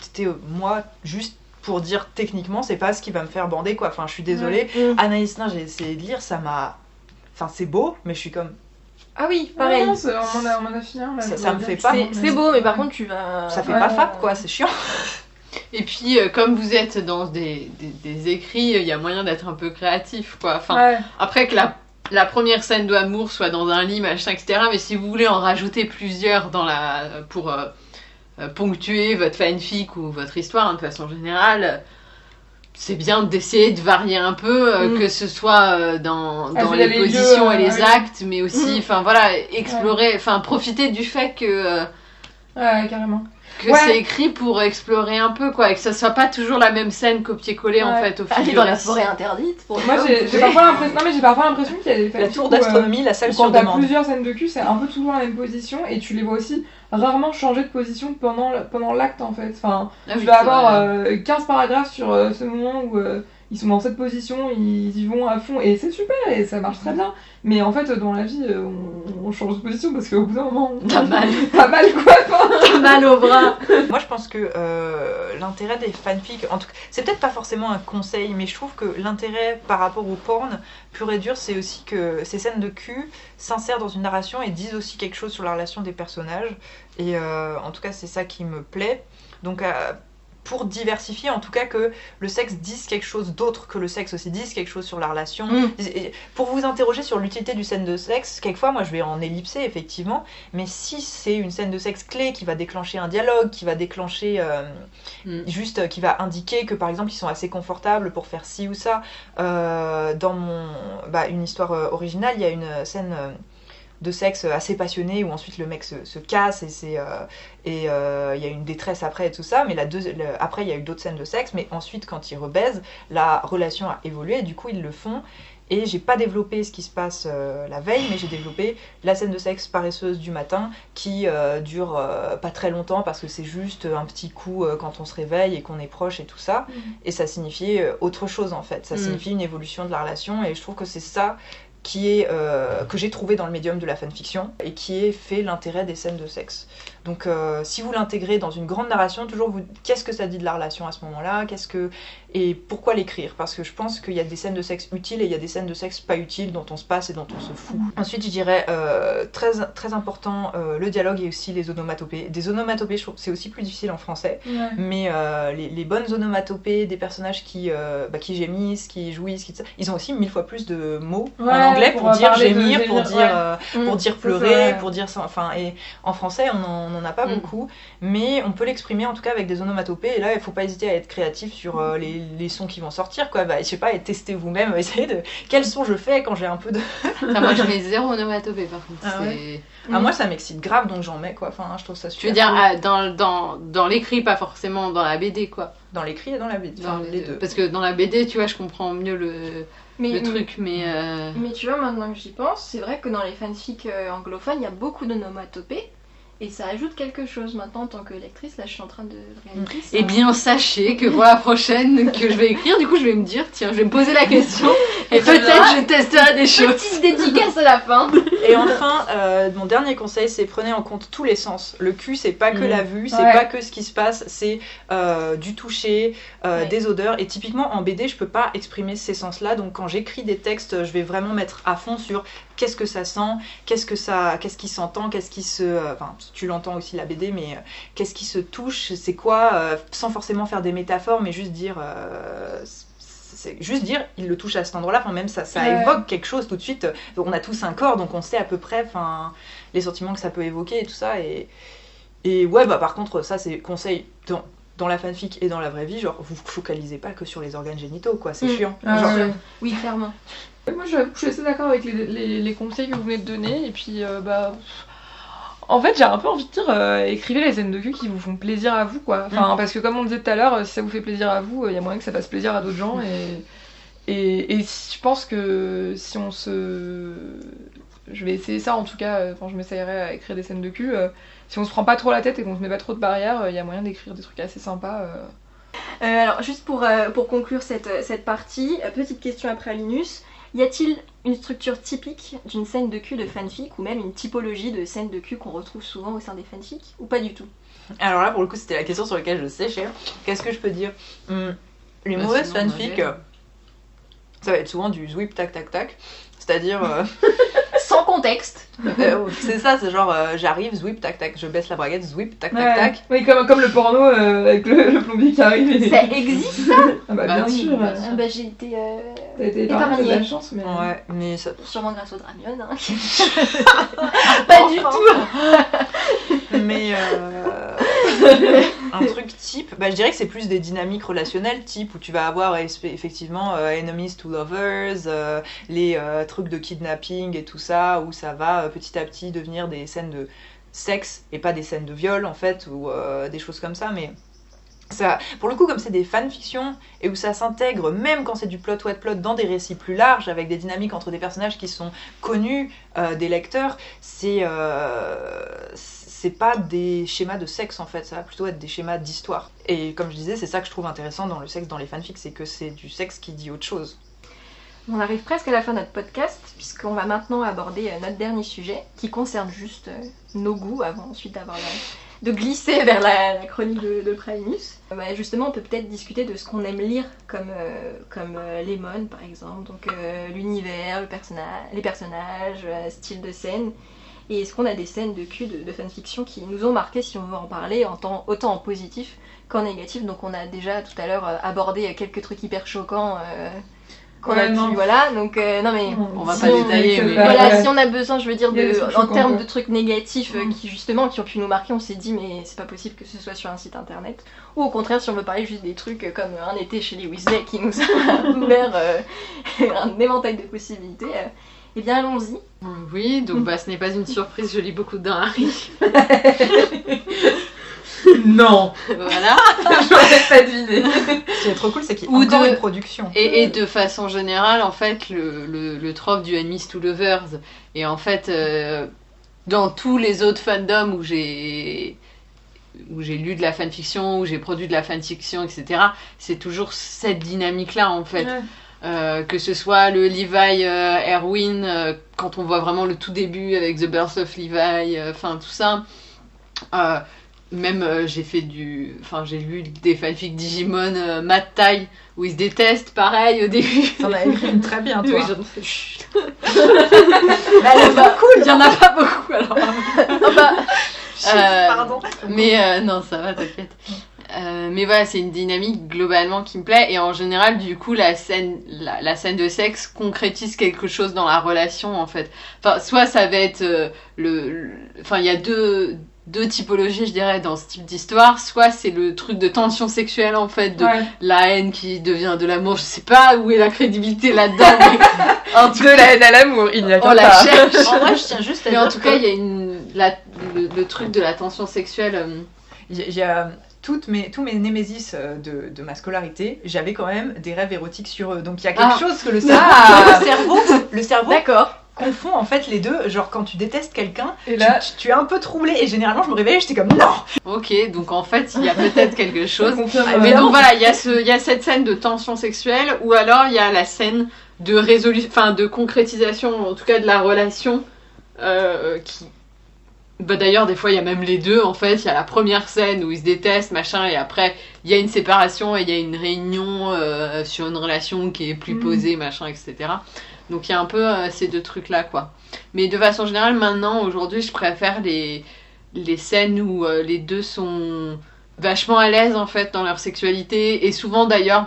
moi, juste pour dire techniquement, c'est pas ce qui va me faire bander quoi. Enfin, je suis désolée. Anaïs Nin, j'ai essayé de lire, ça m'a. Enfin, c'est beau, mais je suis comme. Ah oui, Pareil. pareil. Non, c'est- on m'en a, on m'en a filé un, là, Ça- me fait pas. C'est c'est beau, mais par contre, tu vas. Ça fait Ouais. pas fab quoi, c'est chiant. Et puis, euh, comme vous êtes dans des, des, des écrits, il y a moyen d'être un peu créatif quoi. Enfin, Ouais. Après que la, la première scène d'amour soit dans un lit, machin, etc. Mais si vous voulez en rajouter plusieurs dans la, pour euh, euh, ponctuer votre fanfic ou votre histoire hein, de façon générale, c'est bien d'essayer de varier un peu, euh, Mm. que ce soit euh, dans, Ah, dans les les positions lieux, et euh, les actes, mais aussi, Mm. enfin voilà, explorer, enfin profiter du fait que, Ouais, carrément. Que Ouais. c'est écrit pour explorer un peu, quoi, et que ça soit pas toujours la même scène copier-coller en Ouais. fait au fil Aller dans la forêt interdite pour Moi, j'ai j'ai parfois l'impression. Non, mais j'ai parfois l'impression qu'il y a des La tour euh, d'astronomie, la salle sur quand t'as demande. plusieurs scènes de cul, c'est un peu toujours la même position et tu les vois aussi rarement changer de position pendant, pendant l'acte en fait. Enfin, Ah tu oui, vas avoir euh, 15 paragraphes sur euh, ce moment où euh, ils sont dans cette position, ils y vont à fond et c'est super et ça marche très bien. Mais en fait, dans la vie, euh, on, on change de position parce qu'au bout d'un moment, on T'as mal. T'as mal quoi. enfin. mal au bras. Moi, je pense que euh, l'intérêt des fanfics, en tout cas, c'est peut-être pas forcément un conseil, mais je trouve que l'intérêt par rapport au porn pur et dur, c'est aussi que ces scènes de cul s'insèrent dans une narration et disent aussi quelque chose sur la relation des personnages. Et euh, en tout cas, c'est ça qui me plaît. Donc, euh, pour diversifier, en tout cas que le sexe dise quelque chose d'autre, que le sexe aussi dise quelque chose sur la relation. Mm. Et Pour vous interroger sur l'utilité du scène de sexe, quelquefois moi je vais en ellipser effectivement, mais si c'est une scène de sexe clé qui va déclencher un dialogue, qui va déclencher euh, Mm. juste, euh, qui va indiquer que par exemple ils sont assez confortables pour faire ci ou ça, euh, dans mon, bah, une histoire originale, il y a une scène de sexe assez passionnée où ensuite le mec se, se casse et c'est euh, et euh, il y a une détresse après et tout ça mais la le- après il y a eu d'autres scènes de sexe mais ensuite quand ils rebaisent la relation a évolué et du coup ils le font. Et j'ai pas développé ce qui se passe euh, la veille mais j'ai développé la scène de sexe paresseuse du matin qui euh, dure pas très longtemps parce que c'est juste un petit coup quand on se réveille et qu'on est proche et tout ça. Et ça signifiait autre chose en fait. Ça Mm. signifie une évolution de la relation et je trouve que c'est ça qui est euh, que j'ai trouvé dans le médium de la fanfiction et qui est fait l'intérêt des scènes de sexe. Donc euh, si vous l'intégrez dans une grande narration, toujours vous qu'est-ce que ça dit de la relation à ce moment-là, qu'est-ce que et pourquoi l'écrire? Parce que je pense qu'il y a des scènes de sexe utiles et il y a des scènes de sexe pas utiles dont on se passe et dont on se fout. Ensuite, je dirais euh, très très important euh, le dialogue et aussi les onomatopées. Des onomatopées, c'est aussi plus difficile en français. Mais euh, les, les bonnes onomatopées des personnages qui, bah, qui gémissent, qui jouissent, qui... ils ont aussi mille fois plus de mots en anglais pour pour, dire de gémir, pour dire, ouais. Mm. pour dire pleurer, pour dire ça. Enfin, et en français, on en, on en a pas Mm. beaucoup, mais on peut l'exprimer en tout cas avec des onomatopées. Et là, il faut pas hésiter à être créatif sur euh, les, les sons qui vont sortir, quoi. Bah, je sais pas, et tester vous-même, essayez de quels sons je fais quand j'ai un peu de. Ah, moi, je mets zéro onomatopée par contre. Ah c'est- Ah, moi, ça m'excite grave, donc j'en mets, quoi. Enfin, je trouve ça Je super. veux dire, cool. ah, dans, dans, dans l'écrit, pas forcément dans la BD, quoi. dans l'écrit et dans la BD, Dans enfin, les deux. Parce que dans la BD, tu vois, je comprends mieux le, Mais, le truc, mais. euh, mais tu vois, maintenant que j'y pense, c'est vrai que dans les fanfics euh, anglophones, il y a beaucoup d'onomatopées. Et ça ajoute quelque chose. Maintenant, en tant que lectrice, là, je suis en train de réaliser ça. Eh bien, sachez que pour la prochaine que je vais écrire, du coup, je vais me dire, tiens, je vais me poser la question et peut-être je testerai des choses. Petite dédicace à la fin. Et enfin, euh, mon dernier conseil, c'est prenez en compte tous les sens. Le cul, c'est pas que Mm. la vue, c'est Ouais. pas que ce qui se passe, c'est euh, du toucher, euh, Ouais. des odeurs. Et typiquement, en BD, je peux pas exprimer ces sens-là. Donc, quand j'écris des textes, je vais vraiment mettre à fond sur qu'est-ce que ça sent, qu'est-ce que ça, qu'est-ce qui s'entend, qu'est-ce qui se, euh, enfin, tu l'entends aussi la BD, mais euh, qu'est-ce qui se touche, c'est quoi, euh, sans forcément faire des métaphores, mais juste dire. euh, c'est juste dire, il le touche à cet endroit-là, enfin même ça, ça Ouais. évoque quelque chose tout de suite. On a tous un corps, donc on sait à peu près, enfin, les sentiments que ça peut évoquer et tout ça. Et, et ouais, bah par contre, ça c'est conseil dans, dans la fanfic et dans la vraie vie, genre vous focalisez pas que sur les organes génitaux, quoi, c'est Mm. chiant. Ah, Genre. Oui, clairement. Moi, je suis assez d'accord avec les, les- les conseils que vous venez de donner. Et puis, euh, bah. En fait, j'ai un peu envie de dire, euh, écrivez les scènes de cul qui vous font plaisir à vous, quoi. Enfin, Mm. parce que comme on disait tout à l'heure, euh, si ça vous fait plaisir à vous, il y a moyen que ça fasse plaisir à d'autres gens. Et, et, et je pense que si on se. Je vais essayer ça en tout cas, quand je m'essayerai à écrire des scènes de cul. euh, si on se prend pas trop la tête et qu'on se met pas trop de barrières, euh, il y a moyen d'écrire des trucs assez sympas. euh. Alors, juste pour, pour conclure cette, cette partie, petite question après Linus. Y a-t-il une structure typique d'une scène de cul de fanfic ou même une typologie de scène de cul qu'on retrouve souvent au sein des fanfics ou pas du tout? Alors là, pour le coup, c'était la question sur laquelle je séchais. Qu'est-ce que je peux dire? Hum, Les Bah, mauvaises sinon, fanfics, euh, ça va être souvent du zwip tac tac tac. C'est-à-dire, euh, Sans contexte c'est ça, c'est genre euh, j'arrive, zwip tac tac, je baisse la braguette, zwip tac tac Ouais. tac. Oui, comme, comme le porno euh, avec le, le plombier qui arrive. Et... Ça existe Ah bah, Bah bien oui, sûr. bien euh, sûr. Ah bah, J'ai été euh, T'as été Épargné. épargné, t'as de la chance, mais. Ouais, mais ça, sûrement grâce au Dramion. hein. pas du tout Mais euh, un truc type, bah, je dirais que c'est plus des dynamiques relationnelles type où tu vas avoir effectivement euh, enemies to lovers, euh, les euh, trucs de kidnapping et tout ça, où ça va petit à petit devenir des scènes de sexe et pas des scènes de viol en fait, ou euh, des choses comme ça, mais. Ça, pour le coup, comme c'est des fanfictions et où ça s'intègre, même quand c'est du plot wet plot, dans des récits plus larges, avec des dynamiques entre des personnages qui sont connus euh, des lecteurs, c'est euh, c'est pas des schémas de sexe en fait, ça va plutôt être des schémas d'histoire. Et comme je disais, c'est ça que je trouve intéressant dans le sexe dans les fanfics, c'est que c'est du sexe qui dit autre chose. On arrive presque à la fin de notre podcast, puisqu'on va maintenant aborder euh, notre dernier sujet, qui concerne juste euh, nos goûts, avant ensuite d'avoir de glisser vers la, chronique de, de Primus. Euh, bah, justement, on peut peut-être discuter de ce qu'on aime lire, comme, comme Lemon par exemple, donc l'univers, les personnages, style de scène. Et est-ce qu'on a des scènes de cul de, fanfiction qui nous ont marqué, si on veut en parler, en temps, autant en positif qu'en négatif? Donc on a déjà tout à l'heure abordé quelques trucs hyper choquants qu'on Ouais, a pu, voilà. Donc euh, non mais On va si pas on- détailler, mais pas- voilà, ouais. si on a besoin, je veux dire, de, en termes de trucs négatifs euh, Mm. qui justement qui ont pu nous marquer, on s'est dit mais c'est pas possible que ce soit sur un site internet. Ou au contraire, si on veut parler juste des trucs euh, comme un été chez les Weasley qui nous a ouvert euh, un éventail de possibilités, euh, eh bien allons-y. Oui, donc bah, ce n'est pas une surprise, je lis beaucoup dans Harry. Non voilà. J'aurais pas deviné. Ce qui est trop cool, c'est qu'il y a Ou encore de- une production. Et, et de façon générale, en fait, le, le, le trope du enemies to lovers, et en fait, euh, dans tous les autres fandoms où j'ai où j'ai lu de la fanfiction, où j'ai produit de la fanfiction, etc., c'est toujours cette dynamique-là, en fait. Euh, que ce soit le Levi euh, Erwin, euh, quand on voit vraiment le tout début avec The Birth of Levi, euh, enfin tout ça. Euh, même euh, j'ai fait du. Enfin, j'ai lu des fanfics Digimon euh, Mad Tai où ils se détestent, pareil au début. T'en as écrit une très bien, toi. Oui, j'en. Chut. Mais elle est pas cool. Il y en a pas beaucoup alors. Ah bah, Euh, Pardon. Mais euh, non, ça va, t'inquiète. Euh, mais voilà, c'est une dynamique globalement qui me plaît et en général, du coup, la scène, la, la scène de sexe concrétise quelque chose dans la relation en fait. Enfin, soit ça va être euh, le- enfin, il y a deux deux typologies, je dirais, dans ce type d'histoire. Soit c'est le truc de tension sexuelle en fait, de Ouais. la haine qui devient de l'amour. Je sais pas où est la crédibilité là-dedans. mais De la haine à l'amour, il n'y a on qu'un la pas. cherche. En vrai, je tiens juste à Mais dire en tout cas, il y a une la- le, le truc de la tension sexuelle. euh, Il y a- y a toutes mes, tous mes némésis euh, de, de ma scolarité, j'avais quand même des rêves érotiques sur eux. Donc il y a quelque Ah. chose que le cerveau, Ah. le cerveau, le cerveau d'accord. Confond en fait les deux. Genre quand tu détestes quelqu'un, Et tu, là, tu- tu es un peu troublé. Et généralement, je me réveillais, j'étais comme non. Ok, donc en fait, il y a peut-être quelque chose. Ah, Mais donc voilà, il y, a ce- il y a cette scène de tension sexuelle, ou alors il y a la scène de résolution, enfin de concrétisation, en tout cas de la relation, euh, qui. Bah d'ailleurs, des fois, il y a même les deux, en fait. Il y a la première scène où ils se détestent, machin, et après, il y a une séparation et il y a une réunion euh, sur une relation qui est plus Mhm. posée, machin, etc. Donc il y a un peu euh, ces deux trucs-là, quoi. Mais de façon générale, maintenant, aujourd'hui, je préfère les, les scènes où euh, les deux sont vachement à l'aise en fait dans leur sexualité et souvent d'ailleurs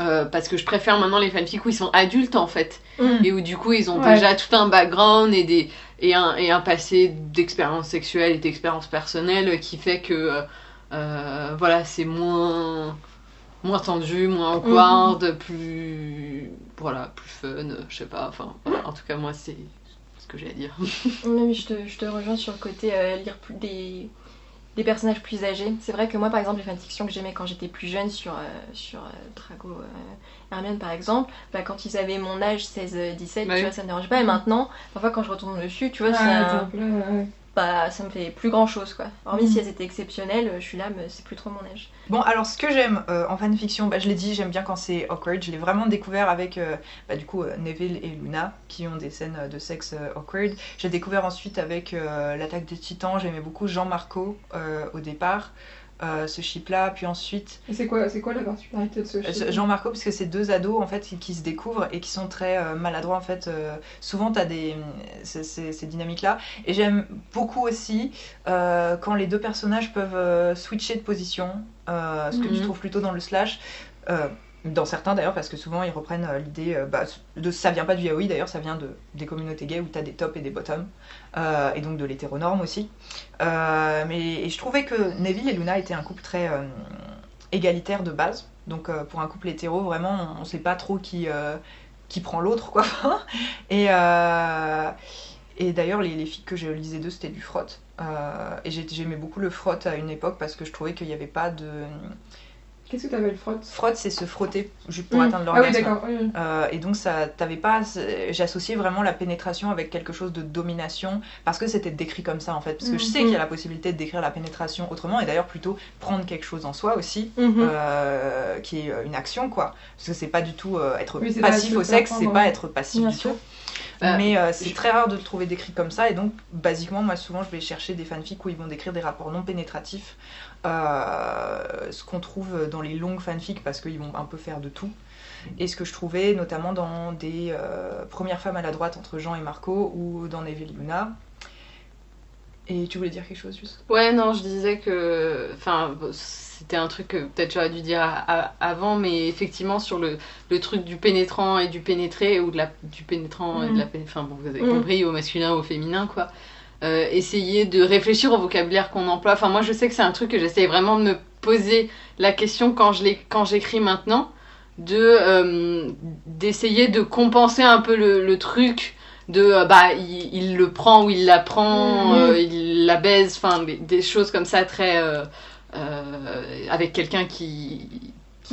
euh, parce que je préfère maintenant les fanfics où ils sont adultes en fait et où du coup ils ont Ouais. déjà tout un background et des et un, et un passé d'expérience sexuelle et d'expérience personnelle qui fait que voilà c'est moins moins tendu moins awkward plus voilà plus fun je sais pas enfin voilà. en tout cas moi c'est ce que j'ai à dire Non, mais je te, je te rejoins sur le côté euh, lire plus des, des personnages plus âgés. C'est vrai que moi, par exemple, les fanfictions que j'aimais quand j'étais plus jeune sur, euh, sur euh, Drago euh, Hermione, par exemple, bah, quand ils avaient mon âge, 16-17, Ouais. tu vois, ça me dérange pas. Et maintenant, parfois, quand je retourne dessus, tu vois, ouais, c'est un- bah, ça me fait plus grand chose, quoi. Hormis Mhm. si elles étaient exceptionnelles, euh, je suis là, mais c'est plus trop mon âge. Bon, alors ce que j'aime euh, en fanfiction, bah, je l'ai dit, j'aime bien quand c'est awkward. Je l'ai vraiment découvert avec euh, bah, du coup euh, Neville et Luna qui ont des scènes de sexe awkward. J'ai découvert ensuite avec l'attaque des titans. J'aimais beaucoup Jean Marco au départ, euh, ce chip là. Puis ensuite Et c'est quoi, c'est quoi la particularité de ce euh, ce- Jean Marco, parce que c'est deux ados en fait qui, qui se découvrent et qui sont très euh, maladroits en fait. euh, souvent t'as des ces, ces- ces dynamiques là. Et j'aime beaucoup aussi quand les deux personnages peuvent switcher de position, ce que tu Mhm. trouves plutôt dans le slash. Dans certains d'ailleurs, parce que souvent ils reprennent euh, l'idée euh, bah, ça vient pas du yaoi d'ailleurs, ça vient de, des communautés gays où t'as des tops et des bottoms, euh, et donc de l'hétéronorme aussi. Euh, mais et je trouvais que Neville et Luna étaient un couple très égalitaire de base. Donc pour un couple hétéro, vraiment, on, on sait pas trop qui, qui prend l'autre, quoi. et et d'ailleurs, les, les filles que je lisais d'eux, c'était du frotte. Et j'ai- j'aimais beaucoup le frotte à une époque parce que je trouvais qu'il n'y avait pas de... Qu'est-ce que t'appelles frotte? Frotte, c'est se frotter juste pour Mm. atteindre Ah oui, l'orgasme. d'accord. oui, oui. Euh, et donc ça, t'avais pas, j'associais vraiment la pénétration avec quelque chose de domination parce que c'était décrit comme ça en fait. Parce que je sais Mhm. qu'il y a la possibilité de décrire la pénétration autrement et d'ailleurs plutôt prendre quelque chose en soi aussi, Mhm. euh, qui est euh, une action quoi. Parce que c'est pas du tout euh, être Oui, passif au sexe, c'est pas être passif Bien du sûr. tout. Bah, Mais euh, c'est je- très rare de le trouver décrit comme ça et donc basiquement moi souvent je vais chercher des fanfics où ils vont décrire des rapports non pénétratifs, ce qu'on trouve dans les longues fanfics parce qu'ils vont un peu faire de tout. Et ce que je trouvais notamment dans des euh, premières femmes à la droite entre Jean et Marco ou dans Neville et Luna. Et tu voulais dire quelque chose juste Ouais, non, je disais que. Enfin, c'était un truc que peut-être j'aurais dû dire à- à- avant, mais effectivement, sur le, le truc du pénétrant et du pénétré, ou de la, du pénétrant et de la péné- Enfin, bon, vous avez Mm. compris, au masculin, au féminin, quoi. Euh, essayer de réfléchir au vocabulaire qu'on emploie. Enfin, moi, je sais que c'est un truc que j'essaie vraiment de me poser la question quand je l'ai- quand j'écris maintenant, de euh, d'essayer de compenser un peu le, le truc de euh, bah il, il le prend ou il la prend, euh, il la baise, enfin des, des choses comme ça très avec quelqu'un qui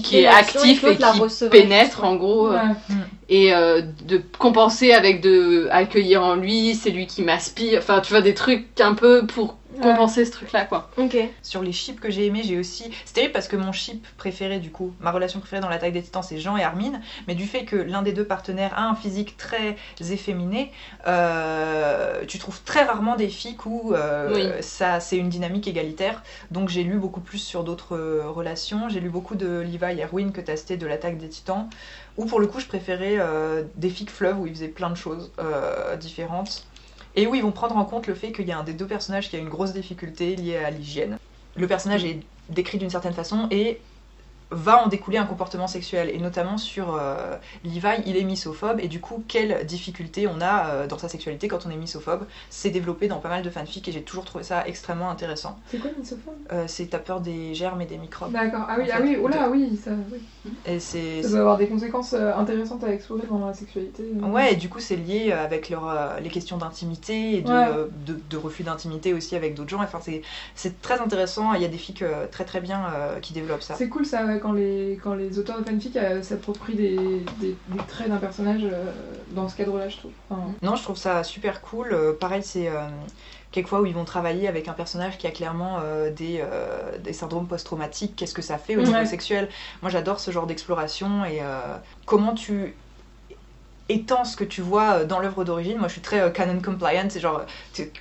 qui, est actif et qui pénètre en gros euh, Ouais. et euh, de compenser avec de accueillir en lui, c'est lui qui m'aspire, enfin tu vois des trucs un peu pour compenser ce truc là quoi. Ok. Sur les chips que j'ai aimés, j'ai aussi. C'est terrible parce que mon chip préféré, du coup, ma relation préférée dans l'attaque des titans, c'est Jean et Armin. Mais du fait que l'un des deux partenaires a un physique très efféminé, euh, tu trouves très rarement des filles où euh, Oui. ça, c'est une dynamique égalitaire. Donc j'ai lu beaucoup plus sur d'autres euh, relations. J'ai lu beaucoup de Levi et Erwin que t'as cité de l'attaque des titans. Où pour le coup, je préférais euh, des filles fleuves où ils faisaient plein de choses euh, différentes. Et où ils vont prendre en compte le fait qu'il y a un des deux personnages qui a une grosse difficulté liée à l'hygiène. Le personnage est décrit d'une certaine façon et va en découler un comportement sexuel. Et notamment sur euh, Levi, il est misophobe. Et du coup, quelle difficulté on a euh, dans sa sexualité quand on est misophobe C'est développé dans pas mal de fanfics et j'ai toujours trouvé ça extrêmement intéressant. C'est quoi misophone Euh, c'est t'as peur des germes et des microbes. D'accord. Ah oui, ah fait, oui, oh là, de- oui, ça, oui. Et c'est. Ça doit avoir des conséquences euh, intéressantes à explorer dans la sexualité. euh. Ouais, et du coup, c'est lié euh, avec leur, les questions d'intimité et de, Ouais. de, de refus d'intimité aussi avec d'autres gens. Enfin, c'est- c'est très intéressant. Il y a des filles euh, très très bien qui développent ça. C'est cool ça, quand les, quand les auteurs de fanfic s'approprient des, des, des traits d'un personnage dans ce cadre-là, je trouve. Enfin, Non, je trouve ça super cool. Pareil, c'est quelquefois où ils vont travailler avec un personnage qui a clairement euh, des, euh, des syndromes post-traumatiques. Qu'est-ce que ça fait au niveau Ouais. sexuel? Moi, j'adore ce genre d'exploration et euh, comment tu étends ce que tu vois dans l'œuvre d'origine. Moi, je suis très canon compliant. C'est genre,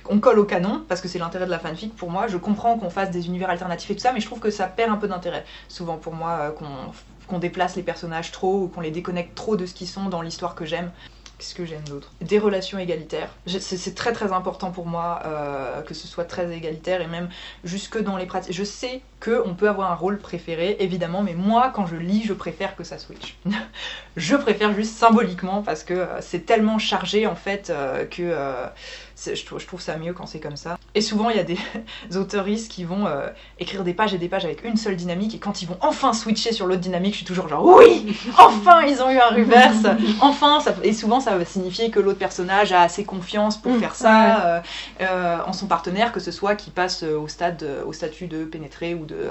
on colle au canon parce que c'est l'intérêt de la fanfic pour moi. Je comprends qu'on fasse des univers alternatifs et tout ça, mais je trouve que ça perd un peu d'intérêt. Souvent pour moi, qu'on qu'on déplace les personnages trop ou qu'on les déconnecte trop de ce qu'ils sont dans l'histoire que j'aime. Qu'est-ce que j'aime d'autre? Des relations égalitaires. C'est très très important pour moi euh, que ce soit très égalitaire et même jusque dans les pratiques. Je sais qu'on peut avoir un rôle préféré, évidemment, mais moi, quand je lis, je préfère que ça switch. je préfère juste symboliquement parce que euh, c'est tellement chargé en fait euh, que je, trouve, je trouve ça mieux quand c'est comme ça. Et souvent, il y a des auteuristes qui vont euh, écrire des pages et des pages avec une seule dynamique et quand ils vont enfin switcher sur l'autre dynamique, je suis toujours genre oui, enfin ils ont eu un reverse, enfin ça, et souvent ça va signifier que l'autre personnage a assez confiance pour Mm, faire ça euh, euh, en son partenaire, que ce soit qui passe au stade, au statut de pénétré ou de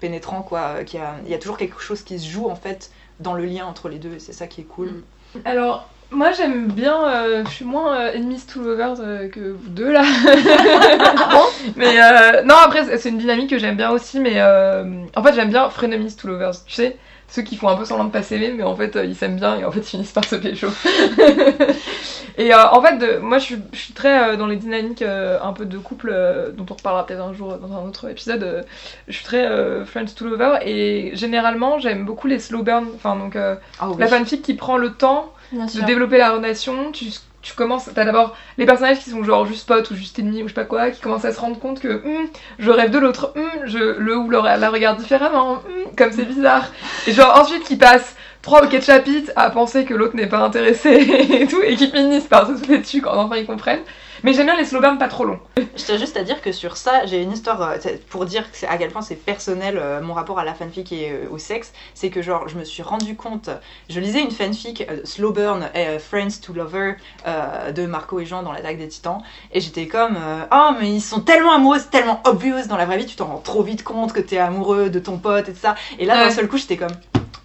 pénétrant quoi. a, il y a toujours quelque chose qui se joue en fait dans le lien entre les deux et c'est ça qui est cool. Mm. Alors, moi j'aime bien, euh, je suis moins euh, enemies to lovers euh, que vous deux là. mais euh, non, après c'est- une dynamique que j'aime bien aussi, mais euh, en fait j'aime bien frenemies to lovers, tu sais ceux qui font un peu semblant de pas s'aimer, mais en fait euh, ils s'aiment bien et en fait ils finissent par se pécho. et euh, en fait, de- moi je suis, très euh, dans les dynamiques euh, un peu de couple, euh, dont on reparlera peut-être un jour dans un autre épisode. euh, je suis très euh, friends to lover et généralement j'aime beaucoup les slow burn, enfin donc euh, Ah oui. la fanfic qui prend le temps Bien de sûr. développer la relation, tu, tu commences, t'as d'abord les personnages qui sont genre juste potes ou juste ennemis ou je sais pas quoi, qui commencent à se rendre compte que Hum, je rêve de l'autre, Hum, je le ou le, la regarde différemment, Hum, comme c'est bizarre. Et genre ensuite qui passent trois ou quatre chapitres à penser que l'autre n'est pas intéressé et tout, et qui finissent par se sauter dessus quand enfin ils comprennent. Mais j'aime bien les slow burns pas trop longs. Je tiens juste à dire que sur ça, j'ai une histoire euh, pour dire à quel point c'est personnel euh, mon rapport à la fanfic et euh, au sexe. C'est que genre, je me suis rendu compte, je lisais une fanfic euh, Slow Burn et Friends to Lover euh, de Marco et Jean dans l'attaque des titans, et j'étais comme euh, oh mais ils sont tellement amoureux, tellement obvious dans la vraie vie, tu t'en rends trop vite compte que t'es amoureux de ton pote et tout ça. Et là d'un seul coup, j'étais comme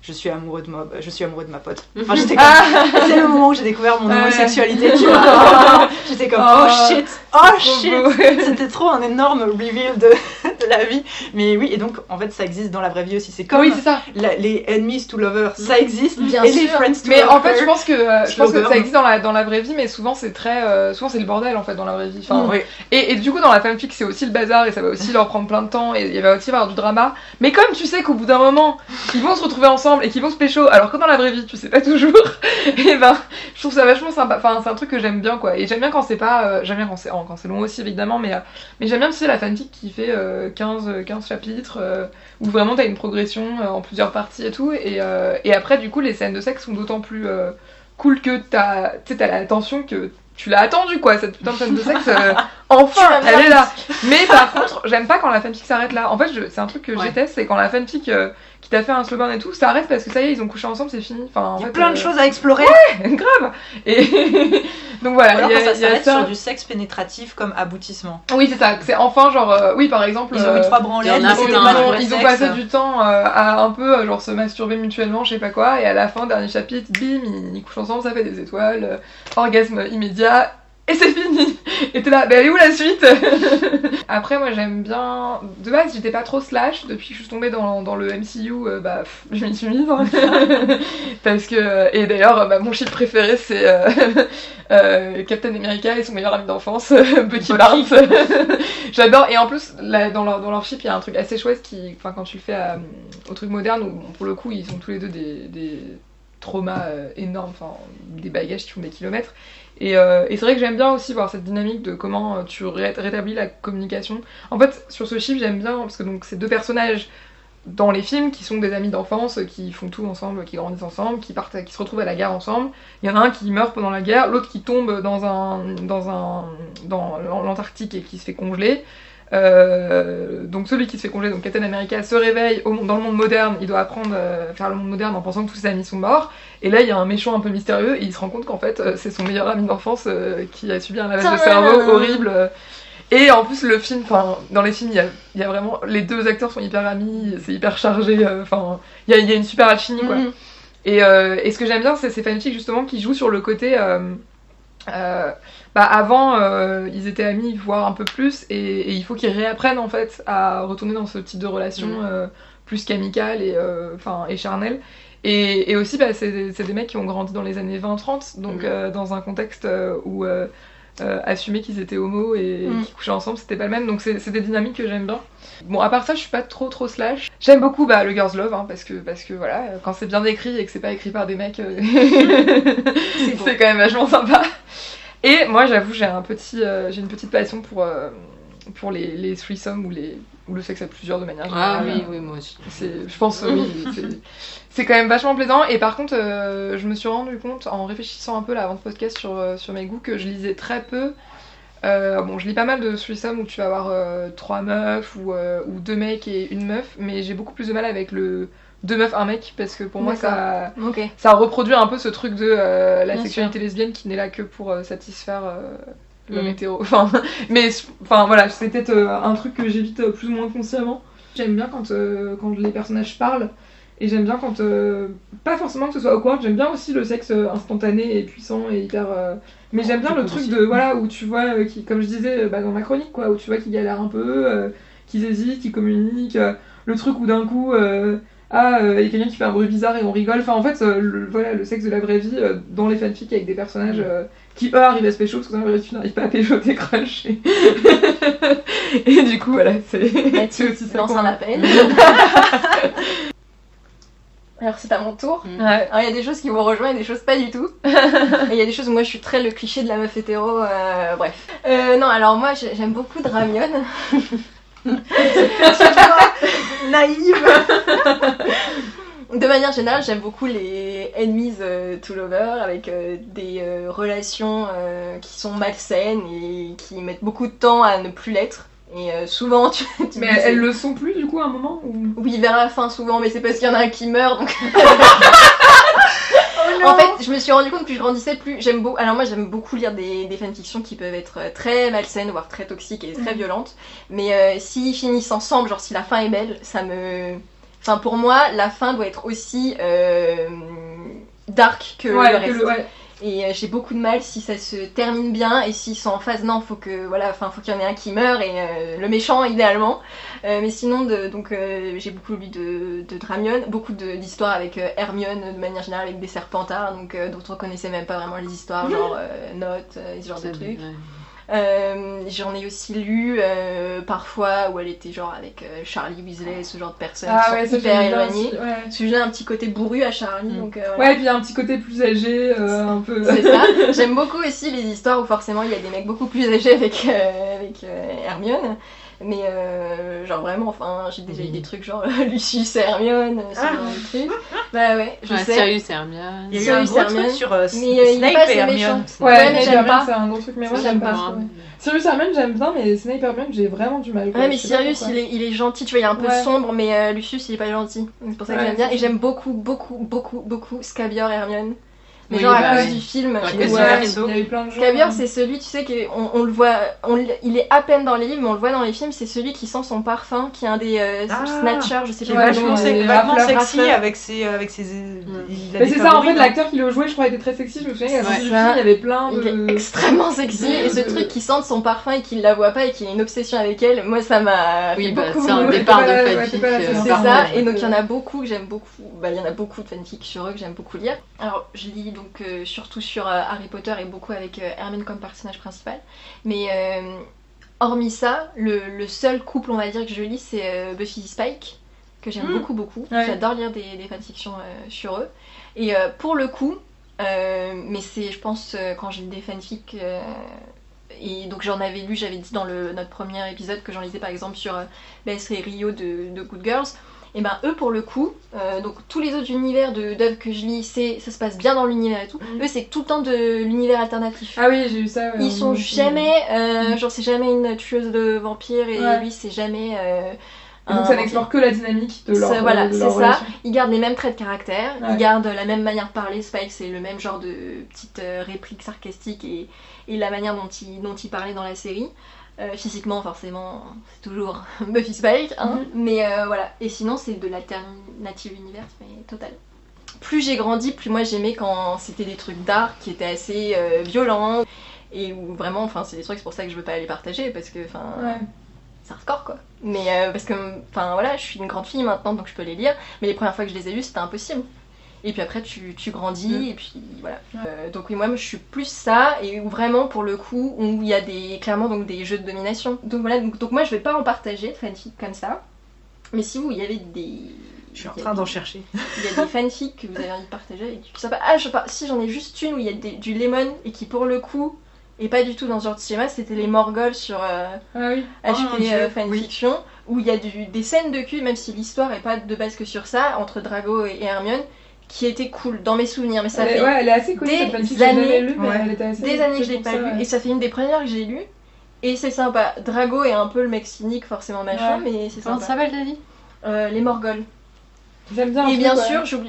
je suis amoureux de moi, je suis amoureux de ma pote. Enfin, j'étais comme, c'est le moment où j'ai découvert mon homosexualité, tu vois. J'étais comme, oh Oh. shit, oh shit. C'était trop un énorme reveal de, de la vie. Mais oui, et donc en fait, ça existe dans la vraie vie aussi. C'est comme oui, c'est ça. la- les enemies to lovers, ça existe. Bien et les sûr. friends to Mais en fait, je pense que, euh, je Slow pense que ça existe dans la, dans la vraie vie, mais souvent c'est très, euh, souvent c'est le bordel en fait dans la vraie vie. Enfin, Oui. Et, et du coup, dans la fanfic, c'est aussi le bazar et ça va aussi leur prendre plein de temps et il va aussi y avoir du drama. Mais comme tu sais qu'au bout d'un moment, ils vont se retrouver ensemble et qu'ils vont se pécho, alors que dans la vraie vie, tu sais pas toujours, et ben, je trouve ça vachement sympa. Enfin, c'est un truc que j'aime bien quoi. Et j'aime bien quand c'est pas. euh, j'aime bien quand c'est oh, quand c'est long aussi, évidemment, mais, euh, mais j'aime bien aussi la fanfic qui fait euh, 15, euh, 15 chapitres, où vraiment t'as une progression en plusieurs parties et tout. Et, et après, du coup, les scènes de sexe sont d'autant plus cool que t'as tu sais, t'as la tension que tu l'as attendu, quoi, cette putain de scène de sexe. euh, enfin, Tu elle est là. Mais par contre, j'aime pas quand la fanfic s'arrête là. En fait, c'est un truc que Ouais. c'est quand la fanfic euh, qui t'a fait un slow burn et tout s'arrête parce que ça y est, ils ont couché ensemble, c'est fini. Enfin, en Il y a fait, plein de euh, choses à explorer. grave. Et donc Ou voilà, alors il y a, quand ça s'arrête ça. sur du sexe pénétratif comme aboutissement. Oui, c'est ça. C'est enfin genre, euh, oui, par exemple. Ils ont eu trois branlettes, ils ouais. ont, ils ont passé du temps euh, à un peu genre se masturber mutuellement, je sais pas quoi, et à la fin, dernier chapitre, bim, ils, ils couchent ensemble, ça fait des étoiles, euh, orgasme immédiat, et c'est fini Et t'es là, bah elle est où la suite Après, moi j'aime bien. De base, j'étais pas trop slash, depuis que je suis tombée dans, dans le MCU, euh, bah pff, je m'y suis mise. hein. Parce que. Et d'ailleurs, bah, mon ship préféré c'est euh, euh, Captain America et son meilleur ami d'enfance, Bucky Barnes. J'adore. Et en plus, là, dans, leur, dans leur ship, il y a un truc assez chouette qui. Enfin, quand tu le fais à- au truc moderne, où bon, pour le coup, ils ont tous les deux des, des traumas énormes, enfin, des bagages qui font des kilomètres. Et, euh, et c'est vrai que j'aime bien aussi voir cette dynamique de comment euh, tu ré- rétablis la communication. En fait, sur ce chiffre, j'aime bien parce que donc c'est deux personnages dans les films qui sont des amis d'enfance, qui font tout ensemble, qui grandissent ensemble, qui partent, qui se retrouvent à la guerre ensemble. Il y en a un qui meurt pendant la guerre, l'autre qui tombe dans un dans un dans l'Antarctique et qui se fait congeler. Euh, donc celui qui se fait congeler, donc Captain America, se réveille au dans le monde moderne, il doit apprendre euh, à faire le monde moderne en pensant que tous ses amis sont morts. Et là, il y a un méchant un peu mystérieux et il se rend compte qu'en fait, euh, c'est son meilleur ami d'enfance euh, qui a subi un lavage de cerveau horrible. Et en plus, le film, enfin, dans les films, il y a, il y a vraiment. Les deux acteurs sont hyper amis, c'est hyper chargé, euh, enfin, il y a, il y a une super alchimie, quoi. Mhm. Et, euh, et ce que j'aime bien, c'est ces fanfics justement qui jouent sur le côté. euh, bah avant, ils étaient amis, voire un peu plus, et, et il faut qu'ils réapprennent en fait à retourner dans ce type de relation euh, plus qu'amicale et, enfin, et charnelle. Et, et aussi, bah, c'est des mecs qui ont grandi dans les années 20-30, donc euh, dans un contexte où euh, assumer qu'ils étaient homo et Mhm. qu'ils couchaient ensemble, c'était pas le même. Donc c'est des dynamiques que j'aime bien. Bon, à part ça, je suis pas trop trop slash. J'aime beaucoup bah, le girls love, hein, parce que parce que voilà, quand c'est bien écrit et que c'est pas écrit par des mecs, euh, c'est quand même vachement sympa. Et moi, j'avoue, j'ai un petit, euh, j'ai une petite passion pour pour les les threesomes ou les ou le sexe à plusieurs de manière Ah oui, oui, moi aussi. Je pense, oui, c'est- quand même vachement plaisant. Et par contre, euh, je me suis rendu compte en réfléchissant un peu là avant de podcast sur, euh, sur mes goûts que je lisais très peu. Euh, bon, je lis pas mal de threesome où tu vas avoir euh, trois meufs ou, ou deux mecs et une meuf, mais j'ai beaucoup plus de mal avec le deux meufs, un mec parce que pour moi ça, reproduit un peu ce truc de la Bien sexualité lesbienne qui n'est là que pour satisfaire l'homme Mm. hétéro. Enfin, mais enfin voilà, c'est peut-être un truc que j'évite euh, plus ou moins consciemment. J'aime bien quand, euh, quand les personnages parlent et j'aime bien quand euh, pas forcément que ce soit awkward. J'aime bien aussi le sexe euh, instantané et puissant et hyper. euh, Mais j'aime bien le truc aussi. de voilà où tu vois qui, comme je disais bah, dans ma chronique quoi, où tu vois qu'ils galèrent un peu, euh, qu'ils hésitent, qu'ils communiquent. le truc où d'un coup ah, il y a quelqu'un qui fait un bruit bizarre et on rigole. Enfin, en fait, le, voilà, le sexe de la vraie vie dans les fanfics avec des personnages euh, qui, eux, arrivent à se pécho parce que dans la vraie vie, tu n'arrives pas à pécho tes crushs. Et... du coup, voilà, c'est c'est aussi ça. lance un appel. Alors c'est à mon tour. Ouais. Alors il y a des choses qui vous rejoignent et des choses pas du tout. Et il y a des choses où moi je suis très le cliché de la meuf hétéro, euh, bref. Euh, non, alors moi j'ai- j'aime beaucoup Dramion. Naïve De manière générale, j'aime beaucoup les enemies euh, to lover avec euh, des euh, relations qui sont malsaines et qui mettent beaucoup de temps à ne plus l'être. Et souvent, tu, tu Mais elles le sont plus, du coup, à un moment ou... Oui, vers la fin souvent, mais c'est parce qu'il y en a un qui meurt, donc Oh En fait, je me suis rendu compte que plus je grandissais, plus j'aime beaucoup. Alors moi, j'aime beaucoup lire des, des fanfictions qui peuvent être très malsaines, voire très toxiques et très Mhm. violentes. Mais s'ils finissent ensemble, genre si la fin est belle, ça me. Enfin, pour moi, la fin doit être aussi euh, dark que Ouais, le que reste. le- ouais. Et euh, j'ai beaucoup de mal si ça se termine bien et s'ils sont en phase. Non, faut que voilà, enfin, faut qu'il y en ait un qui meurt et euh, le méchant idéalement. Euh, mais sinon, de, donc euh, j'ai beaucoup lu de, de Dramion, beaucoup d'histoires avec Hermione de manière générale avec des serpentards, donc dont on connaissait même pas vraiment les histoires, genre Note, ce genre de trucs. Euh, J'en ai aussi lu euh, parfois où elle était genre avec euh, Charlie Weasley, ce genre de personnes Ah ouais, hyper éloignées. Ouais. Parce que j'ai un petit côté bourru à Charlie, Mm. donc Ouais, et puis un petit côté plus âgé, un peu. c'est ça. J'aime beaucoup aussi les histoires où forcément il y a des mecs beaucoup plus âgés avec, avec Hermione. Mais euh, genre vraiment, enfin, j'ai déjà eu des trucs genre Lucius et Hermione, ce Ah. genre de trucs. Bah ouais, je Ouais, sais. Sirius et Hermione. Il y a eu Sirius un gros Hermione. truc sur euh, Mais, euh, Snape et Hermione. Ouais, Ouais, mais j'aime pas. c'est un gros truc, mais moi j'aime pas. pas. ouais. Sirius Hermione, j'aime bien, mais Snape Hermione, j'ai vraiment du mal. quoi. Ouais, mais Sirius, il est, il est gentil, tu vois, il est un peu Ouais. sombre, mais euh, Lucius, il est pas gentil. C'est pour ça que Ouais, j'aime bien. Et j'aime beaucoup, beaucoup, beaucoup, beaucoup Scabior et Hermione. Mais Oui, genre à bah cause oui. du film. Euh, il y a eu plein de gens. Scabior, hein. c'est celui, tu sais, qu'on on le voit, on il est à peine dans les livres, mais on le voit dans les films, c'est celui qui sent son parfum, qui est un des euh, Ah. Snatchers, je sais pas vachement, les vachement sexy avec ses. Avec ses Mais c'est ça, en fait, non l'acteur qui le jouait, je crois, était très sexy. Je me souviens, Ouais. il y avait plein Il est de. extrêmement sexy et ce de- truc qui sente son parfum et qu'il la voit pas et qu'il a une obsession avec elle, moi ça m'a Oui, bah, beaucoup c'est un départ de fanfic. euh, c'est par ça, et donc il y en a beaucoup que j'aime beaucoup. Bah, il y en a beaucoup de fanfics sur eux que j'aime beaucoup lire. Alors, je lis donc euh, surtout sur euh, Harry Potter et beaucoup avec euh, Hermione comme personnage principal. Mais hormis ça, le, le seul couple, on va dire, que je lis, c'est Buffy et Spike, que j'aime Mm. beaucoup, beaucoup. Ouais. J'adore lire des, des fanfictions sur eux. Et pour le coup, mais c'est, je pense, quand lis des fanfics. et donc j'en avais lu, j'avais dit dans le, notre premier épisode que j'en lisais par exemple sur euh, Bess et Rio de, de Good Girls. Et ben eux pour le coup, euh, donc tous les autres univers de d'œuvres que je lis, c'est ça se passe bien dans l'univers et tout. Mhm. Eux c'est tout le temps de l'univers alternatif. Ah oui, j'ai eu ça. ouais, Ils sont jamais, euh, Mhm. genre c'est jamais une tueuse de vampires et Ouais. lui c'est jamais. euh, donc ça n'explore que la dynamique de leur. Voilà, c'est ça. relation. Ils gardent les mêmes traits de caractère, Ouais. ils gardent la même manière de parler. Spike, c'est le même genre de petite réplique sarcastique et, et la manière dont il, dont il parlait dans la série. Euh, physiquement, forcément, c'est toujours Buffy Spike, hein. Mhm. mais euh, voilà. Et sinon, c'est de l'alternative univers, mais total. Plus j'ai grandi, plus moi j'aimais quand c'était des trucs d'art qui étaient assez euh, violents et où vraiment, enfin, c'est des trucs, c'est pour ça que je veux pas les partager parce que, enfin, Ouais. c'est un score quoi. Mais euh, parce que, enfin voilà, je suis une grande fille maintenant donc je peux les lire, mais les premières fois que je les ai lus c'était impossible. Et puis après tu, tu grandis Mm. et puis voilà. Euh, donc oui, moi je suis plus ça et où vraiment pour le coup où il y a des clairement donc des jeux de domination. Donc voilà, donc, donc moi je vais pas en partager de fanfic comme ça. Mais si vous, il y avait des. Je suis en train d'en chercher. Il y a des fanfics que vous avez envie de partager et qui sont pas. Ah, je sais pas, si j'en ai juste une où il y a des- du lemon et qui pour le coup est pas du tout dans ce genre de schéma, c'était les Morgols sur. euh, Ah oui. Oh HP Dieu, euh, fanfiction où il y a du- des scènes de cul, même si l'histoire est pas de base que sur ça, entre Drago et, et Hermione, qui était cool dans mes souvenirs. Mais ça Elle est, fait ouais, elle est assez des cette années- lu, mais Ouais. elle était assez des années que je l'ai pas lu, ouais. et ça fait une des premières que j'ai lues. Et c'est sympa. Drago est un peu le mec cynique, forcément machin, mais c'est Comment sympa. ça s'appelle, t'as dit? Euh, les Morgols. J'aime bien. Et bien ouais. sûr,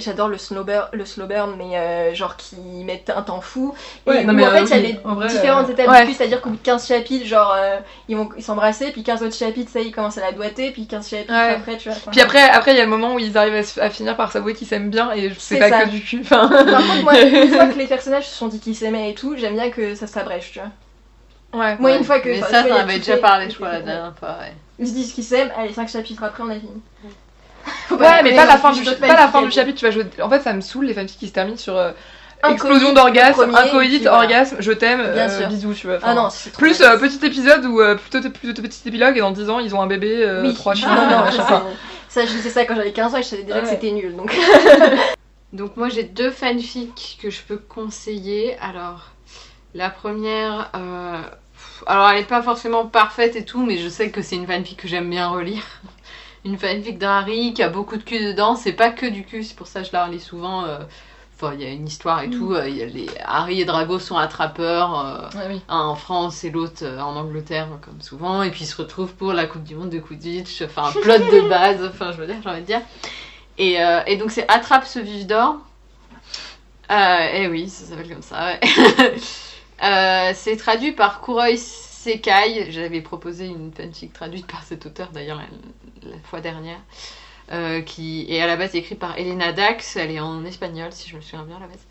j'adore le slow burn, le slow burn, mais euh, genre qui mettent un temps fou. Ouais, et non, où mais, en euh, fait, il y a les différentes euh, étapes ouais. du cul, c'est-à-dire qu'au bout de 15 chapitres, genre, euh, ils vont ils s'embrasser, puis 15 autres chapitres, ça y est, ils commencent à la doigter, puis 15 chapitres Ouais. après, tu vois. enfin. Puis après, après, il y a le moment où ils arrivent à, finir par s'avouer qu'ils s'aiment bien et c'est pas ça. que du cul. Enfin, Par contre, moi, une fois que les personnages se sont dit qu'ils s'aimaient et tout, j'aime bien que ça s'abrèche, tu vois. ouais. Moi, Ouais. une fois que. Mais ça, tu vois, t'en il y a avais tout déjà parlé, je crois, la dernière fois. ouais. Ils se disent qu'ils s'aiment, allez, 5 chapitres après, on a fini. Ouais, mais pas la non fin plus du, pas la fin du chapitre. Tu vas jouer. En fait, ça me saoule les fanfics qui se terminent sur euh, Un explosion d'orgasme, le premier, un et coït, puis voilà. orgasme, je t'aime, euh, bisous, tu vois. Ah enfin, non, c'est trop Plus euh, petit épisode ou euh, plutôt, plutôt petit épilogue et dans 10 ans ils ont un bébé, euh, Oui. trois chiens, Non, non, machin. ça, Enfin, c'est- ça, je disais ça quand j'avais 15 ans et je savais déjà que c'était nul, donc. Donc moi j'ai deux fanfics que je peux conseiller. Alors la première, alors elle est pas forcément parfaite et tout, mais je sais que c'est une fanfic que j'aime bien relire. Une fanfic d'Harry qui a beaucoup de cul dedans. C'est pas que du cul, c'est pour ça que je la relis souvent. euh, Enfin, il y a une histoire et tout. euh, il y a les... Harry et Drago sont attrapeurs. euh, oui. un en France et l'autre euh, en Angleterre, comme souvent, et puis ils se retrouvent pour la Coupe du Monde de Quidditch, enfin un plot de base, enfin je veux dire, j'ai envie de dire. Et, euh, et donc c'est Attrape ce vif d'or. Euh, eh oui, ça s'appelle comme ça, ouais. C'est traduit par Kuroi Sekai. J'avais proposé une fanfic traduite par cet auteur d'ailleurs la, la fois dernière. euh, qui est à la base écrite par Elena Dax. Elle est en espagnol, si je me souviens bien à la base.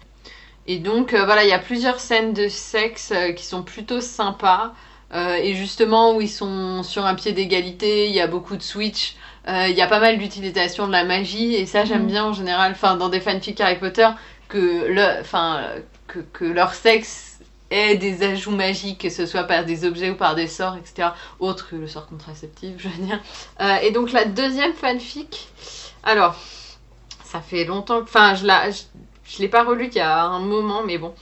Et donc euh, voilà, il y a plusieurs scènes de sexe euh, qui sont plutôt sympas. Et justement, où ils sont sur un pied d'égalité, il y a beaucoup de switch. Il y a pas mal d'utilisation de la magie. Et ça, j'aime Mhm. bien en général, enfin, dans des fanfics Harry Potter, que, le, enfin, que, que leur sexe ait des ajouts magiques, que ce soit par des objets ou par des sorts, etc. Autre que le sort contraceptif, je veux dire. Euh, et donc la deuxième fanfic, alors, ça fait longtemps, enfin, je la, je, l'ai pas relu il y a un moment, mais bon,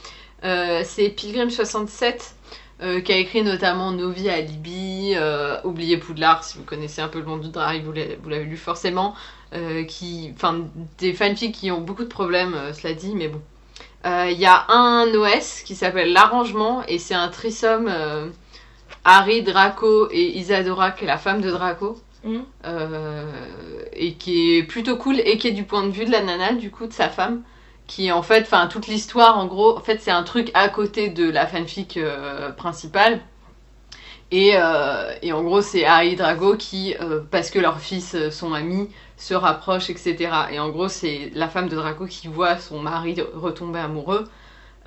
Euh, c'est Pilgrim 67. euh, qui a écrit notamment Novi Alibi, euh, Oubliez Poudlard, si vous connaissez un peu le monde du drag, vous l'avez lu forcément, qui, enfin, des fanfics qui ont beaucoup de problèmes, cela dit, mais bon. Euh, Il y a un OS qui s'appelle L'arrangement et c'est un trisome euh, Harry, Draco et Isadora qui est la femme de Draco. Mhm. Euh, et qui est plutôt cool et qui est du point de vue de la nana du coup de sa femme qui en fait enfin toute l'histoire en gros en fait c'est un truc à côté de la fanfic euh, principale et, euh, et en gros c'est Harry et Drago qui euh, parce que leurs fils euh, sont amis se rapprochent etc et en gros c'est la femme de Draco qui voit son mari retomber amoureux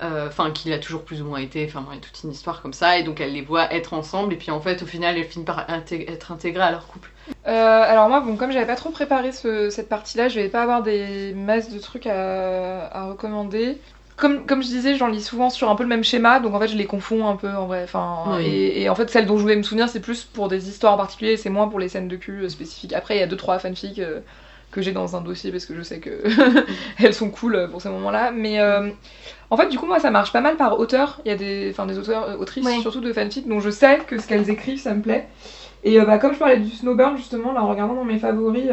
euh, enfin qu'il a toujours plus ou moins été, enfin il y a toute une histoire comme ça, et donc elle les voit être ensemble, et puis en fait au final elle finit par être intégrée à leur couple. Euh, alors moi, bon, comme j'avais pas trop préparé ce- cette partie-là, je vais pas avoir des masses de trucs à recommander. Comme, comme je disais, j'en lis souvent sur un peu le même schéma, donc en fait je les confonds un peu en vrai. Enfin, Oui. et, et en fait celles dont je voulais me souvenir, c'est plus pour des histoires en particulier, c'est moins pour les scènes de cul euh, spécifiques. Après, il y a deux trois fanfics euh, que j'ai dans un dossier parce que je sais que elles sont cool euh, pour ces moments-là. Mais euh, en fait, du coup, moi ça marche pas mal par auteur. Il y a des, des auteurs, autrices surtout de fanfics dont je sais que ce qu'elles écrivent ça me plaît. Et bah, comme je parlais du Snowburn, justement, là, en regardant dans mes favoris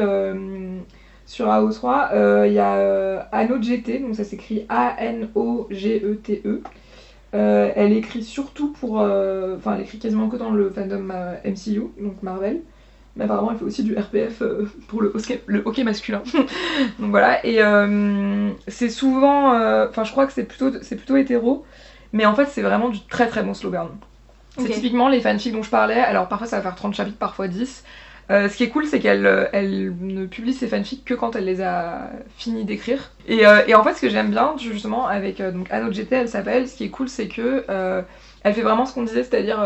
sur AO3, euh, il y a euh, Anno GT, donc ça s'écrit A-N-O-G-E-T-E. Euh, elle écrit surtout pour. euh, Enfin, elle écrit quasiment que dans le fandom euh, MCU, donc Marvel. Mais apparemment, elle fait aussi du RPF euh, pour le hockey, le hockey masculin. donc voilà. Et euh, c'est souvent. euh, Enfin, je crois que c'est plutôt, plutôt hétéro. Mais en fait, c'est vraiment du très très bon slow burn. C'est typiquement les fanfics dont je parlais. Alors parfois ça va faire 30 chapitres, parfois 10. Euh, ce qui est cool, c'est qu'elle euh, elle ne publie ses fanfics que quand elle les a finis d'écrire. Et, euh, et en fait, ce que j'aime bien, justement, avec euh, donc Anno GT, elle s'appelle, ce qui est cool, c'est que elle fait vraiment ce qu'on disait, c'est-à-dire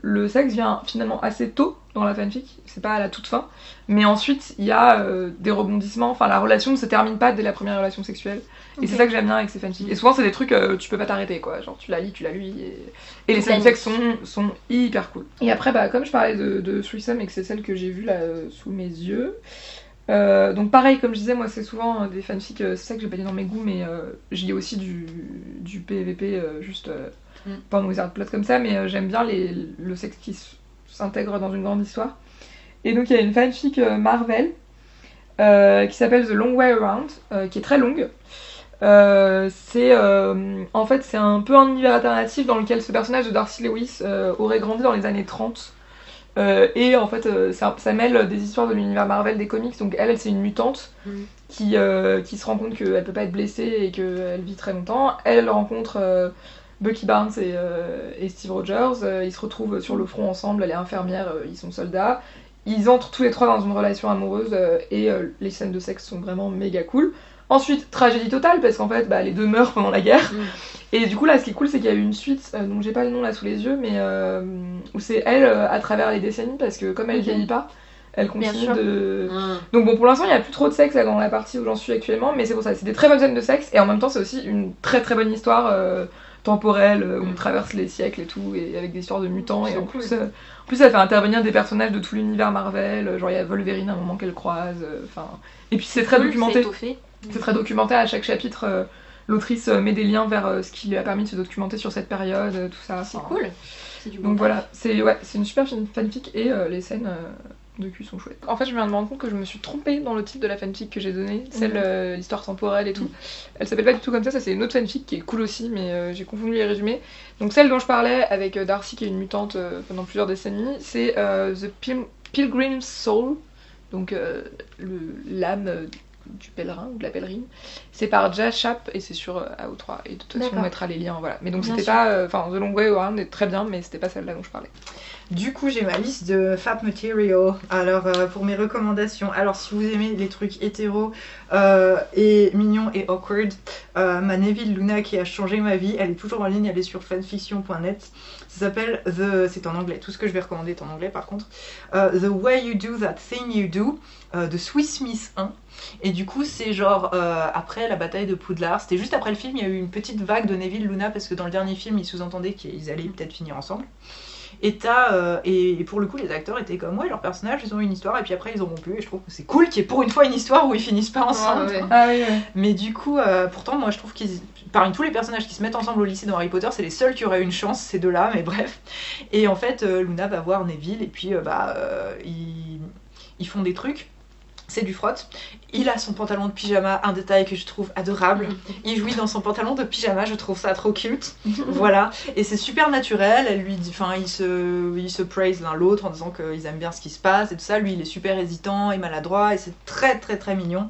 le sexe vient finalement assez tôt dans la fanfic, c'est pas à la toute fin, mais ensuite il y a des rebondissements, enfin la relation ne se termine pas dès la première relation sexuelle. Et c'est ça que j'aime bien avec ces fanfics. Et souvent, c'est des trucs, euh, tu peux pas t'arrêter, quoi. Genre, tu la lis, tu la lis. Et, et les sexe sont, sont hyper cool. Et après, bah, comme je parlais de, de Threesome et que c'est celle que j'ai vue là euh, sous mes yeux. euh, donc, pareil, comme je disais, moi, c'est souvent euh, des fanfics, c'est ça que j'ai pas dit dans mes goûts, mais je lis aussi du, du PVP, juste Mm. pas en wizard plot comme ça, mais j'aime bien les, le sexe qui s'intègre dans une grande histoire. Et donc, il y a une fanfic Marvel qui s'appelle The Long Way Around, qui est très longue. Euh, c'est euh, en fait c'est un peu un univers alternatif dans lequel ce personnage de Darcy Lewis euh, aurait grandi dans les années 30 Euh, et en fait ça, ça mêle des histoires de l'univers Marvel des comics. Donc elle, elle c'est une mutante Mhm. qui, qui se rend compte qu'elle peut pas être blessée et qu'elle vit très longtemps. Elle, rencontre Bucky Barnes et, et Steve Rogers. Ils se retrouvent sur le front ensemble. Elle est infirmière ils sont soldats. Ils entrent tous les trois dans une relation amoureuse et les scènes de sexe sont vraiment méga cool Ensuite, tragédie totale, parce qu'en fait, bah, les deux meurent pendant la guerre. Mm. Et du coup, là, ce qui est cool, c'est qu'il y a eu une suite, euh, dont j'ai pas le nom là sous les yeux, mais euh, où c'est elle euh, à travers les décennies, parce que comme elle Ok. vieillit pas, elle continue de. Mmh. Donc bon, pour l'instant, il n'y a plus trop de sexe là, dans la partie où j'en suis actuellement, mais c'est pour ça, c'est des très bonnes scènes de sexe, et en même temps, c'est aussi une très très bonne histoire temporelle, où on Mm. traverse les siècles et tout, et avec des histoires de mutants, et en cool. plus, euh, en plus, ça fait intervenir des personnages de tout l'univers Marvel, genre il y a Wolverine à un moment qu'elle croise, euh, enfin... et puis c'est très documenté. C'est très documentaire à chaque chapitre. euh, L'autrice euh, met des liens vers euh, ce qui lui a permis de se documenter sur cette période, euh, tout ça. C'est enfin, cool. C'est du bon Donc voilà, c'est ouais, c'est une super fan- fanfic et euh, les scènes euh, de cul sont chouettes. En fait, je viens de me rendre compte que je me suis trompée dans le titre de la fanfic que j'ai donné, celle euh, l'histoire temporelle et tout. Elle s'appelle pas du tout comme ça, ça c'est une autre fanfic qui est cool aussi, mais euh, j'ai confondu les résumés. Donc celle dont je parlais avec euh, Darcy qui est une mutante euh, pendant plusieurs décennies, c'est euh, The Pil- Pilgrim's Soul, donc euh, l'âme du pèlerin ou de la pèlerine. C'est par Jazz Chap et c'est sur euh, AO3 et de toute façon on mettra les liens voilà. Mais donc c'était pas euh, enfin The Long Way Around est très bien mais c'était pas celle-là dont je parlais. Du coup, j'ai ma liste de Fab Material. Alors, euh, pour mes recommandations, alors si vous aimez les trucs hétéros euh, et mignons et awkward, euh, ma Neville Luna qui a changé ma vie, elle est toujours en ligne, elle est sur fanfiction.net. Ça s'appelle The. C'est en anglais, tout ce que je vais recommander est en anglais par contre. The Way You Do That Thing You Do de Swiss Miss 1. Et du coup, c'est genre euh, après la bataille de Poudlard. C'était juste après le film, il y a eu une petite vague de Neville Luna parce que dans le dernier film, ils sous-entendaient qu'ils allaient peut-être finir ensemble. Et, t'as, euh, et, et pour le coup, les acteurs étaient comme ouais, leurs personnages, ils ont une histoire et puis après ils ont rompu. Et je trouve que c'est cool qu'il y ait pour une fois une histoire où ils finissent pas ensemble. ouais. Ah oui. Mais du coup, euh, pourtant, moi je trouve qu'ils. Parmi tous les personnages qui se mettent ensemble au lycée dans Harry Potter, c'est les seuls qui auraient une chance, ces deux-là, mais bref. Et en fait, euh, Luna va voir Neville et puis euh, bah, euh, ils, ils font des trucs. C'est du frotte. Il a son pantalon de pyjama, un détail que je trouve adorable. Il jouit dans son pantalon de pyjama, je trouve ça trop cute. voilà. Et c'est super naturel. Elle lui dit, enfin, ils se, ils se praise l'un l'autre en disant qu'ils aiment bien ce qui se passe et tout ça. Lui, il est super hésitant et maladroit et c'est très très très mignon.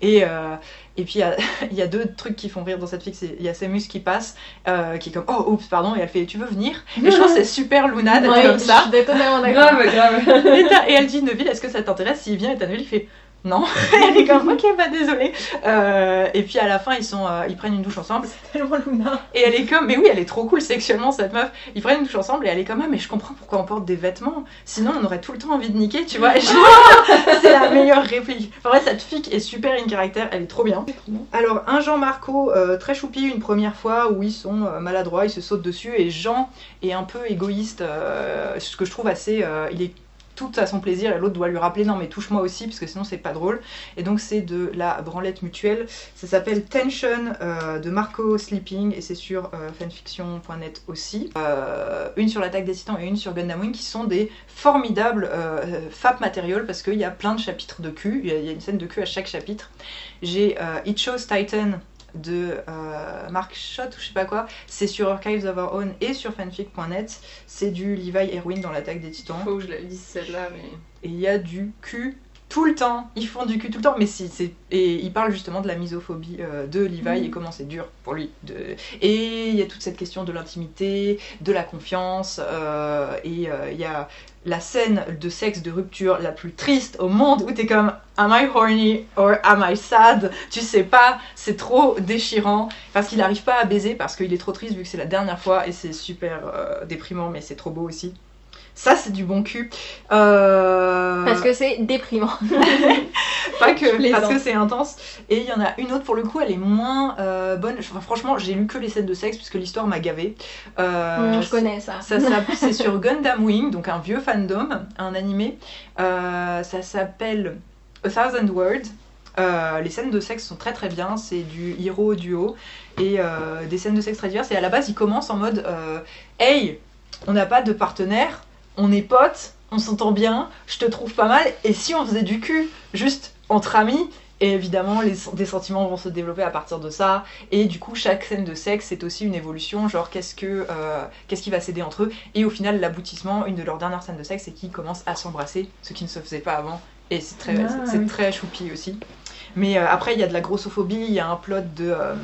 Et, euh, et puis il y a, il y a deux trucs qui font rire dans cette fixe. C'est- Il y a Samus qui passe, euh, qui est comme oh oups pardon et elle fait tu veux venir? Et je trouve c'est super Luna d'être Ouais, comme ça. Je suis totalement d'accord. Grave, grave. Et, elle dit Neville, est-ce que ça t'intéresse? S'il vient et Neville, il fait non. elle est comme ok, bah désolé. Euh, et puis à la fin, ils, sont, euh, ils prennent une douche ensemble. Tellement Luna. Et elle est comme, mais oui, elle est trop cool sexuellement cette meuf. Ils prennent une douche ensemble et elle est comme, ah, mais je comprends pourquoi on porte des vêtements. Sinon, on aurait tout le temps envie de niquer, tu vois. C'est la meilleure réplique. En vrai, cette fille est super in caractère, elle est trop bien. Alors, un Jean Marco euh, très choupi une première fois où ils sont euh, maladroits, ils se sautent dessus et Jean est un peu égoïste, euh, ce que je trouve assez. euh, il est tout à son plaisir et l'autre doit lui rappeler non mais touche-moi aussi parce que sinon c'est pas drôle. Et donc c'est de la branlette mutuelle. Ça s'appelle Tension euh, de Marco Sleeping et c'est sur euh, fanfiction.net aussi. Euh, une sur l'attaque des titans et une sur Gundam Wing qui sont des formidables fap matériels parce qu'il y a plein de chapitres de cul. Il y, a, une scène de cul à chaque chapitre. J'ai It Shows Titan de euh, Mark Schott ou je sais pas quoi c'est sur Archives of Our Own et sur fanfic.net c'est du Levi Erwin dans l'attaque des titans Faut que je la lise celle-là, mais. et il y a du cul tout le temps. Ils font du cul tout le temps, mais si c'est et il parle justement de la misophobie euh, de Levi et comment c'est dur pour lui. De... Et il y a toute cette question de l'intimité, de la confiance, euh, et euh, il y a la scène de sexe de rupture la plus triste au monde où t'es comme Am I horny or am I sad? Tu sais pas, c'est trop déchirant parce qu'il n'arrive pas à baiser parce qu'il est trop triste vu que c'est la dernière fois et c'est super déprimant, mais c'est trop beau aussi. Ça, c'est du bon cul. Euh... Parce que c'est déprimant. pas que parce que c'est intense. Et il y en a une autre pour le coup elle est moins euh, bonne. Enfin, franchement j'ai lu que les scènes de sexe puisque l'histoire m'a gavé Euh, Hum, je connais ça. ça c'est sur Gundam Wing donc un vieux fandom un animé. Euh, ça s'appelle A Thousand Words. Euh, les scènes de sexe sont très très bien, c'est du hero duo. Et euh, des scènes de sexe très diverses. Et à la base, il commence en mode euh, Hey, on n'a pas de partenaire, on est potes, on s'entend bien, je te trouve pas mal. Et si on faisait du cul juste entre amis et évidemment, les, des sentiments vont se développer à partir de ça. Et du coup, chaque scène de sexe, c'est aussi une évolution. Genre, qu'est-ce que, euh, qu'est-ce qui va céder entre eux Et au final, l'aboutissement, une de leurs dernières scènes de sexe, c'est qu'ils commencent à s'embrasser, ce qui ne se faisait pas avant. Et c'est très, Ah, c'est- c'est oui. très choupi aussi. Mais euh, après, il y a de la grossophobie, il y a un plot de, euh,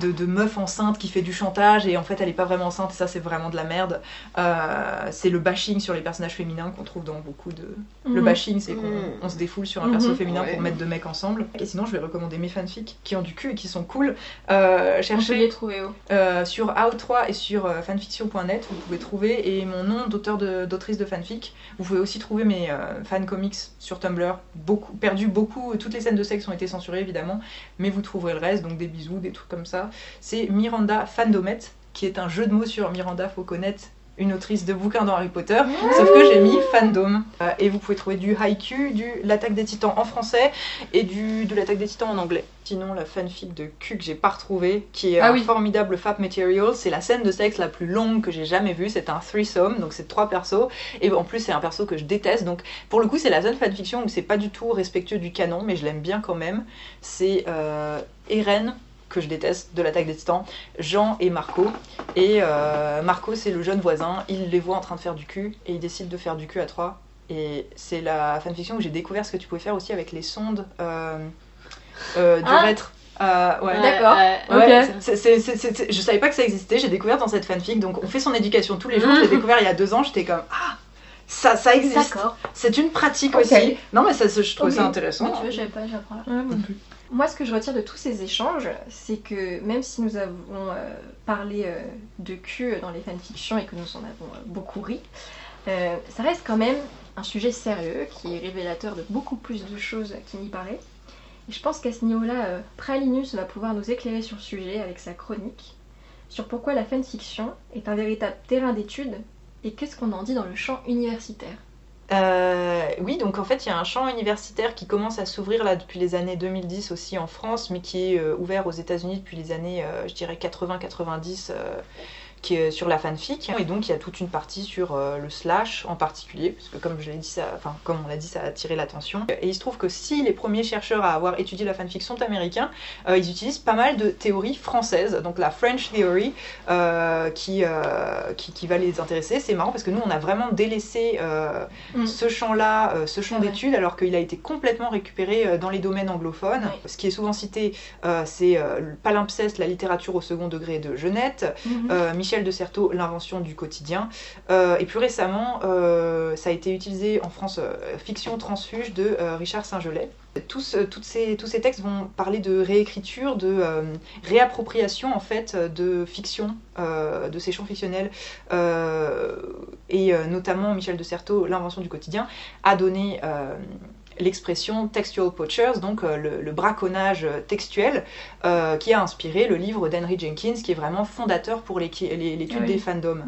de, de meuf enceinte qui fait du chantage et en fait, elle est pas vraiment enceinte et ça, c'est vraiment de la merde. Euh, c'est le bashing sur les personnages féminins qu'on trouve dans beaucoup de. Le Mhm. bashing, c'est qu'on Mhm. on se défoule sur un perso Mhm. féminin pour mettre deux mecs ensemble. Et sinon, je vais recommander mes fanfics qui ont du cul et qui sont cool. Euh, cherchez les trouver où? euh, sur AO3 et sur euh, fanfiction.net, vous pouvez trouver, et mon nom d'auteur de- d'autrice de, fanfic. Vous pouvez aussi trouver mes fan comics sur Tumblr, beaucoup, perdu beaucoup, toutes les scènes de sexe ont été censurées évidemment, mais vous trouverez le reste, donc des bisous, des trucs comme ça. C'est Miranda Fandomet, qui est un jeu de mots sur Miranda, faut connaître une autrice de bouquins dans Harry Potter, sauf que j'ai mis fandom. Euh, et vous pouvez trouver du Haiku, du L'attaque des titans en français et du de l'attaque des titans en anglais. Sinon, la fanfic de Q que j'ai pas retrouvée, qui est Ah un oui. formidable fap material, c'est la scène de sexe la plus longue que j'ai jamais vue. C'est un threesome, donc c'est trois persos. Et en plus, c'est un perso que je déteste. Donc, pour le coup, c'est la seule fanfiction où c'est pas du tout respectueux du canon, mais je l'aime bien quand même. C'est euh, Eren que je déteste, de l'attaque des titans, Jean et Marco. Et euh, Marco, c'est le jeune voisin, il les voit en train de faire du cul, et il décide de faire du cul à trois. Et c'est la fanfiction où j'ai découvert ce que tu pouvais faire aussi avec les sondes euh, euh, du Ah. rêtre. Euh, ouais. D'accord. Ouais, Ok. c'est- c'est- c'est- c'est- je savais pas que ça existait, j'ai découvert dans cette fanfic, donc on fait son éducation tous les jours, je l'ai découvert il y a deux ans, j'étais comme ah Ça, ça existe. C'est une pratique Ok. aussi. Non, mais ça, je trouve Ok. ça intéressant. Ouais, tu vois, j'avais pas, j'apprends là. Ouais, moi ce que je retire de tous ces échanges, c'est que même si nous avons euh, parlé euh, de cul dans les fanfictions et que nous en avons euh, beaucoup ri, euh, ça reste quand même un sujet sérieux qui est révélateur de beaucoup plus de choses qu'il n'y paraît. Et je pense qu'à ce niveau-là, euh, Pralinus va pouvoir nous éclairer sur le sujet avec sa chronique sur pourquoi la fanfiction est un véritable terrain d'étude et qu'est-ce qu'on en dit dans le champ universitaire. Euh, oui, donc en fait, il y a un champ universitaire qui commence à s'ouvrir là depuis les années 2010 aussi en France, mais qui est euh, ouvert aux États-Unis depuis les années, euh, je dirais, 80-90, euh, qui est sur la fanfic. Et donc, il y a toute une partie sur euh, le slash en particulier, parce que comme je l'ai dit, ça, enfin, comme on l'a dit, ça a attiré l'attention. Et il se trouve que si les premiers chercheurs à avoir étudié la fanfic sont américains, euh, ils utilisent pas mal de théories françaises, donc la French Theory, euh, qui, qui, qui va les intéresser. C'est marrant parce que nous, on a vraiment délaissé Mm. ce champ-là, ce champ vrai. d'études, alors qu'il a été complètement récupéré dans les domaines anglophones. Ouais. Ce qui est souvent cité, c'est le palimpseste, la littérature au second degré de Genette, euh, Michel de Certeau, l'invention du quotidien. Euh, et plus récemment, euh, ça a été utilisé en France, euh, fiction transfuge de Richard Saint-Gelais. Tous, ces, tous ces textes vont parler de réécriture, de réappropriation en fait de fiction, de ces champs fictionnels, et notamment Michel de Certeau, l'invention du quotidien, a donné l'expression textual poachers, donc euh, le, le braconnage textuel, euh, qui a inspiré le livre d'Henry Jenkins, qui est vraiment fondateur pour les- l'étude oui. des fandoms.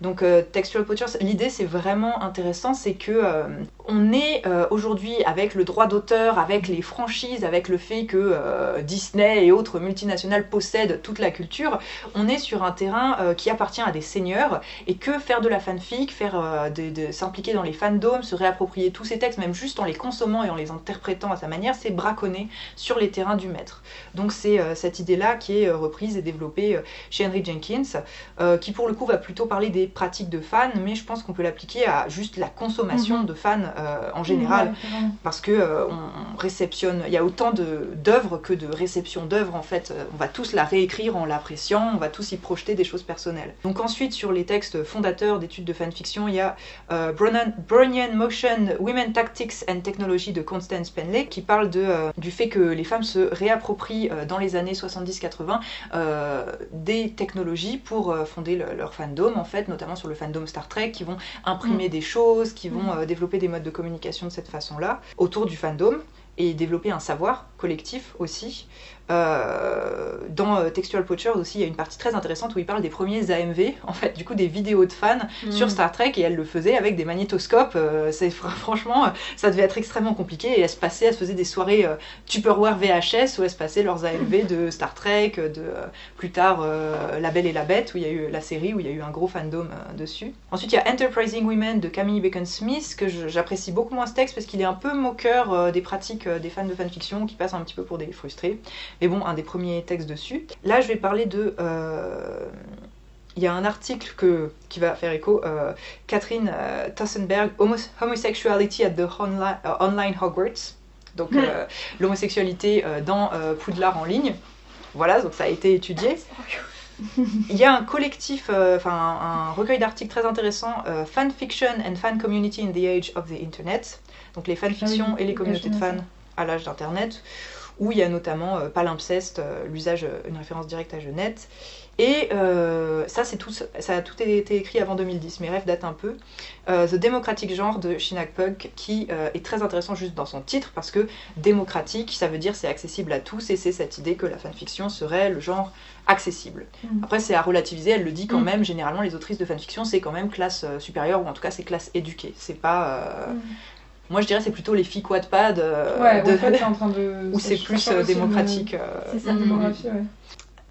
Donc euh, textual poachers, l'idée c'est vraiment intéressant, c'est que euh, on est euh, aujourd'hui avec le droit d'auteur, avec les franchises, avec le fait que euh, Disney et autres multinationales possèdent toute la culture, on est sur un terrain euh, qui appartient à des seigneurs et que faire de la fanfic, faire euh, de- de- s'impliquer dans les fandoms, se réapproprier tous ces textes, même juste en les consommant et en les interprétant à sa manière, c'est braconner sur les terrains du maître. Donc c'est euh, cette idée-là qui est euh, reprise et développée euh, chez Henry Jenkins, qui pour le coup va plutôt parler des pratiques de fans, mais je pense qu'on peut l'appliquer à juste la consommation Mhm. de fans en général, parce que on, on réceptionne, il y a autant d'œuvres que de réception d'œuvres en fait. On va tous la réécrire en l'appréciant, on va tous y projeter des choses personnelles. Donc ensuite sur les textes fondateurs d'études de fanfiction, il y a euh, Motion, Women Tactics and Technology de Constance Penley, qui parle de, euh, du fait que les femmes se réapproprient euh, dans les années 70-80 euh, des technologies pour fonder le- leur fandom, en fait, notamment sur le fandom Star Trek, qui vont imprimer des choses, qui vont euh, développer des modes de communication de cette façon-là, autour du fandom, et développer un savoir collectif aussi. Euh, dans euh, Textual Poacher aussi, il y a une partie très intéressante où il parle des premiers AMV, en fait, du coup des vidéos de fans sur Star Trek, et elle le faisait avec des magnétoscopes. euh, c'est franchement, ça devait être extrêmement compliqué, et elle se passait, elle se faisait des soirées euh, Tupperware VHS où elle se passait leurs AMV de Star Trek, de plus tard La Belle et la Bête, où il y a eu la série où il y a eu un gros fandom dessus. Ensuite, il y a Enterprising Women de Camille Bacon Smith, que j'apprécie beaucoup moins ce texte parce qu'il est un peu moqueur des pratiques des fans de fanfiction qui passent un petit peu pour des frustrés. Mais bon, un des premiers textes dessus. Là, je vais parler de. euh, il y a un article que, qui va faire écho, euh, Catherine euh, Tossenberg, Homo- Homosexuality at the Onli- Online Hogwarts. Donc, l'homosexualité dans Poudlard en ligne. Voilà, donc ça a été étudié. Il y a un collectif, enfin un, un recueil d'articles très intéressant, euh, Fanfiction and Fan Community in the Age of the Internet. Donc les fanfictions Ah et les communautés de fans à l'âge d'Internet, où il y a notamment euh, palimpseste, euh, l'usage, euh, une référence directe à Genette. Et euh, ça, c'est tout, ça a tout été écrit avant 2010. Mes rêves datent un peu. The Democratic Genre de Shinak Pug, qui est très intéressant juste dans son titre, parce que démocratique, ça veut dire c'est accessible à tous, et c'est cette idée que la fanfiction serait le genre accessible. Mhm. Après, c'est à relativiser, elle le dit quand Mhm. même, généralement, les autrices de fanfiction, c'est quand même classe supérieure, ou en tout cas, c'est classe éduquée. C'est pas. euh, Mhm. Moi, je dirais c'est plutôt les filles Wattpad, euh, Ouais, de- en fait, c'est en train de. où c'est plus euh, démocratique. euh, C'est ça. Mhm. démographie, ouais.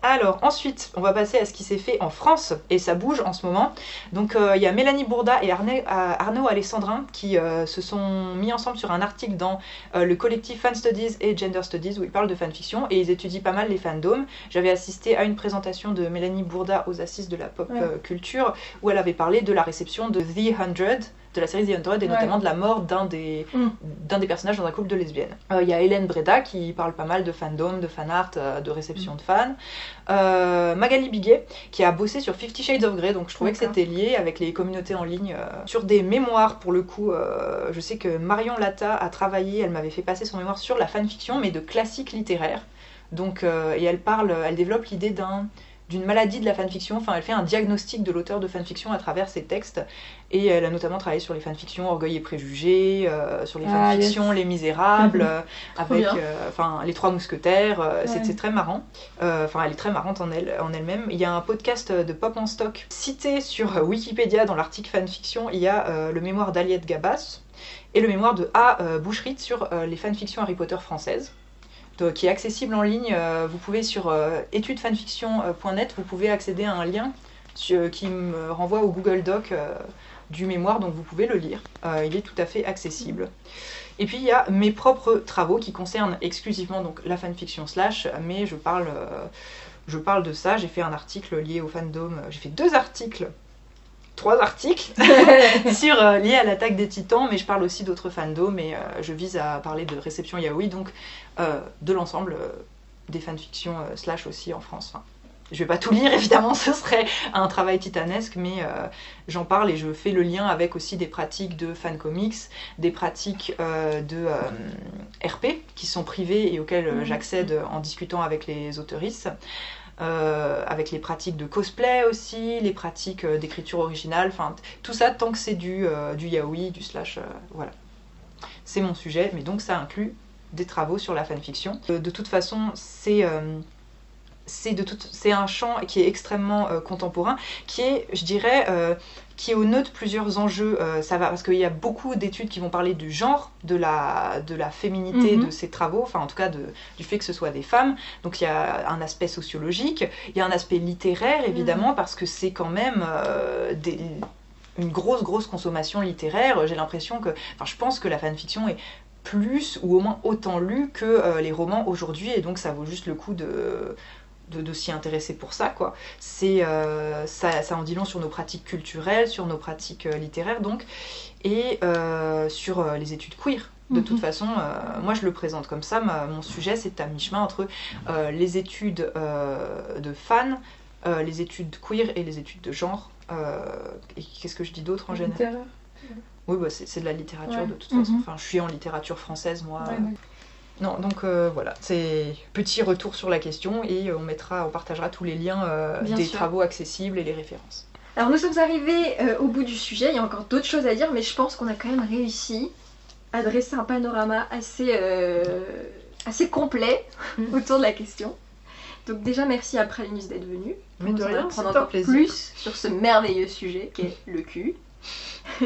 alors ensuite, on va passer à ce qui s'est fait en France, et ça bouge en ce moment. Donc euh, il y a Mélanie Bourda et Arne- euh, Arnaud Alessandrin qui euh, se sont mis ensemble sur un article dans euh, le collectif Fan Studies et Gender Studies où ils parlent de fanfiction et ils étudient pas mal les fandoms. J'avais assisté à une présentation de Mélanie Bourda aux assises de la pop Ouais. euh, culture où elle avait parlé de la réception de The 100 de la série The Hundred et Ouais. notamment de la mort d'un des, Mm. d'un des personnages dans un couple de lesbiennes. Euh, Il y a Hélène Breda qui parle pas mal de fandom, de fan art, euh, de réception de fans. Euh, Magali Biguet qui a bossé sur Fifty Shades of Grey, donc je trouvais que c'était lié avec les communautés en ligne. sur des mémoires, pour le coup, je sais que Marion Latta a travaillé, elle m'avait fait passer son mémoire sur la fanfiction, mais de classiques littéraires. Donc, et elle parle, elle développe l'idée d'un d'une maladie de la fanfiction, enfin elle fait un diagnostic de l'auteur de fanfiction à travers ses textes et elle a notamment travaillé sur les fanfictions Orgueil et Préjugés, euh, sur les Ah, fanfictions Les Misérables, euh, avec euh, les Trois Mousquetaires, c'est- Ouais. c'est très marrant. Enfin elle est très marrante en elle en elle-même. Il y a un podcast de Pop en stock cité sur Wikipédia dans l'article fanfiction, il y a le mémoire d'Aliette Gabas et le mémoire de A. Boucherit sur les fanfictions Harry Potter françaises de- qui est accessible en ligne. Euh, vous pouvez sur euh, étudesfanfiction.net, vous pouvez accéder à un lien qui me renvoie au Google Doc euh, du mémoire, donc vous pouvez le lire. Euh, il est tout à fait accessible. Et puis il y a mes propres travaux qui concernent exclusivement donc la fanfiction slash, mais je parle, euh, je parle de ça. J'ai fait un article lié au fandom. J'ai fait deux articles. Trois articles sur euh, liés à l'attaque des titans, mais je parle aussi d'autres fandoms et euh, je vise à parler de réception yaoi, donc euh, de l'ensemble des fanfictions slash aussi en France. Enfin, je vais pas tout lire évidemment, ce serait un travail titanesque, mais j'en parle et je fais le lien avec aussi des pratiques de fan comics, des pratiques de RP qui sont privées et auxquelles Mhm. j'accède en discutant avec les autoristes. Euh, avec les pratiques de cosplay aussi, les pratiques euh, d'écriture originale, tout ça tant que c'est du, euh, du yaoi, du slash, voilà. C'est mon sujet, mais donc ça inclut des travaux sur la fanfiction. De toute façon, c'est c'est c'est un champ qui est extrêmement contemporain, qui est, je dirais, qui est au nœud de plusieurs enjeux. Euh, ça va parce qu'il y a beaucoup d'études qui vont parler du genre, de la, de la féminité Mhm. de ces travaux, enfin en tout cas de, du fait que ce soit des femmes. Donc il y a un aspect sociologique, il y a un aspect littéraire évidemment parce que c'est quand même euh, des- une grosse grosse consommation littéraire. J'ai l'impression que, enfin je pense que la fanfiction est plus ou au moins autant lue que euh, les romans aujourd'hui et donc ça vaut juste le coup de de, de s'y intéresser pour ça quoi c'est euh, ça, ça en dit long sur nos pratiques culturelles sur nos pratiques euh, littéraires donc et euh, sur les études queer de Mhm. toute façon euh, moi je le présente comme ça ma- mon sujet c'est à mi-chemin entre les études de fans euh, les études queer et les études de genre et qu'est-ce que je dis d'autre en général? Littéraire. oui bah, c'est de la littérature Ouais. de toute façon Mhm. enfin je suis en littérature française moi Ouais. Non, donc euh, voilà, c'est petit retour sur la question et euh, on mettra, on partagera tous les liens euh, des sûr. travaux accessibles et les références. Alors nous sommes arrivés euh, au bout du sujet, il y a encore d'autres choses à dire, mais je pense qu'on a quand même réussi à dresser un panorama assez, euh, assez complet autour de la question. Donc déjà merci à Pralinus d'être venu. Mais de rien, un encore plaisir. plus sur ce merveilleux sujet qu'est le cul.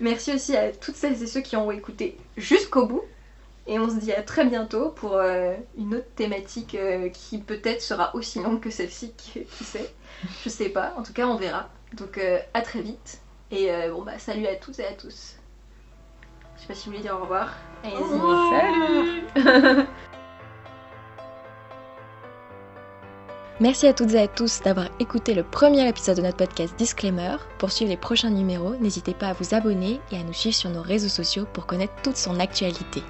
merci aussi à toutes celles et ceux qui ont écouté jusqu'au bout. Et on se dit à très bientôt pour euh, une autre thématique euh, qui peut-être sera aussi longue que celle-ci, qui, qui sait. Je sais pas, en tout cas on verra. Donc euh, à très vite. Et euh, bon bah salut à toutes et à tous. Je sais pas si vous voulez dire au revoir. Allez-y. Salut Merci à toutes et à tous d'avoir écouté le premier épisode de notre podcast Disclaimer. Pour suivre les prochains numéros, n'hésitez pas à vous abonner et à nous suivre sur nos réseaux sociaux pour connaître toute son actualité.